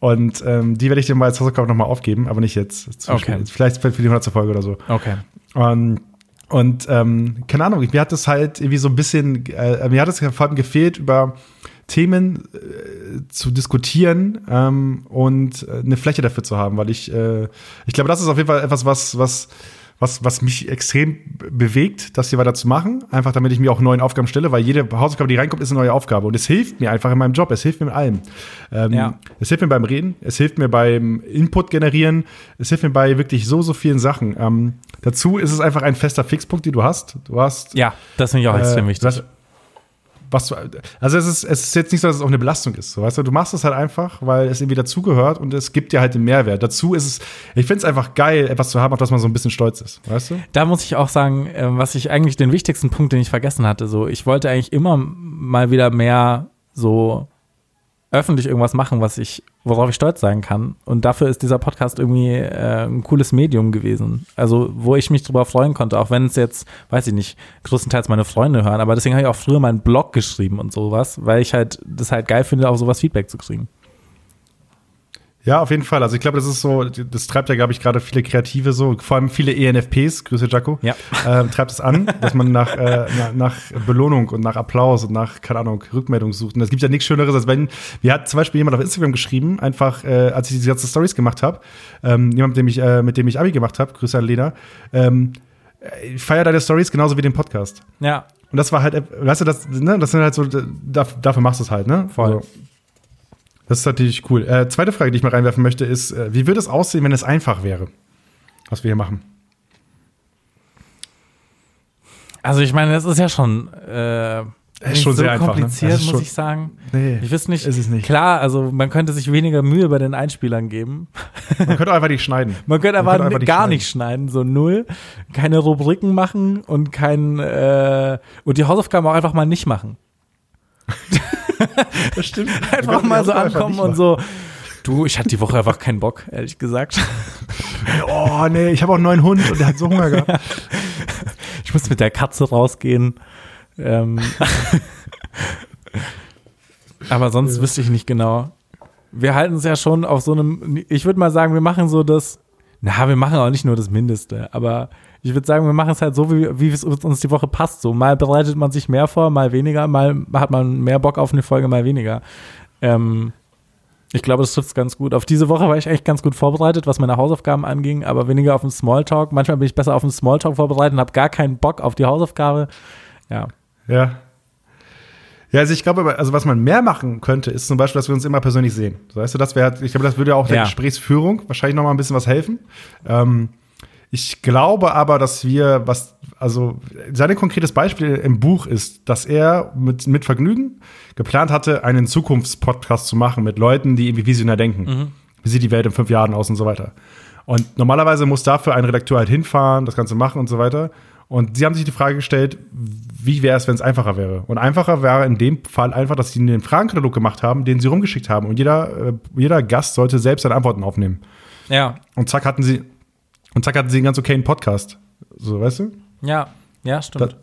Und ähm, die werde ich dir mal als Hausaufgabe nochmal aufgeben, aber nicht jetzt. Okay. Vielleicht für die 100. Folge oder so. Okay. Und, und ähm, keine Ahnung, mir hat es halt irgendwie so ein bisschen, äh, mir hat es vor allem gefehlt, über Themen äh, zu diskutieren ähm, und äh, eine Fläche dafür zu haben, weil ich, äh, ich glaube, das ist auf jeden Fall etwas, was, was, was, was mich extrem be- bewegt, das hier weiter zu machen. Einfach damit ich mir auch neuen Aufgaben stelle, weil jede Hausaufgabe, die reinkommt, ist eine neue Aufgabe. Und es hilft mir einfach in meinem Job, es hilft mir mit allem. Ähm, Ja. Es hilft mir beim Reden, es hilft mir beim Input generieren, es hilft mir bei wirklich so, so vielen Sachen. Ähm, dazu ist es einfach ein fester Fixpunkt, den du hast. Du hast Ja, das finde ich auch extrem äh, wichtig. Du hast, was du, also es ist, es ist jetzt nicht so, dass es auch eine Belastung ist. So, weißt du, du machst es halt einfach, weil es irgendwie dazugehört und es gibt dir halt den Mehrwert. Dazu ist es, ich finde es einfach geil, etwas zu haben, auf das man so ein bisschen stolz ist. Weißt du? Da muss ich auch sagen, äh, was ich eigentlich den wichtigsten Punkt, den ich vergessen hatte, so, ich wollte eigentlich immer mal wieder mehr so öffentlich irgendwas machen, was ich, worauf ich stolz sein kann. Und dafür ist dieser Podcast irgendwie äh, ein cooles Medium gewesen. Also, wo ich mich drüber freuen konnte, auch wenn es jetzt, weiß ich nicht, größtenteils meine Freunde hören, aber deswegen habe ich auch früher meinen Blog geschrieben und sowas, weil ich halt das halt geil finde, auch sowas Feedback zu kriegen. Ja, auf jeden Fall. Also ich glaube, das ist so, das treibt ja, glaube ich, gerade viele Kreative so, vor allem viele ENFPs, Grüße Jaco, Ja. äh, treibt es an, dass man nach, äh, nach, Belohnung und nach Applaus und nach, keine Ahnung, Rückmeldung sucht. Und es gibt ja nichts Schöneres, als wenn, mir hat zum Beispiel jemand auf Instagram geschrieben, einfach, äh, als ich diese ganzen Stories gemacht habe, ähm, jemand, mit dem ich, äh, mit dem ich Abi gemacht habe, Grüße an Lena, ähm, ich feiere deine Stories genauso wie den Podcast. Ja, Und das war halt, äh, weißt du, das, ne, das sind halt so, da, dafür machst du es halt, ne? Voll. So. Das ist natürlich cool. Äh, zweite Frage, die ich mal reinwerfen möchte, ist, äh, wie würde es aussehen, wenn es einfach wäre, was wir hier machen? also ich meine, das ist ja schon, äh, nicht schon so sehr einfach, ne? kompliziert, ist muss ich sagen. Nee, Ich weiß nicht, ist es nicht. klar, also man könnte sich weniger Mühe bei den Einspielern geben. Man könnte einfach nicht schneiden. Man könnte aber könnte einfach nicht gar schneiden. nicht schneiden, so null. Keine Rubriken machen und kein äh, und die Hausaufgaben auch einfach mal nicht machen. Das stimmt. Einfach mal so ankommen und so. Du, ich hatte die Woche einfach keinen Bock, ehrlich gesagt. Oh, nee, ich habe auch einen neuen Hund und der hat so Hunger gehabt. Ich muss mit der Katze rausgehen. Ähm. Aber sonst wüsste ich nicht genau. Wir halten es ja schon auf so einem, ich würde mal sagen, wir machen so das, na, wir machen auch nicht nur das Mindeste, aber ich würde sagen, wir machen es halt so, wie, wie es uns die Woche passt. So, mal bereitet man sich mehr vor, mal weniger, mal hat man mehr Bock auf eine Folge, mal weniger. Ähm, ich glaube, das trifft es ganz gut. Auf diese Woche war ich echt ganz gut vorbereitet, was meine Hausaufgaben anging, aber weniger auf den Smalltalk. Manchmal bin ich besser auf den Smalltalk vorbereitet und habe gar keinen Bock auf die Hausaufgabe. Ja. Ja. Ja, also ich glaube, also was man mehr machen könnte, ist zum Beispiel, dass wir uns immer persönlich sehen. Weißt du, das wäre, ich glaube, das würde auch der Ja. Gesprächsführung wahrscheinlich noch mal ein bisschen was helfen. Ähm, ich glaube aber, dass wir, was, also sein konkretes Beispiel im Buch ist, dass er mit, mit Vergnügen geplant hatte, einen Zukunftspodcast zu machen mit Leuten, die irgendwie visionär denken. Wie sieht die Welt in fünf Jahren aus und so weiter. Und normalerweise muss dafür ein Redakteur halt hinfahren, das Ganze machen und so weiter. Und sie haben sich die Frage gestellt, wie wäre es, wenn es einfacher wäre? Und einfacher wäre in dem Fall einfach, dass sie einen Fragenkatalog gemacht haben, den sie rumgeschickt haben. Und jeder, äh, jeder Gast sollte selbst seine Antworten aufnehmen. Ja. Und zack hatten sie, und zack hatten sie einen ganz okayen Podcast. So, weißt du? Ja. Ja, stimmt. Das,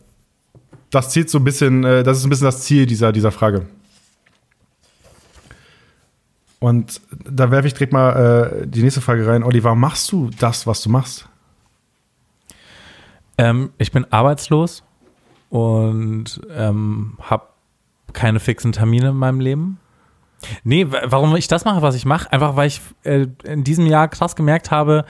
das zielt so ein bisschen, äh, das ist ein bisschen das Ziel dieser, dieser Frage. Und da werfe ich direkt mal äh, die nächste Frage rein. Olli, warum machst du das, was du machst? Ähm, ich bin arbeitslos und ähm, habe keine fixen Termine in meinem Leben. Nee, wa- warum ich das mache, was ich mache? Einfach, weil ich äh, in diesem Jahr krass gemerkt habe,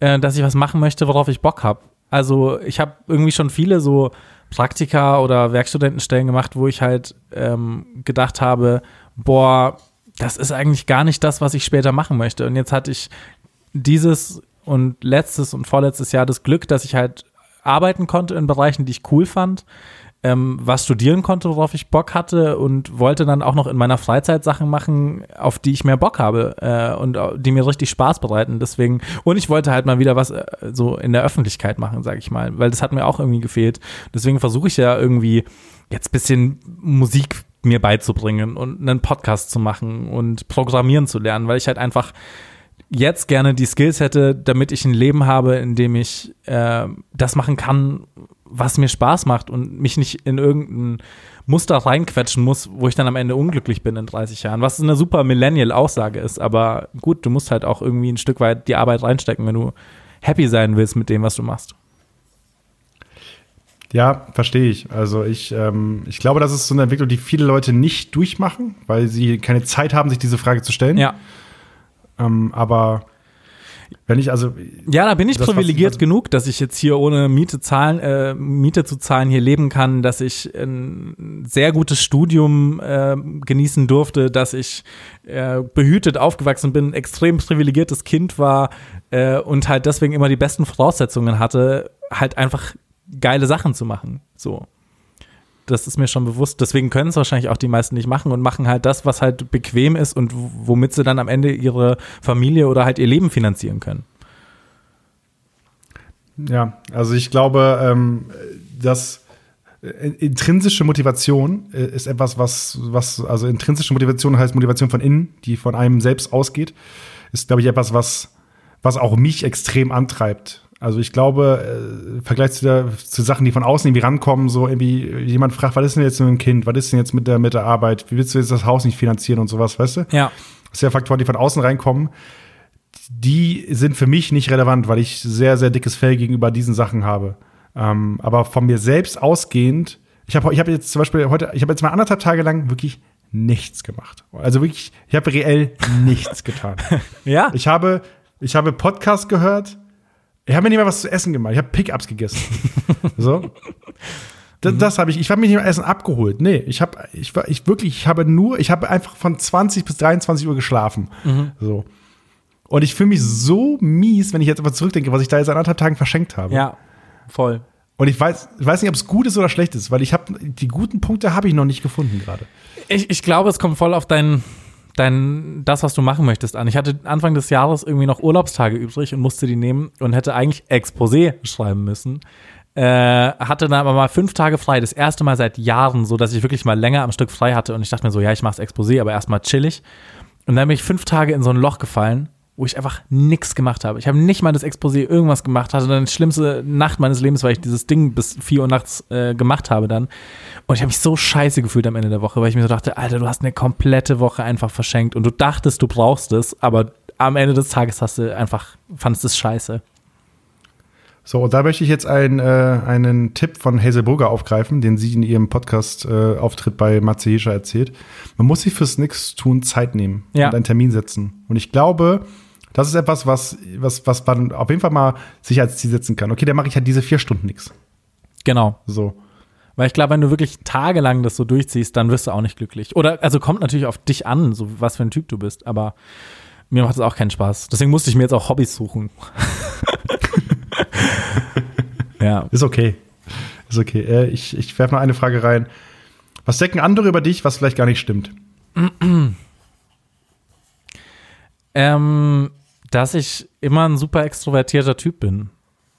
äh, dass ich was machen möchte, worauf ich Bock habe. Also ich habe irgendwie schon viele so Praktika oder Werkstudentenstellen gemacht, wo ich halt ähm, gedacht habe, boah, das ist eigentlich gar nicht das, was ich später machen möchte. Und jetzt hatte ich dieses und letztes und vorletztes Jahr das Glück, dass ich halt arbeiten konnte in Bereichen, die ich cool fand, ähm, was studieren konnte, worauf ich Bock hatte und wollte dann auch noch in meiner Freizeit Sachen machen, auf die ich mehr Bock habe äh, und die mir richtig Spaß bereiten. Deswegen und ich wollte halt mal wieder was äh, so in der Öffentlichkeit machen, sag ich mal, weil das hat mir auch irgendwie gefehlt. Deswegen versuche ich ja irgendwie jetzt bisschen Musik mir beizubringen und einen Podcast zu machen und Programmieren zu lernen, weil ich halt einfach jetzt gerne die Skills hätte, damit ich ein Leben habe, in dem ich äh, das machen kann, was mir Spaß macht und mich nicht in irgendein Muster reinquetschen muss, wo ich dann am Ende unglücklich bin in 30 Jahren. Was eine super Millennial-Aussage ist, aber gut, du musst halt auch irgendwie ein Stück weit die Arbeit reinstecken, wenn du happy sein willst mit dem, was du machst. Ja, verstehe ich. Also ich, ähm, ich glaube, das ist so eine Entwicklung, die viele Leute nicht durchmachen, weil sie keine Zeit haben, sich diese Frage zu stellen. Ja. Ähm, aber wenn ich also Ja, da bin ich Das, privilegiert was- genug, dass ich jetzt hier ohne Miete zahlen, äh, Miete zu zahlen hier leben kann, dass ich ein sehr gutes Studium äh, genießen durfte, dass ich äh, behütet aufgewachsen bin, extrem privilegiertes Kind war äh, und halt deswegen immer die besten Voraussetzungen hatte, halt einfach geile Sachen zu machen. So. Das ist mir schon bewusst. Deswegen können es wahrscheinlich auch die meisten nicht machen und machen halt das, was halt bequem ist und womit sie dann am Ende ihre Familie oder halt ihr Leben finanzieren können. Ja, also ich glaube, ähm, dass äh, intrinsische Motivation äh, ist etwas, was, was, also intrinsische Motivation heißt Motivation von innen, die von einem selbst ausgeht, ist, glaube ich, etwas, was, was auch mich extrem antreibt. Also ich glaube, äh, im Vergleich zu, der, zu Sachen, die von außen irgendwie rankommen, so irgendwie jemand fragt, was ist denn jetzt mit dem Kind, was ist denn jetzt mit der, mit der Arbeit, wie willst du jetzt das Haus nicht finanzieren und sowas, weißt du? Ja. Das sind ja Faktoren, die von außen reinkommen. Die sind für mich nicht relevant, weil ich sehr, sehr dickes Fell gegenüber diesen Sachen habe. Ähm, aber von mir selbst ausgehend, ich habe ich hab jetzt zum Beispiel heute, ich habe jetzt mal anderthalb Tage lang wirklich nichts gemacht. Also wirklich, ich habe reell nichts getan. Ja. Ich habe, ich habe Podcast gehört. Ich habe mir nicht mal was zu essen gemacht. Ich habe Pickups gegessen. so. Das, das habe ich. Ich habe mich nicht mal Essen abgeholt. Nee, ich habe, ich war, ich wirklich, ich habe nur, ich habe einfach von 20 bis 23 Uhr geschlafen. So. Und ich fühle mich so mies, wenn ich jetzt aber zurückdenke, was ich da jetzt an anderthalb Tagen verschenkt habe. ja, voll. Und ich weiß, ich weiß nicht, ob es gut ist oder schlecht ist, weil ich habe die guten Punkte habe ich noch nicht gefunden gerade. Ich, ich glaube, es kommt voll auf dein, dein, das, was du machen möchtest, an. Ich hatte Anfang des Jahres irgendwie noch Urlaubstage übrig und musste die nehmen und hätte eigentlich Exposé schreiben müssen. Äh, hatte dann aber mal fünf Tage frei, das erste Mal seit Jahren, so dass ich wirklich mal länger am Stück frei hatte und ich dachte mir so, ja, ich mach's Exposé, aber erstmal chillig. Und dann bin ich fünf Tage in so ein Loch gefallen, wo ich einfach nichts gemacht habe. Ich habe nicht mal das Exposé irgendwas gemacht, hatte dann die schlimmste Nacht meines Lebens, weil ich dieses Ding bis 4 Uhr nachts äh, gemacht habe dann. Und ich habe mich so scheiße gefühlt am Ende der Woche, weil ich mir so dachte, Alter, du hast eine komplette Woche einfach verschenkt und du dachtest, du brauchst es, aber am Ende des Tages hast du einfach, fandest es scheiße. So, und da möchte ich jetzt ein, äh, einen Tipp von Hazel Burger aufgreifen, den sie in ihrem Podcast-Auftritt bei Matze Hischer erzählt. Man muss sich fürs Nix-Tun Zeit nehmen Ja. und einen Termin setzen. Und ich glaube, das ist etwas, was, was, was man auf jeden Fall mal sich als Ziel setzen kann. Okay, dann mache ich halt diese vier Stunden nichts. Genau. So. Weil ich glaube, wenn du wirklich tagelang das so durchziehst, dann wirst du auch nicht glücklich. Oder, also kommt natürlich auf dich an, so was für ein Typ du bist, aber mir macht es auch keinen Spaß. Deswegen musste ich mir jetzt auch Hobbys suchen. ja. Ist okay. Ist okay. Äh, ich ich werfe noch eine Frage rein. Was denken andere über dich, was vielleicht gar nicht stimmt? Ähm, dass ich immer ein super extrovertierter Typ bin.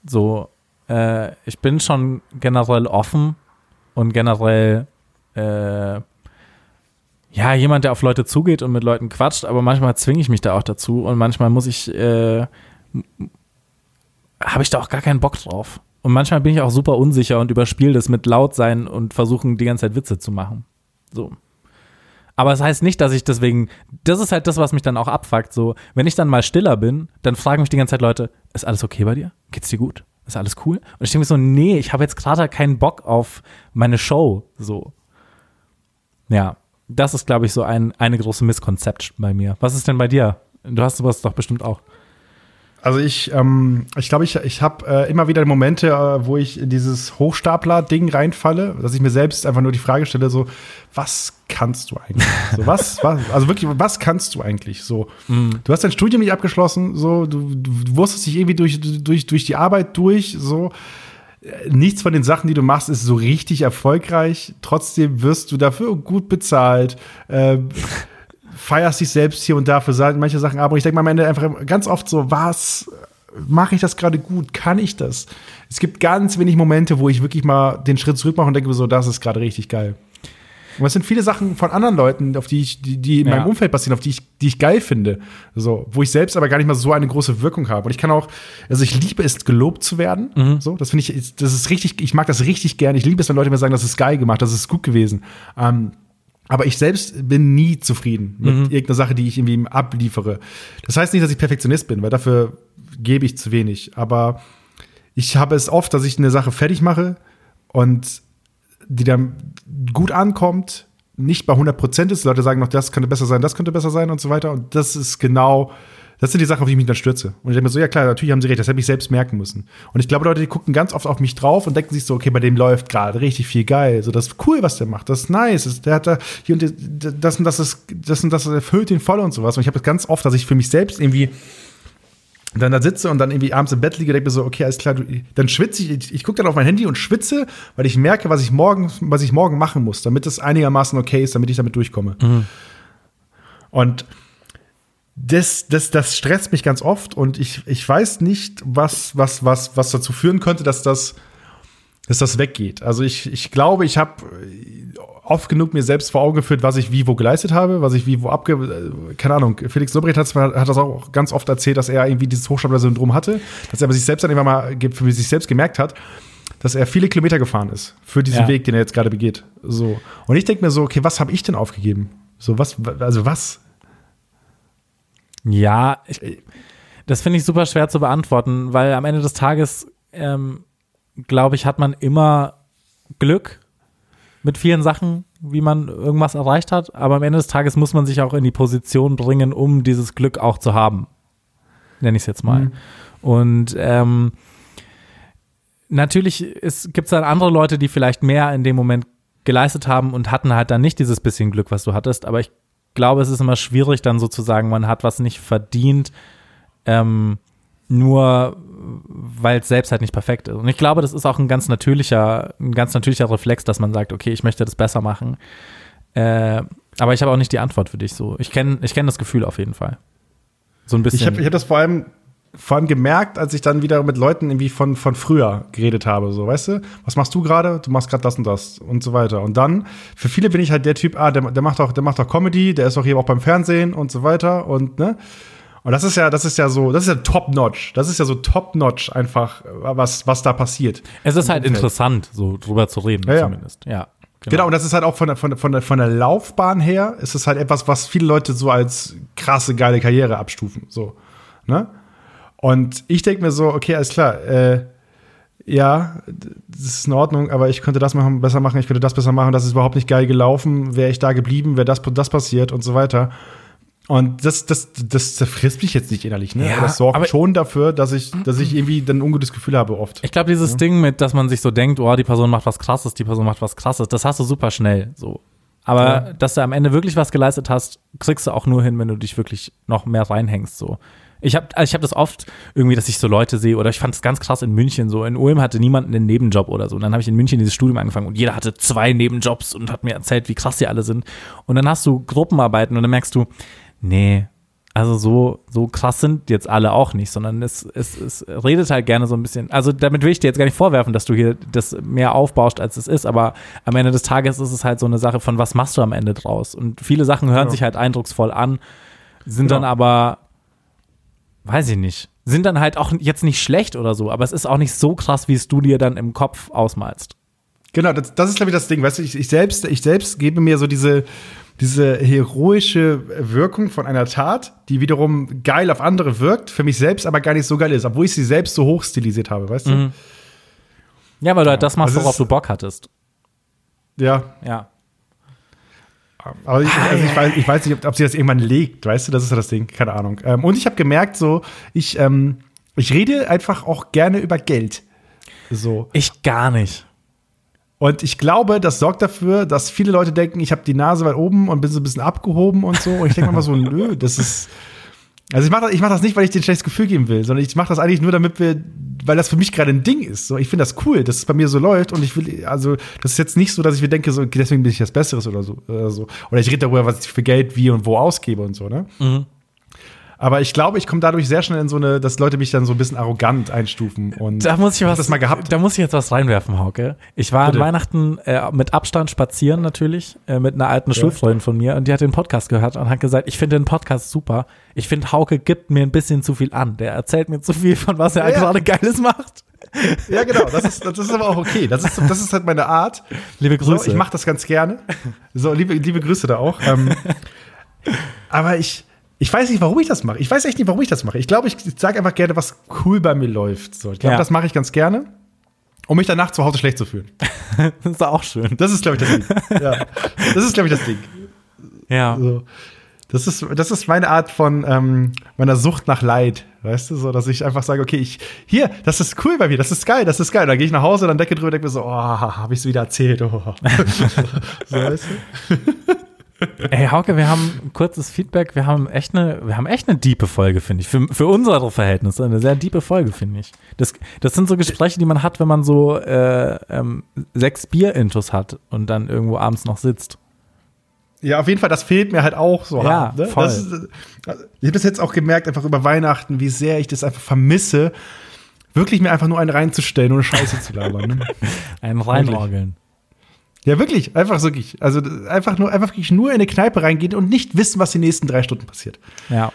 So, äh, ich bin schon generell offen und generell äh, ja, jemand, der auf Leute zugeht und mit Leuten quatscht, aber manchmal zwinge ich mich da auch dazu und manchmal muss ich, äh, habe ich da auch gar keinen Bock drauf. Und manchmal bin ich auch super unsicher und überspiele das mit laut sein und versuchen die ganze Zeit Witze zu machen. So. Aber es das heißt nicht, dass ich deswegen, das ist halt das, was mich dann auch abfuckt. So, wenn ich dann mal stiller bin, dann fragen mich die ganze Zeit Leute, ist alles okay bei dir? Geht's dir gut? Ist alles cool? Und ich denke mir so, nee, ich habe jetzt gerade keinen Bock auf meine Show. So. Ja, das ist, glaube ich, so ein, eine große Misskonzept bei mir. Was ist denn bei dir? Du hast sowas doch bestimmt auch. Also ich, ähm, ich glaube, ich, ich habe äh, immer wieder Momente, äh, wo ich in dieses Hochstapler-Ding reinfalle, dass ich mir selbst einfach nur die Frage stelle, so, was kannst du eigentlich? So, was, was, also wirklich, was kannst du eigentlich? So, du hast dein Studium nicht abgeschlossen, so, du, du wurstest dich irgendwie durch, durch, durch die Arbeit durch, so. Nichts von den Sachen, die du machst, ist so richtig erfolgreich. Trotzdem wirst du dafür gut bezahlt. Ähm, feierst dich selbst hier und da für manche Sachen ab. Und ich denke mir am Ende einfach ganz oft so, was mache ich das gerade gut? Kann ich das? Es gibt ganz wenig Momente, wo ich wirklich mal den Schritt zurück mache und denke so, das ist gerade richtig geil. Und es sind viele Sachen von anderen Leuten, auf die ich, die, die in Ja. meinem Umfeld passieren, auf die ich, die ich geil finde. So, wo ich selbst aber gar nicht mal so eine große Wirkung habe. Und ich kann auch, also ich liebe es, gelobt zu werden. So, das finde ich, das ist richtig, ich mag das richtig gern. Ich liebe es, wenn Leute mir sagen, das ist geil gemacht, das ist gut gewesen. Ähm, aber ich selbst bin nie zufrieden mit irgendeiner Sache, die ich irgendwie abliefere. Das heißt nicht, dass ich Perfektionist bin, weil dafür gebe ich zu wenig. Aber ich habe es oft, dass ich eine Sache fertig mache und die dann gut ankommt, nicht bei 100 Prozent ist. Die Leute sagen noch, das könnte besser sein, das könnte besser sein und so weiter. Und das ist genau, das sind die Sachen, auf die ich mich dann stürze. Und ich denke mir so, ja klar, natürlich haben sie recht, das hätte ich selbst merken müssen. Und ich glaube, Leute, die gucken ganz oft auf mich drauf und denken sich so, okay, bei dem läuft gerade richtig viel geil. So, das ist cool, was der macht, das ist nice. Das, der hat da hier und das und das ist, das und das erfüllt ihn voll und sowas. Und ich habe es ganz oft, dass ich für mich selbst irgendwie dann da sitze und dann irgendwie abends im Bett liege, denke mir so, okay, alles klar, du, dann schwitze ich, ich, ich gucke dann auf mein Handy und schwitze, weil ich merke, was ich morgen, was ich morgen machen muss, damit es einigermaßen okay ist, damit ich damit durchkomme. Und das, das, das stresst mich ganz oft und ich, ich weiß nicht, was, was, was, was dazu führen könnte, dass das, dass das weggeht. Also ich, ich glaube, ich habe oft genug mir selbst vor Augen geführt, was ich wie wo geleistet habe, was ich wie wo abge... äh, Keine Ahnung, Felix Lobrecht hat, hat das auch ganz oft erzählt, dass er irgendwie dieses Hochstapler-Syndrom hatte, dass er aber sich selbst dann irgendwann mal für sich selbst gemerkt hat, dass er viele Kilometer gefahren ist für diesen Ja. Weg, den er jetzt gerade begeht. So. Und ich denke mir so, okay, was habe ich denn aufgegeben? So, was, also was? Ja, ich, das finde ich super schwer zu beantworten, weil am Ende des Tages, ähm, glaube ich, hat man immer Glück mit vielen Sachen, wie man irgendwas erreicht hat. Aber am Ende des Tages muss man sich auch in die Position bringen, um dieses Glück auch zu haben. Nenne ich es jetzt mal. Und ähm, natürlich gibt es dann andere Leute, die vielleicht mehr in dem Moment geleistet haben und hatten halt dann nicht dieses bisschen Glück, was du hattest. Aber ich glaube, es ist immer schwierig, dann sozusagen, man hat was nicht verdient, ähm, nur weil es selbst halt nicht perfekt ist. Und ich glaube, das ist auch ein ganz natürlicher, ein ganz natürlicher Reflex, dass man sagt, okay, ich möchte das besser machen. Äh, aber ich habe auch nicht die Antwort für dich so. Ich kenne ich kenn das Gefühl auf jeden Fall. So ein bisschen. Ich habe ich hab das vor allem, vor allem gemerkt, als ich dann wieder mit Leuten irgendwie von, von früher geredet habe. So, weißt du, was machst du gerade? Du machst gerade das und das und so weiter. Und dann, für viele bin ich halt der Typ, ah, der, der macht doch, der macht doch Comedy, der ist doch hier auch beim Fernsehen und so weiter. Und, ne? Und das ist ja, das ist ja so, das ist ja top-notch. Das ist ja so top-notch einfach, was, was da passiert. es ist halt interessant, so drüber zu reden, Ja, ja. zumindest. Ja. Genau, und das ist halt auch von der, von, der, von, der, von der Laufbahn her, ist es halt etwas, was viele Leute so als krasse, geile Karriere abstufen. So, ne? Und ich denke mir so, okay, alles klar, äh, ja, das ist in Ordnung, aber ich könnte das machen, besser machen, ich könnte das besser machen, das ist überhaupt nicht geil gelaufen, wäre ich da geblieben, wäre das, das passiert und so weiter. Und das, das, das zerfrisst mich jetzt nicht innerlich, ne? Ja, aber das sorgt aber- schon dafür, dass ich, dass ich irgendwie dann ein ungutes Gefühl habe oft. Ich glaube, dieses Ding mit, dass man sich so denkt, oh, die Person macht was krasses, die Person macht was krasses, das hast du super schnell so. Aber Ja. dass du am Ende wirklich was geleistet hast, kriegst du auch nur hin, wenn du dich wirklich noch mehr reinhängst so. Ich habe also ich hab das oft irgendwie, dass ich so Leute sehe oder ich fand es ganz krass in München so. In Ulm hatte niemand einen Nebenjob oder so. Und dann habe ich in München dieses Studium angefangen und jeder hatte zwei Nebenjobs und hat mir erzählt, wie krass die alle sind. Und dann hast du Gruppenarbeiten und dann merkst du, nee, also so, so krass sind jetzt alle auch nicht, sondern es, es, es redet halt gerne so ein bisschen. Also damit will ich dir jetzt gar nicht vorwerfen, dass du hier das mehr aufbaust, als es ist, aber am Ende des Tages ist es halt so eine Sache von, was machst du am Ende draus? Und viele Sachen hören Ja. sich halt eindrucksvoll an, sind Genau. dann aber, weiß ich nicht, sind dann halt auch jetzt nicht schlecht oder so, aber es ist auch nicht so krass, wie es du dir dann im Kopf ausmalst. Genau, das, das ist, glaube ich, das Ding. Weißt du, ich, ich, selbst, ich selbst gebe mir so diese, diese heroische Wirkung von einer Tat, die wiederum geil auf andere wirkt, für mich selbst aber gar nicht so geil ist, obwohl ich sie selbst so hoch stilisiert habe, weißt du? Ja, weil du halt das machst, Also worauf du Bock hattest. Ja, Ja. Aber ich, also ich, weiß, ich weiß nicht, ob, ob sie das irgendwann legt, weißt du, das ist ja das Ding, keine Ahnung. Ähm, und ich habe gemerkt, so, ich, ähm, ich rede einfach auch gerne über Geld. So. Ich gar nicht. Und ich glaube, das sorgt dafür, dass viele Leute denken, ich habe die Nase weit oben und bin so ein bisschen abgehoben und so. Und ich denke mal so, nö, das ist. Also ich mache das, ich mach das nicht, weil ich dir ein schlechtes Gefühl geben will, sondern ich mache das eigentlich nur, damit wir, weil das für mich gerade ein Ding ist. So, ich finde das cool, dass es bei mir so läuft und ich will, also das ist jetzt nicht so, dass ich mir denke, so, deswegen bin ich das Besseres oder so, oder so. Oder ich rede darüber, was ich für Geld wie und wo ausgebe und so, ne? Aber ich glaube, ich komme dadurch sehr schnell in so eine, dass Leute mich dann so ein bisschen arrogant einstufen. Und Da muss ich was das mal gehabt. Da muss ich jetzt was reinwerfen, Hauke. Ich war Bitte. an Weihnachten äh, mit Abstand spazieren natürlich äh, mit einer alten Schulfreundin von mir und die hat den Podcast gehört und hat gesagt, ich finde den Podcast super. Ich finde Hauke gibt mir ein bisschen zu viel an. Der erzählt mir zu viel von was er Ja, ja. gerade Geiles macht. Ja, genau. Das ist, das ist aber auch okay. Das ist, das ist halt meine Art. Liebe Grüße. So, ich mache das ganz gerne. So, liebe, liebe Grüße da auch. Ähm, aber ich, ich weiß nicht, warum ich das mache. Ich weiß echt nicht, warum ich das mache. Ich glaube, ich sage einfach gerne, was cool bei mir läuft. So, ich glaube, Ja. das mache ich ganz gerne, um mich danach zu Hause schlecht zu fühlen. das ist auch schön. Das ist, glaube ich, das Ding. Ja. Das ist, glaube ich, das Ding. Ja. So. Das ist, das ist meine Art von ähm, meiner Sucht nach Leid, weißt du, so dass ich einfach sage, okay, ich hier, das ist cool bei mir, das ist geil, das ist geil. Dann gehe ich nach Hause, dann decke drüber, denke mir so, oh, habe ich es wieder erzählt, oh. so, weißt du? Ey, Hauke, wir haben ein kurzes Feedback. Wir haben echt eine, wir haben echt eine diepe Folge, finde ich. Für, für unsere Verhältnisse eine sehr diepe Folge, finde ich. Das, das sind so Gespräche, die man hat, wenn man so äh, ähm, sechs Bier-Intos hat und dann irgendwo abends noch sitzt. Ja, auf jeden Fall, das fehlt mir halt auch so. Ja, hart, ne? voll. Ist, also, ich habe das jetzt auch gemerkt, einfach über Weihnachten, wie sehr ich das einfach vermisse, wirklich mir einfach nur einen reinzustellen, ohne Scheiße zu labern. Ne? Ein Reinorgeln. Ja, wirklich, einfach wirklich. Also einfach nur, einfach wirklich nur in eine Kneipe reingehen und nicht wissen, was die nächsten drei Stunden passiert. Ja.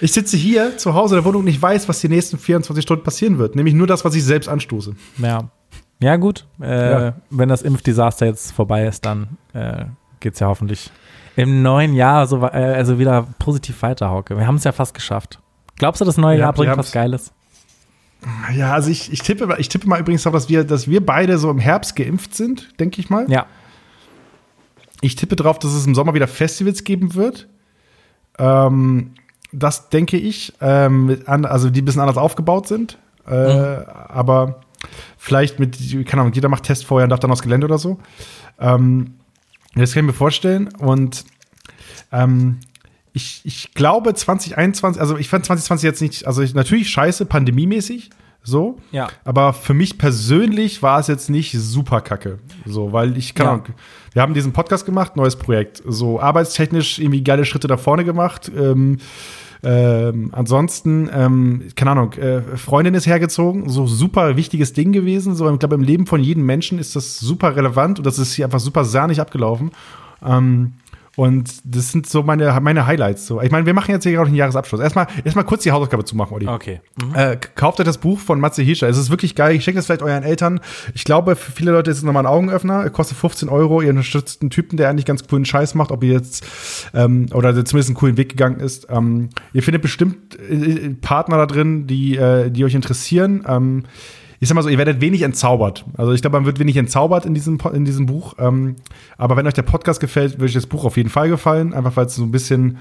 Ich sitze hier zu Hause in der Wohnung und ich weiß, was die nächsten 24 Stunden passieren wird. Nämlich nur das, was ich selbst anstoße. Ja. Ja, gut. Äh, Ja. Wenn das Impfdesaster jetzt vorbei ist, dann äh, geht's ja hoffentlich im neuen Jahr so, äh, also wieder positiv weiter, Hauke. Wir haben es ja fast geschafft. Glaubst du, das neue Ja, Jahr bringt was Geiles? Ja, also ich, ich, tippe, ich tippe mal übrigens auch, dass wir, dass wir beide so im Herbst geimpft sind, denke ich mal. Ja. Ich tippe darauf, dass es im Sommer wieder Festivals geben wird. Ähm, das denke ich, ähm, also die ein bisschen anders aufgebaut sind. Äh, Aber vielleicht mit, keine Ahnung, jeder macht Test vorher und darf dann aufs Gelände oder so. Ähm, das kann ich mir vorstellen. Und ähm, ich, ich glaube 2021, also ich fand 2020 jetzt nicht, also ich, natürlich scheiße, pandemiemäßig, so. Ja. Aber für mich persönlich war es jetzt nicht super kacke. So, weil ich, keine Ja. Ahnung, wir haben diesen Podcast gemacht, neues Projekt. So arbeitstechnisch irgendwie geile Schritte da vorne gemacht. Ähm, ähm, ansonsten, ähm, keine Ahnung, äh, Freundin ist hergezogen, so super wichtiges Ding gewesen. So, ich glaube, im Leben von jedem Menschen ist das super relevant und das ist hier einfach super sahnig abgelaufen. Ähm, und das sind so meine, meine Highlights. So. Ich meine, wir machen jetzt hier gerade einen Jahresabschluss. Erstmal, erstmal kurz die Hausaufgabe zu machen, Olli. Okay. Äh, kauft euch das Buch von Matze Hirscher. Es ist wirklich geil. Ich schenke das vielleicht euren Eltern. Ich glaube, für viele Leute ist es nochmal ein Augenöffner. Kostet 15 Euro. Ihr unterstützt einen Typen, der eigentlich ganz coolen Scheiß macht, ob ihr jetzt ähm, oder der zumindest einen coolen Weg gegangen ist. Ähm, ihr findet bestimmt äh, Partner da drin, die, äh, die euch interessieren. Ähm, ich sag mal so, ihr werdet wenig entzaubert. Also ich glaube, man wird wenig entzaubert in diesem, in diesem Buch. Ähm, aber wenn euch der Podcast gefällt, würde euch das Buch auf jeden Fall gefallen. Einfach weil es so ein bisschen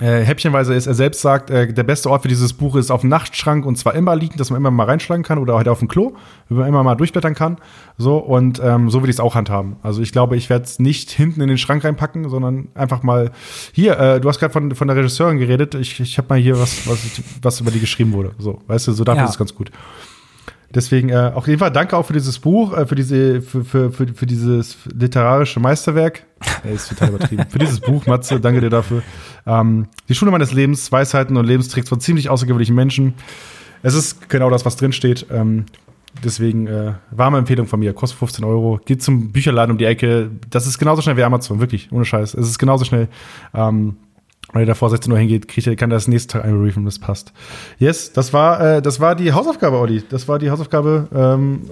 äh, häppchenweise ist. Er selbst sagt, äh, der beste Ort für dieses Buch ist auf dem Nachtschrank und zwar immer liegen, dass man immer mal reinschlagen kann oder halt auf dem Klo, wenn man immer mal durchblättern kann. So und ähm, so würde ich es auch handhaben. Also ich glaube, ich werde es nicht hinten in den Schrank reinpacken, sondern einfach mal hier. Äh, du hast gerade von, von der Regisseurin geredet. Ich, ich habe mal hier was, was, was über die geschrieben wurde. So, weißt du, so dafür Ja. ist es ganz gut. Deswegen äh, auf jeden Fall danke auch für dieses Buch, äh, für diese, für, für, für, für dieses literarische Meisterwerk. Er ist total übertrieben. für dieses Buch, Matze, danke dir dafür. Ähm, die Schule meines Lebens, Weisheiten und Lebenstricks von ziemlich außergewöhnlichen Menschen. Es ist genau das, was drin steht. Ähm, deswegen äh, warme Empfehlung von mir. Kostet 15 Euro. Geht zum Bücherladen um die Ecke. Das ist genauso schnell wie Amazon, wirklich, ohne Scheiß. Es ist genauso schnell. Ähm, wenn ihr davor 16 Uhr hingeht, kriegt ihr, kann das nächste Tag einbriefen, das passt. Yes, das war, äh, das war die Hausaufgabe, Olli. Das war die Hausaufgabe ähm,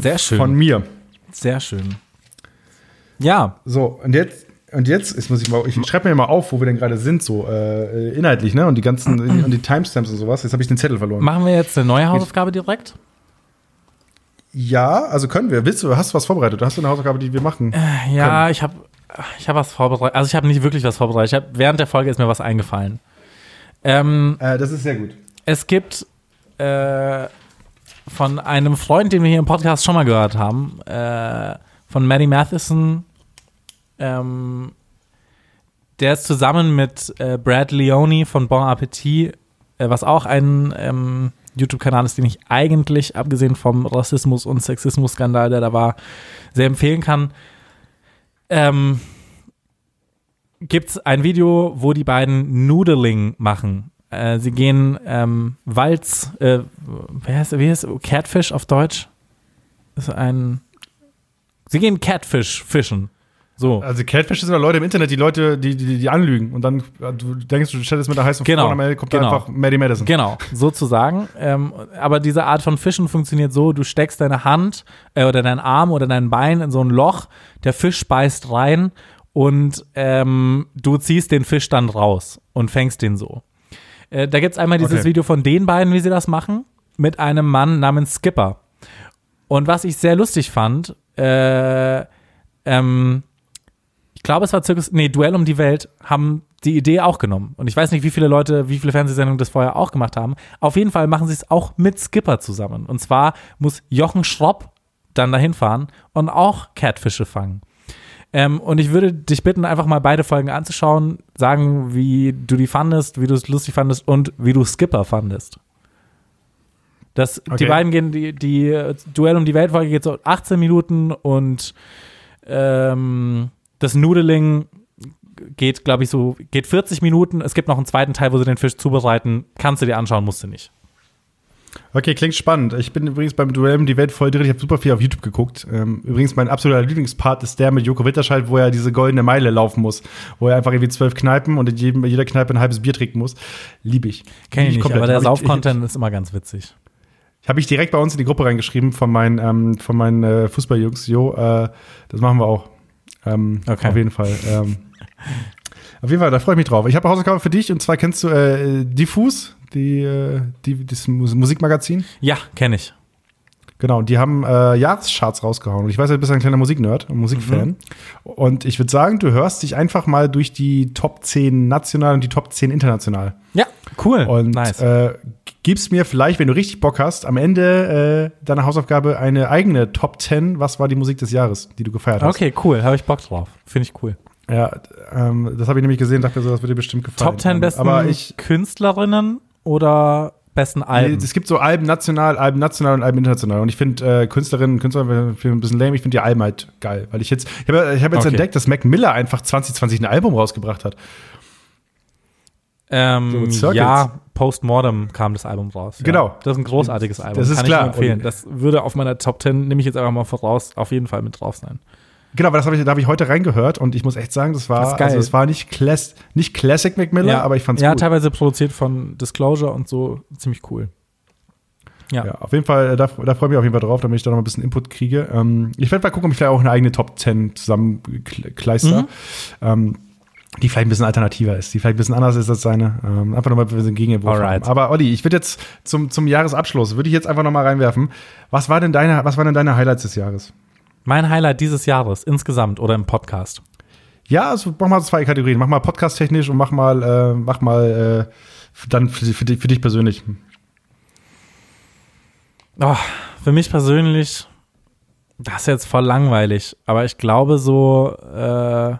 Sehr schön. von mir. Sehr schön. Ja, So, und jetzt, und jetzt, jetzt muss ich mal, ich schreibe mir mal auf, wo wir denn gerade sind, so äh, inhaltlich, ne? Und die ganzen, und die Timestamps und sowas. Jetzt habe ich den Zettel verloren. machen wir jetzt eine neue Hausaufgabe direkt? Ja, also können wir. Willst du, hast du was vorbereitet? Hast du eine Hausaufgabe, die wir machen? Ja, ich habe ich hab was vorbereitet. Also ich habe nicht wirklich was vorbereitet. Hab, während der Folge ist mir was eingefallen. Ähm, Äh, das ist sehr gut. es gibt äh, von einem Freund, den wir hier im Podcast schon mal gehört haben, äh, von Maddie Matheson, ähm, der ist zusammen mit äh, Brad Leone von Bon Appetit, äh, was auch ein ähm, YouTube-Kanal ist, den ich eigentlich, abgesehen vom Rassismus- und Sexismus-Skandal, der da war, sehr empfehlen kann. Ähm, Gibt es ein Video, wo die beiden Noodling machen? Äh, sie gehen ähm, Walz, äh, wer heißt, wie heißt Catfish auf Deutsch? ist ein. Sie gehen Catfish fischen. So. Also Catfish sind ja Leute im Internet, die Leute, die, die, die anlügen. Und dann äh, du denkst, du stellst mit der heißen Genau, Frau und kommt genau. da einfach Maddie Madison. Genau, sozusagen. Ähm, aber diese Art von Fischen funktioniert so: Du steckst deine Hand äh, oder deinen Arm oder dein Bein in so ein Loch, der Fisch beißt rein und ähm, du ziehst den Fisch dann raus und fängst den so. Äh, da gibt es einmal dieses Okay. Video von den beiden, wie sie das machen, mit einem Mann namens Skipper. Und was ich sehr lustig fand, äh, ähm, ich glaube, es war Zirkus, nee, Duell um die Welt, haben die Idee auch genommen. Und ich weiß nicht, wie viele Leute, wie viele Fernsehsendungen das vorher auch gemacht haben. Auf jeden Fall machen sie es auch mit Skipper zusammen. Und zwar muss Jochen Schropp dann dahin fahren und auch Catfische fangen. Ähm, und ich würde dich bitten, einfach mal beide Folgen anzuschauen, sagen, wie du die fandest, wie du es lustig fandest und wie du Skipper fandest. Das, Die Okay. beiden gehen, die, die äh, Duell um die Weltfolge geht so 18 Minuten und ähm, das Nudeling geht, glaube ich, so, geht 40 Minuten. Es gibt noch einen zweiten Teil, wo sie den Fisch zubereiten. Kannst du dir anschauen, musst du nicht. Okay, klingt spannend. Ich bin übrigens beim Duell um die Welt voll drin. Ich habe super viel auf YouTube geguckt. Ähm, übrigens, mein absoluter Lieblingspart ist der mit Joko Witterscheid, wo er diese goldene Meile laufen muss. Wo er einfach irgendwie zwölf Kneipen und in jedem, jeder Kneipe ein halbes Bier trinken muss. Liebe ich. Kenn ich Lieb nicht, komplett. aber der ich- Sauf-Content ist immer ganz witzig. Habe ich direkt bei uns in die Gruppe reingeschrieben von meinen, ähm, von meinen äh, Fußballjungs. Jo, äh, das machen wir auch. Ähm, Okay. Auf jeden Fall. Ähm, auf jeden Fall, da freue ich mich drauf. Ich habe eine Hausaufgabe für dich und zwar kennst du äh, Diffus, die, äh, die, das Mus- Musikmagazin. Ja, kenne ich. Genau, die haben äh, Jahrescharts rausgehauen. Und ich weiß, du bist ein kleiner Musiknerd und Musikfan. Mhm. Und ich würde sagen, du hörst dich einfach mal durch die Top 10 national und die Top 10 international. Ja, cool. Und nice. äh, gibst mir vielleicht, wenn du richtig Bock hast, am Ende äh, deiner Hausaufgabe eine eigene Top 10. Was war die Musik des Jahres, die du gefeiert hast? okay, cool. Habe ich Bock drauf. Finde ich cool. Ja, ähm, das habe ich nämlich gesehen, dachte so, das würde dir bestimmt gefallen. Top 10 Ähm, besten Aber ich, Künstlerinnen oder besten Alben? es gibt so Alben national, Alben national und Alben international. Und ich finde äh, Künstlerinnen und Künstler ein bisschen lame. Ich finde die Alben halt geil. Weil ich jetzt, ich habe ich hab jetzt Okay. entdeckt, dass Mac Miller einfach 2020 ein Album rausgebracht hat. ähm, so ja, Postmortem kam das Album raus. Ja. Genau. Das ist ein großartiges Album. Das ist Kann klar. ich empfehlen. Und- Das würde auf meiner Top 10, nehme ich jetzt einfach mal voraus, auf jeden Fall mit drauf sein. Genau, aber das habe ich, da habe ich heute reingehört und ich muss echt sagen, das war, Das also es war nicht, Class, nicht Classic Mac Miller, aber ich fand's Ja, gut. teilweise produziert von Disclosure und so. Ziemlich cool. Ja. Ja, auf jeden Fall, äh, da, da freue ich mich auf jeden Fall drauf, damit ich da noch ein bisschen Input kriege. Ähm, ich werde mal gucken, ob ich vielleicht auch eine eigene Top 10 zusammenkleister. Mhm. Ähm, die vielleicht ein bisschen alternativer ist, die vielleicht ein bisschen anders ist als seine. Ähm, einfach nochmal, sind Gegenentwurf. Alright. haben. Aber Olli, ich würde jetzt zum, zum Jahresabschluss, würde ich jetzt einfach nochmal reinwerfen. Was war denn deine, was waren denn deine Highlights des Jahres? Mein Highlight dieses Jahres insgesamt oder im Podcast. Ja, also mach mal zwei Kategorien. Mach mal podcast-technisch und mach mal, äh, mach mal äh, dann für, für, dich- für dich persönlich. Oh, für mich persönlich, das ist jetzt voll langweilig, aber ich glaube so äh,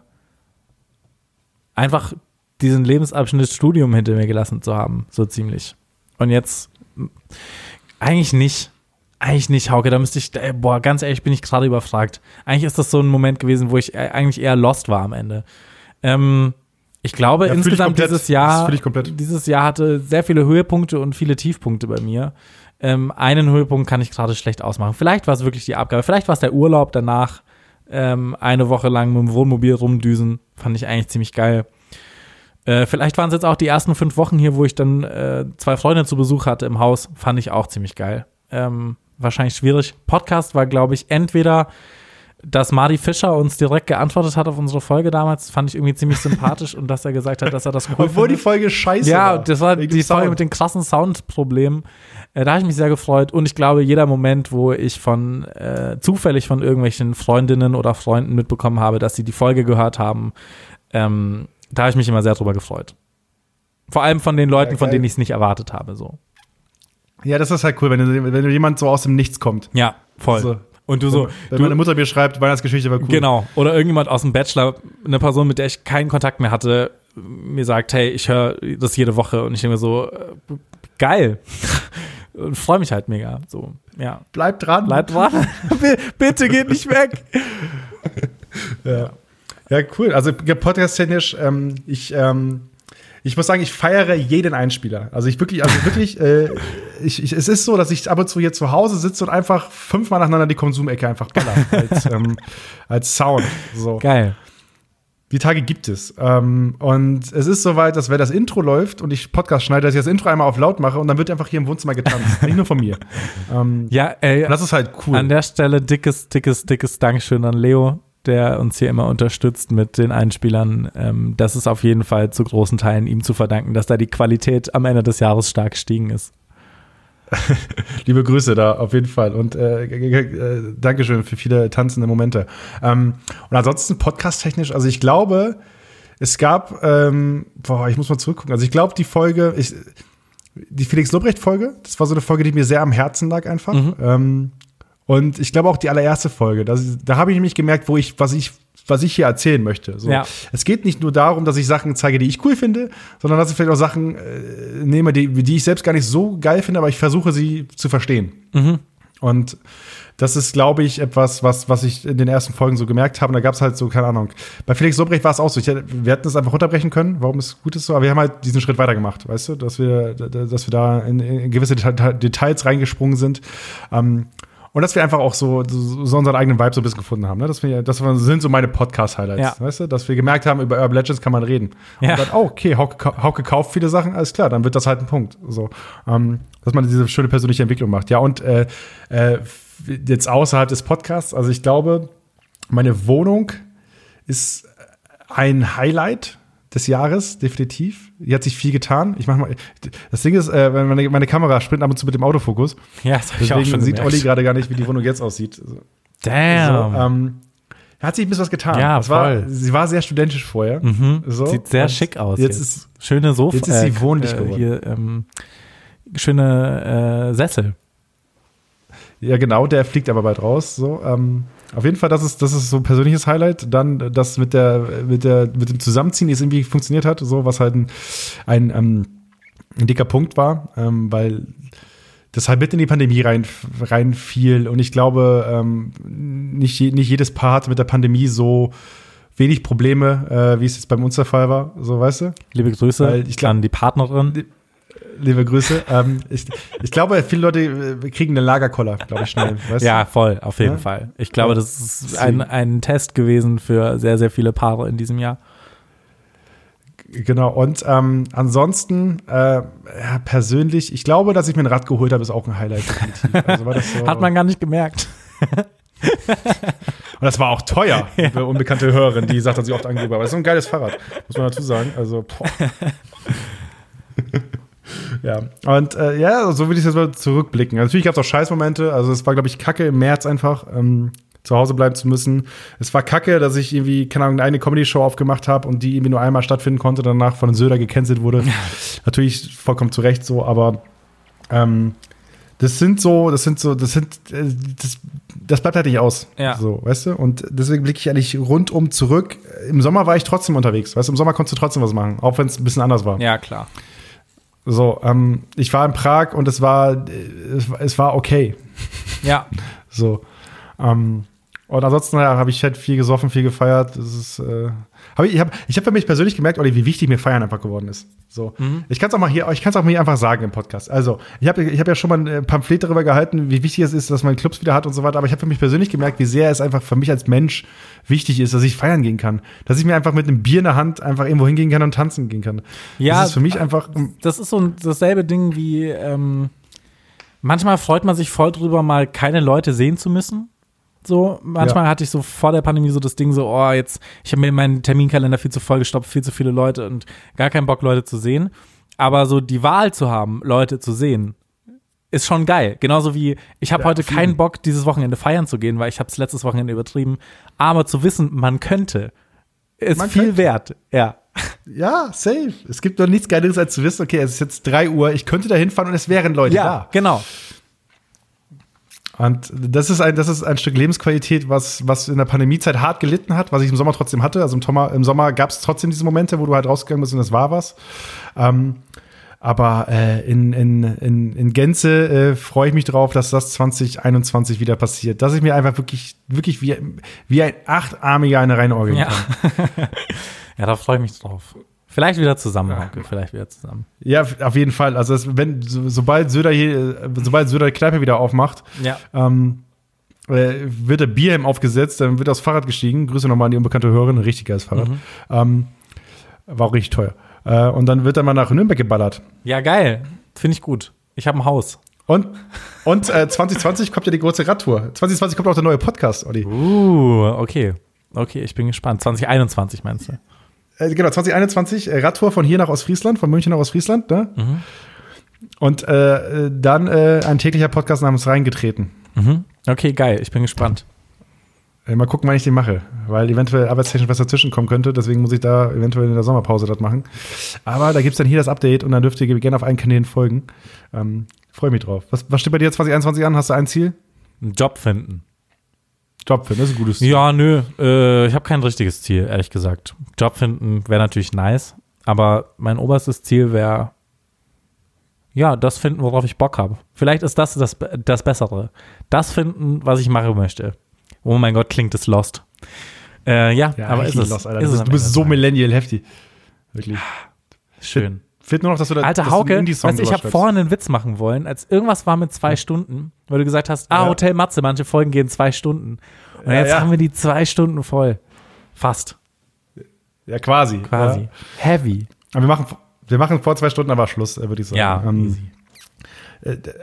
einfach diesen Lebensabschnitt Studium hinter mir gelassen zu haben, so ziemlich. Und jetzt eigentlich nicht. Eigentlich nicht, Hauke, da müsste ich, boah, ganz ehrlich, bin ich gerade überfragt. Eigentlich ist das so ein Moment gewesen, wo ich äh, eigentlich eher lost war am Ende. Ähm, ich glaube, Ja, ich insgesamt komplett. dieses Jahr, ich dieses Jahr hatte sehr viele Höhepunkte und viele Tiefpunkte bei mir. Ähm, einen Höhepunkt kann ich gerade schlecht ausmachen. Vielleicht war es wirklich die Abgabe, vielleicht war es der Urlaub danach. Ähm, eine Woche lang mit dem Wohnmobil rumdüsen, fand ich eigentlich ziemlich geil. Äh, vielleicht waren es jetzt auch die ersten fünf Wochen hier, wo ich dann äh, zwei Freunde zu Besuch hatte im Haus, fand ich auch ziemlich geil. Ähm, wahrscheinlich schwierig. Podcast war, glaube ich, entweder dass Marty Fischer uns direkt geantwortet hat auf unsere Folge damals, fand ich irgendwie ziemlich sympathisch und dass er gesagt hat, dass er das cool Obwohl die findet. Folge scheiße Ja, war. das war die dem Folge Sound. mit den krassen Soundproblemen. Äh, da habe ich mich sehr gefreut. Und ich glaube, jeder Moment, wo ich von äh, zufällig von irgendwelchen Freundinnen oder Freunden mitbekommen habe, dass sie die Folge gehört haben, ähm, da habe ich mich immer sehr drüber gefreut. Vor allem von den Leuten, Ja, von denen ich es nicht erwartet habe. So. Ja, das ist halt cool, wenn, du, wenn jemand so aus dem Nichts kommt. Ja, voll. So. Und du so, Wenn du, meine Mutter mir schreibt, Weihnachtsgeschichte war cool. Genau. Oder irgendjemand aus dem Bachelor, eine Person, mit der ich keinen Kontakt mehr hatte, mir sagt, hey, ich höre das jede Woche und ich denke mir so, äh, geil. und freue mich halt mega. So, ja. Bleib dran. Bleib dran. Bitte geht nicht weg. Ja. ja, cool. Also podcast-technisch, ähm, ich, ähm, ich muss sagen, ich feiere jeden Einspieler. Also ich wirklich, also wirklich, äh, ich, ich, es ist so, dass ich ab und zu hier zu Hause sitze und einfach fünfmal nacheinander die Konsumecke einfach baller als, ähm, als Sound. So. Geil. Die Tage gibt es. Ähm, und es ist soweit, dass wenn das Intro läuft und ich Podcast schneide, dass ich das Intro einmal auf laut mache und dann wird einfach hier im Wohnzimmer getanzt. Nicht nur von mir. Ähm, Ja, ey, das ist halt cool. an der Stelle dickes, dickes, dickes Dankeschön an Leo, der uns hier immer unterstützt mit den Einspielern. Ähm, das ist auf jeden Fall zu großen Teilen ihm zu verdanken, dass da die Qualität am Ende des Jahres stark gestiegen ist. Liebe Grüße da auf jeden Fall und äh, äh, Dankeschön für viele tanzende Momente. Ähm, und ansonsten podcast-technisch, also ich glaube, es gab, ähm, boah, ich muss mal zurückgucken. Also ich glaube, die Folge, ich, die Felix Lobrecht-Folge, das war so eine Folge, die mir sehr am Herzen lag einfach. Ähm, Und ich glaube auch die allererste Folge, das, da habe ich nämlich gemerkt, wo ich, was ich, was ich hier erzählen möchte. So. Ja. Es geht nicht nur darum, dass ich Sachen zeige, die ich cool finde, sondern dass ich vielleicht auch Sachen äh, nehme, die, die ich selbst gar nicht so geil finde, aber ich versuche sie zu verstehen. Und das ist, glaube ich, etwas, was, was ich in den ersten Folgen so gemerkt habe. Und da gab es halt so, keine Ahnung. Bei Felix Sobrecht war es auch so. Ich, wir hätten es einfach runterbrechen können, warum es gut ist so. Aber wir haben halt diesen Schritt weitergemacht, weißt du, dass wir, dass wir da in, in gewisse Deta- Details reingesprungen sind. Ähm, und dass wir einfach auch so, so, so unseren eigenen Vibe so ein bisschen gefunden haben. Ne? Das, wir, das sind so meine Podcast-Highlights, Ja. weißt du? Dass wir gemerkt haben, über Urban Legends kann man reden. Ja. Und dann, oh, okay, Hauke, Hauke kauft viele Sachen, alles klar, dann wird das halt ein Punkt. So, ähm, dass man diese schöne persönliche Entwicklung macht. Ja, und äh, äh, jetzt außerhalb des Podcasts, also ich glaube, meine Wohnung ist ein Highlight des Jahres, definitiv. Hier hat sich viel getan. Ich mach mal. Das Ding ist, äh, meine, meine Kamera springt ab und zu mit dem Autofokus. Ja, das habe ich auch Deswegen schon sieht gemerkt. Olli gerade gar nicht, wie die Wohnung jetzt aussieht. So, Damn. ähm, hat sich ein bisschen was getan. Ja, Das war, voll. sie war sehr studentisch vorher. So. Sieht sehr Und schick aus. Jetzt ist schöne Sofa. jetzt ist sie wohnlich geworden. Hier, ähm, schöne äh, Sessel. Ja, genau, der fliegt aber bald raus. So, ähm, auf jeden Fall, das ist, das ist so ein persönliches Highlight. Dann, äh, das mit der, mit der, mit dem Zusammenziehen, die es irgendwie funktioniert hat, so, was halt ein, ein, ähm, ein dicker Punkt war, ähm, weil das halt mit in die Pandemie rein, reinfiel. Und ich glaube, ähm, nicht, nicht jedes Paar hatte mit der Pandemie so wenig Probleme, äh, wie es jetzt bei uns der Fall war. So, weißt du? Liebe Grüße Weil ich glaub- an die Partnerin. Liebe Grüße. ähm, ich, ich glaube, viele Leute äh, kriegen eine Lagerkoller, glaube ich, schnell. Weißt Ja, voll, auf jeden Ja? Fall. Ich glaube, Ja. das ist ein, ein Test gewesen für sehr, sehr viele Paare in diesem Jahr. Genau. Und ähm, ansonsten, äh, ja, persönlich, ich glaube, dass ich mir ein Rad geholt habe, ist auch ein Highlight. Also so, Hat man gar nicht gemerkt. Und das war auch teuer, für unbekannte Hörerin, die sagt, dass sie oft angegeben aber das ist so ein geiles Fahrrad, muss man dazu sagen. Also, boah. ja, und äh, ja, so würde ich jetzt mal zurückblicken. Natürlich gab es auch Scheißmomente. Also, es war, glaube ich, kacke im März einfach. Ähm, zu Hause bleiben zu müssen. Es war kacke, dass ich irgendwie, keine Ahnung, eine Comedy-Show aufgemacht habe und die irgendwie nur einmal stattfinden konnte, danach von Söder gecancelt wurde. Natürlich vollkommen zu Recht so, aber ähm, das sind so, das sind so, das sind, äh, das, das bleibt halt nicht aus. Ja. So, weißt du? Und deswegen blicke ich eigentlich rundum zurück. Im Sommer war ich trotzdem unterwegs, weißt du? Im Sommer konntest du trotzdem was machen, auch wenn es ein bisschen anders war. Ja, klar. So, ähm, ich war in Prag und es war, äh, es, war- es war okay. Ja, So. Ähm, und ansonsten ja, habe ich halt viel gesoffen, viel gefeiert. Das ist, äh, hab ich ich habe ich hab für mich persönlich gemerkt, Olli, wie wichtig mir Feiern einfach geworden ist. So. Ich kann es auch mal hier, ich kann es auch mal hier einfach sagen im Podcast. Also, ich habe ich hab ja schon mal ein Pamphlet darüber gehalten, wie wichtig es ist, dass man Clubs wieder hat und so weiter. Aber ich habe für mich persönlich gemerkt, wie sehr es einfach für mich als Mensch wichtig ist, dass ich feiern gehen kann. Dass ich mir einfach mit einem Bier in der Hand einfach irgendwo hingehen kann und tanzen gehen kann. Ja, das ist für mich einfach. das ist so ein, dasselbe Ding wie, ähm, manchmal freut man sich voll drüber, mal keine Leute sehen zu müssen. So, manchmal Ja. hatte ich so vor der Pandemie so das Ding so, oh, jetzt, ich habe mir meinen Terminkalender viel zu voll gestopft, viel zu viele Leute und gar keinen Bock, Leute zu sehen. Aber so die Wahl zu haben, Leute zu sehen, ist schon geil. Genauso wie, ich habe Ja, heute keinen Bock, dieses Wochenende feiern zu gehen, weil ich habe es letztes Wochenende übertrieben. Aber zu wissen, man könnte, ist Man viel könnte. wert. Ja. Ja, safe. Es gibt doch nichts Geileres, als zu wissen, okay, es ist jetzt 3 Uhr, ich könnte da hinfahren und es wären Leute Ja, da. genau. Und das ist ein, das ist ein Stück Lebensqualität, was, was in der Pandemiezeit hart gelitten hat, was ich im Sommer trotzdem hatte. Also im Sommer, im Sommer gab es trotzdem diese Momente, wo du halt rausgegangen bist und es war was. Ähm, aber äh, in, in, in, in Gänze äh, freue ich mich drauf, dass das 2021 wieder passiert. Dass ich mir einfach wirklich, wirklich wie, wie ein Achtarmiger eine reine Orgel Ja. kann. Ja, da freue ich mich drauf. Vielleicht wieder zusammen, Hauke, vielleicht wieder zusammen. Ja, auf jeden Fall. Also es, wenn, so, sobald Söder hier, äh, sobald Söder die Kneipe wieder aufmacht, Ja. ähm, äh, wird der Bierhelm aufgesetzt, dann wird aufs Fahrrad gestiegen. Grüße nochmal an die unbekannte Hörerin, ein richtig geiles Fahrrad. Ähm, war auch richtig teuer. Äh, und dann wird er mal nach Nürnberg geballert. Ja, geil. Finde ich gut. Ich habe ein Haus. Und, und äh, 2020 kommt ja die große Radtour. 2020 kommt auch der neue Podcast, Olli. Uh, okay. Okay, ich bin gespannt. 2021 meinst du? Äh, genau, 2021 äh, Radtour von hier nach Ostfriesland, von München nach Ostfriesland. Ne? Und äh, äh, dann äh, ein täglicher Podcast namens Reingetreten. Mhm. Okay, geil. Ich bin gespannt. Äh, Mal gucken, wann ich den mache, weil eventuell arbeitstechnisch was dazwischen kommen könnte. Deswegen muss ich da eventuell in der Sommerpause das machen. Aber da gibt es dann hier das Update und dann dürft ihr gerne auf allen Kanälen folgen. Ähm, Freue mich drauf. Was, was steht bei dir 2021 an? Hast du ein Ziel? Einen Job finden. Job finden, das ist ein gutes Ziel. Ja, nö, äh, ich habe kein richtiges Ziel, ehrlich gesagt. Job finden wäre natürlich nice, aber mein oberstes Ziel wäre, ja, das finden, worauf ich Bock habe. Vielleicht ist das, das das Bessere. Das finden, was ich machen möchte. Oh mein Gott, klingt es lost. Äh, ja, aber ist es. lost, ist Du es du bist so millennial heftig. Wirklich. Schön. Fehlt nur noch, dass du da Alter Hauke, weißt ich habe vorhin einen Witz machen wollen, als irgendwas war mit zwei Stunden, weil du gesagt hast, ah, Ja. Hotel Matze, manche Folgen gehen zwei Stunden. Und Ja, jetzt ja. haben wir die zwei Stunden voll. Fast, Ja, quasi. quasi. Ja. Heavy. Aber wir machen, wir machen vor zwei Stunden aber Schluss, äh, würde ich sagen. Ja, Ähm, easy.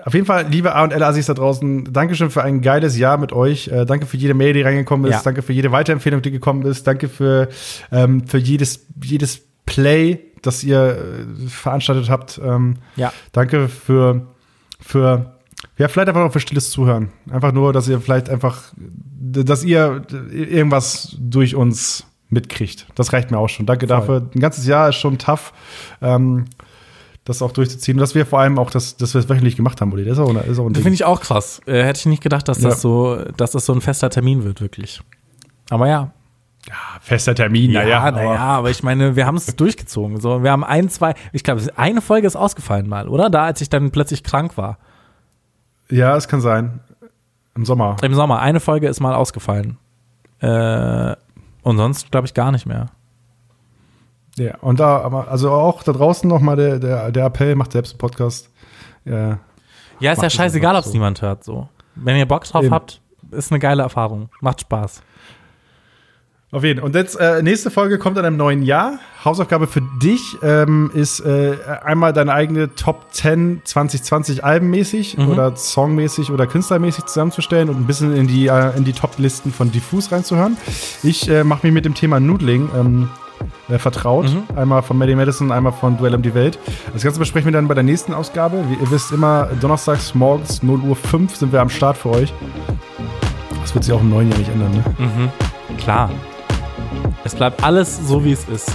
Auf jeden Fall, liebe A und L Assis da draußen, Dankeschön für ein geiles Jahr mit euch. Äh, danke für jede Mail, die reingekommen ist. Ja. Danke für jede Weiterempfehlung, die gekommen ist. Danke für, ähm, für jedes, jedes Play, das ihr äh, veranstaltet habt. Ähm, Ja. Danke für, für, ja, vielleicht einfach auch für stilles Zuhören. Einfach nur, dass ihr vielleicht einfach, dass ihr irgendwas durch uns mitkriegt. Das reicht mir auch schon. Danke dafür. Ein ganzes Jahr ist schon tough. Ähm, das auch durchzuziehen. Und dass wir vor allem auch das, dass wir es wöchentlich gemacht haben, Uli. Das ist auch, ist auch Das finde ich auch krass. Äh, hätte ich nicht gedacht, dass Ja. das so, dass das so ein fester Termin wird, wirklich. Aber ja. Fester Termin, naja. ja, naja, aber ich meine, wir haben es durchgezogen. So, wir haben ein, zwei, ich glaube, eine Folge ist ausgefallen mal, oder? Da, als ich dann plötzlich krank war. Ja, es kann sein. Im Sommer. Im Sommer, eine Folge ist mal ausgefallen. Äh, und sonst, glaube ich, gar nicht mehr. Ja, und da, aber also auch da draußen nochmal der, der, der Appell, macht selbst einen Podcast. Ja, Ja, ist ja scheißegal, ob es so. niemand hört. So. Wenn ihr Bock drauf Eben. habt, ist eine geile Erfahrung. Macht Spaß. Auf jeden Fall. Und jetzt, äh, nächste Folge kommt in einem neuen Jahr. Hausaufgabe für dich ähm, ist äh, einmal deine eigene Top 10 2020 albenmäßig Mhm. oder songmäßig oder künstlermäßig zusammenzustellen und ein bisschen in die, äh, in die Top-Listen von Diffus reinzuhören. Ich äh, mache mich mit dem Thema Noodling ähm, äh, vertraut. Mhm. Einmal von Maddie Madison, einmal von Duell um die Welt. Das Ganze besprechen wir dann bei der nächsten Ausgabe. Wie ihr wisst immer, donnerstags morgens 0 Uhr 5 sind wir am Start für euch. Das wird sich auch im neuen Jahr nicht ändern, ne? Mhm. Klar. Es bleibt alles so, wie es ist.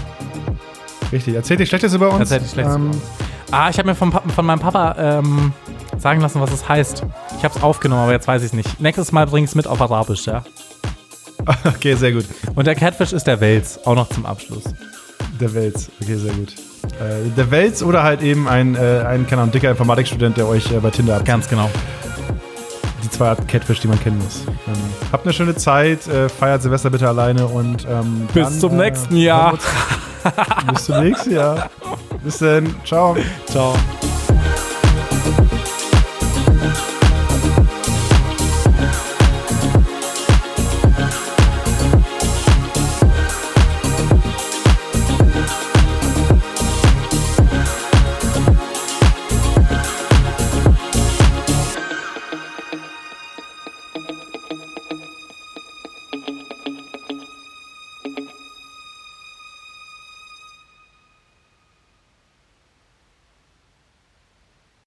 Richtig. Erzählt ihr Schlechtes über uns? Tatsächlich schlechtes Ähm, über uns. Ah, ich habe mir Pa- von meinem Papa ähm, sagen lassen, was es heißt. Ich habe es aufgenommen, aber jetzt weiß ich es nicht. Nächstes Mal bring es mit auf Arabisch, ja. Okay, sehr gut. Und der Catfish ist der Wels, auch noch zum Abschluss. Der Wels. Okay, sehr gut. Äh, der Wels oder halt eben ein, äh, ein keine Ahnung, dicker Informatikstudent, der euch äh, bei Tinder hat. Ganz genau. Die zwei Arten Catfish, die man kennen muss. Ähm, habt eine schöne Zeit, äh, feiert Silvester bitte alleine und ähm, Bis dann, zum äh, nächsten Jahr. Bis zum nächsten Jahr. Bis dann. Ciao. Ciao.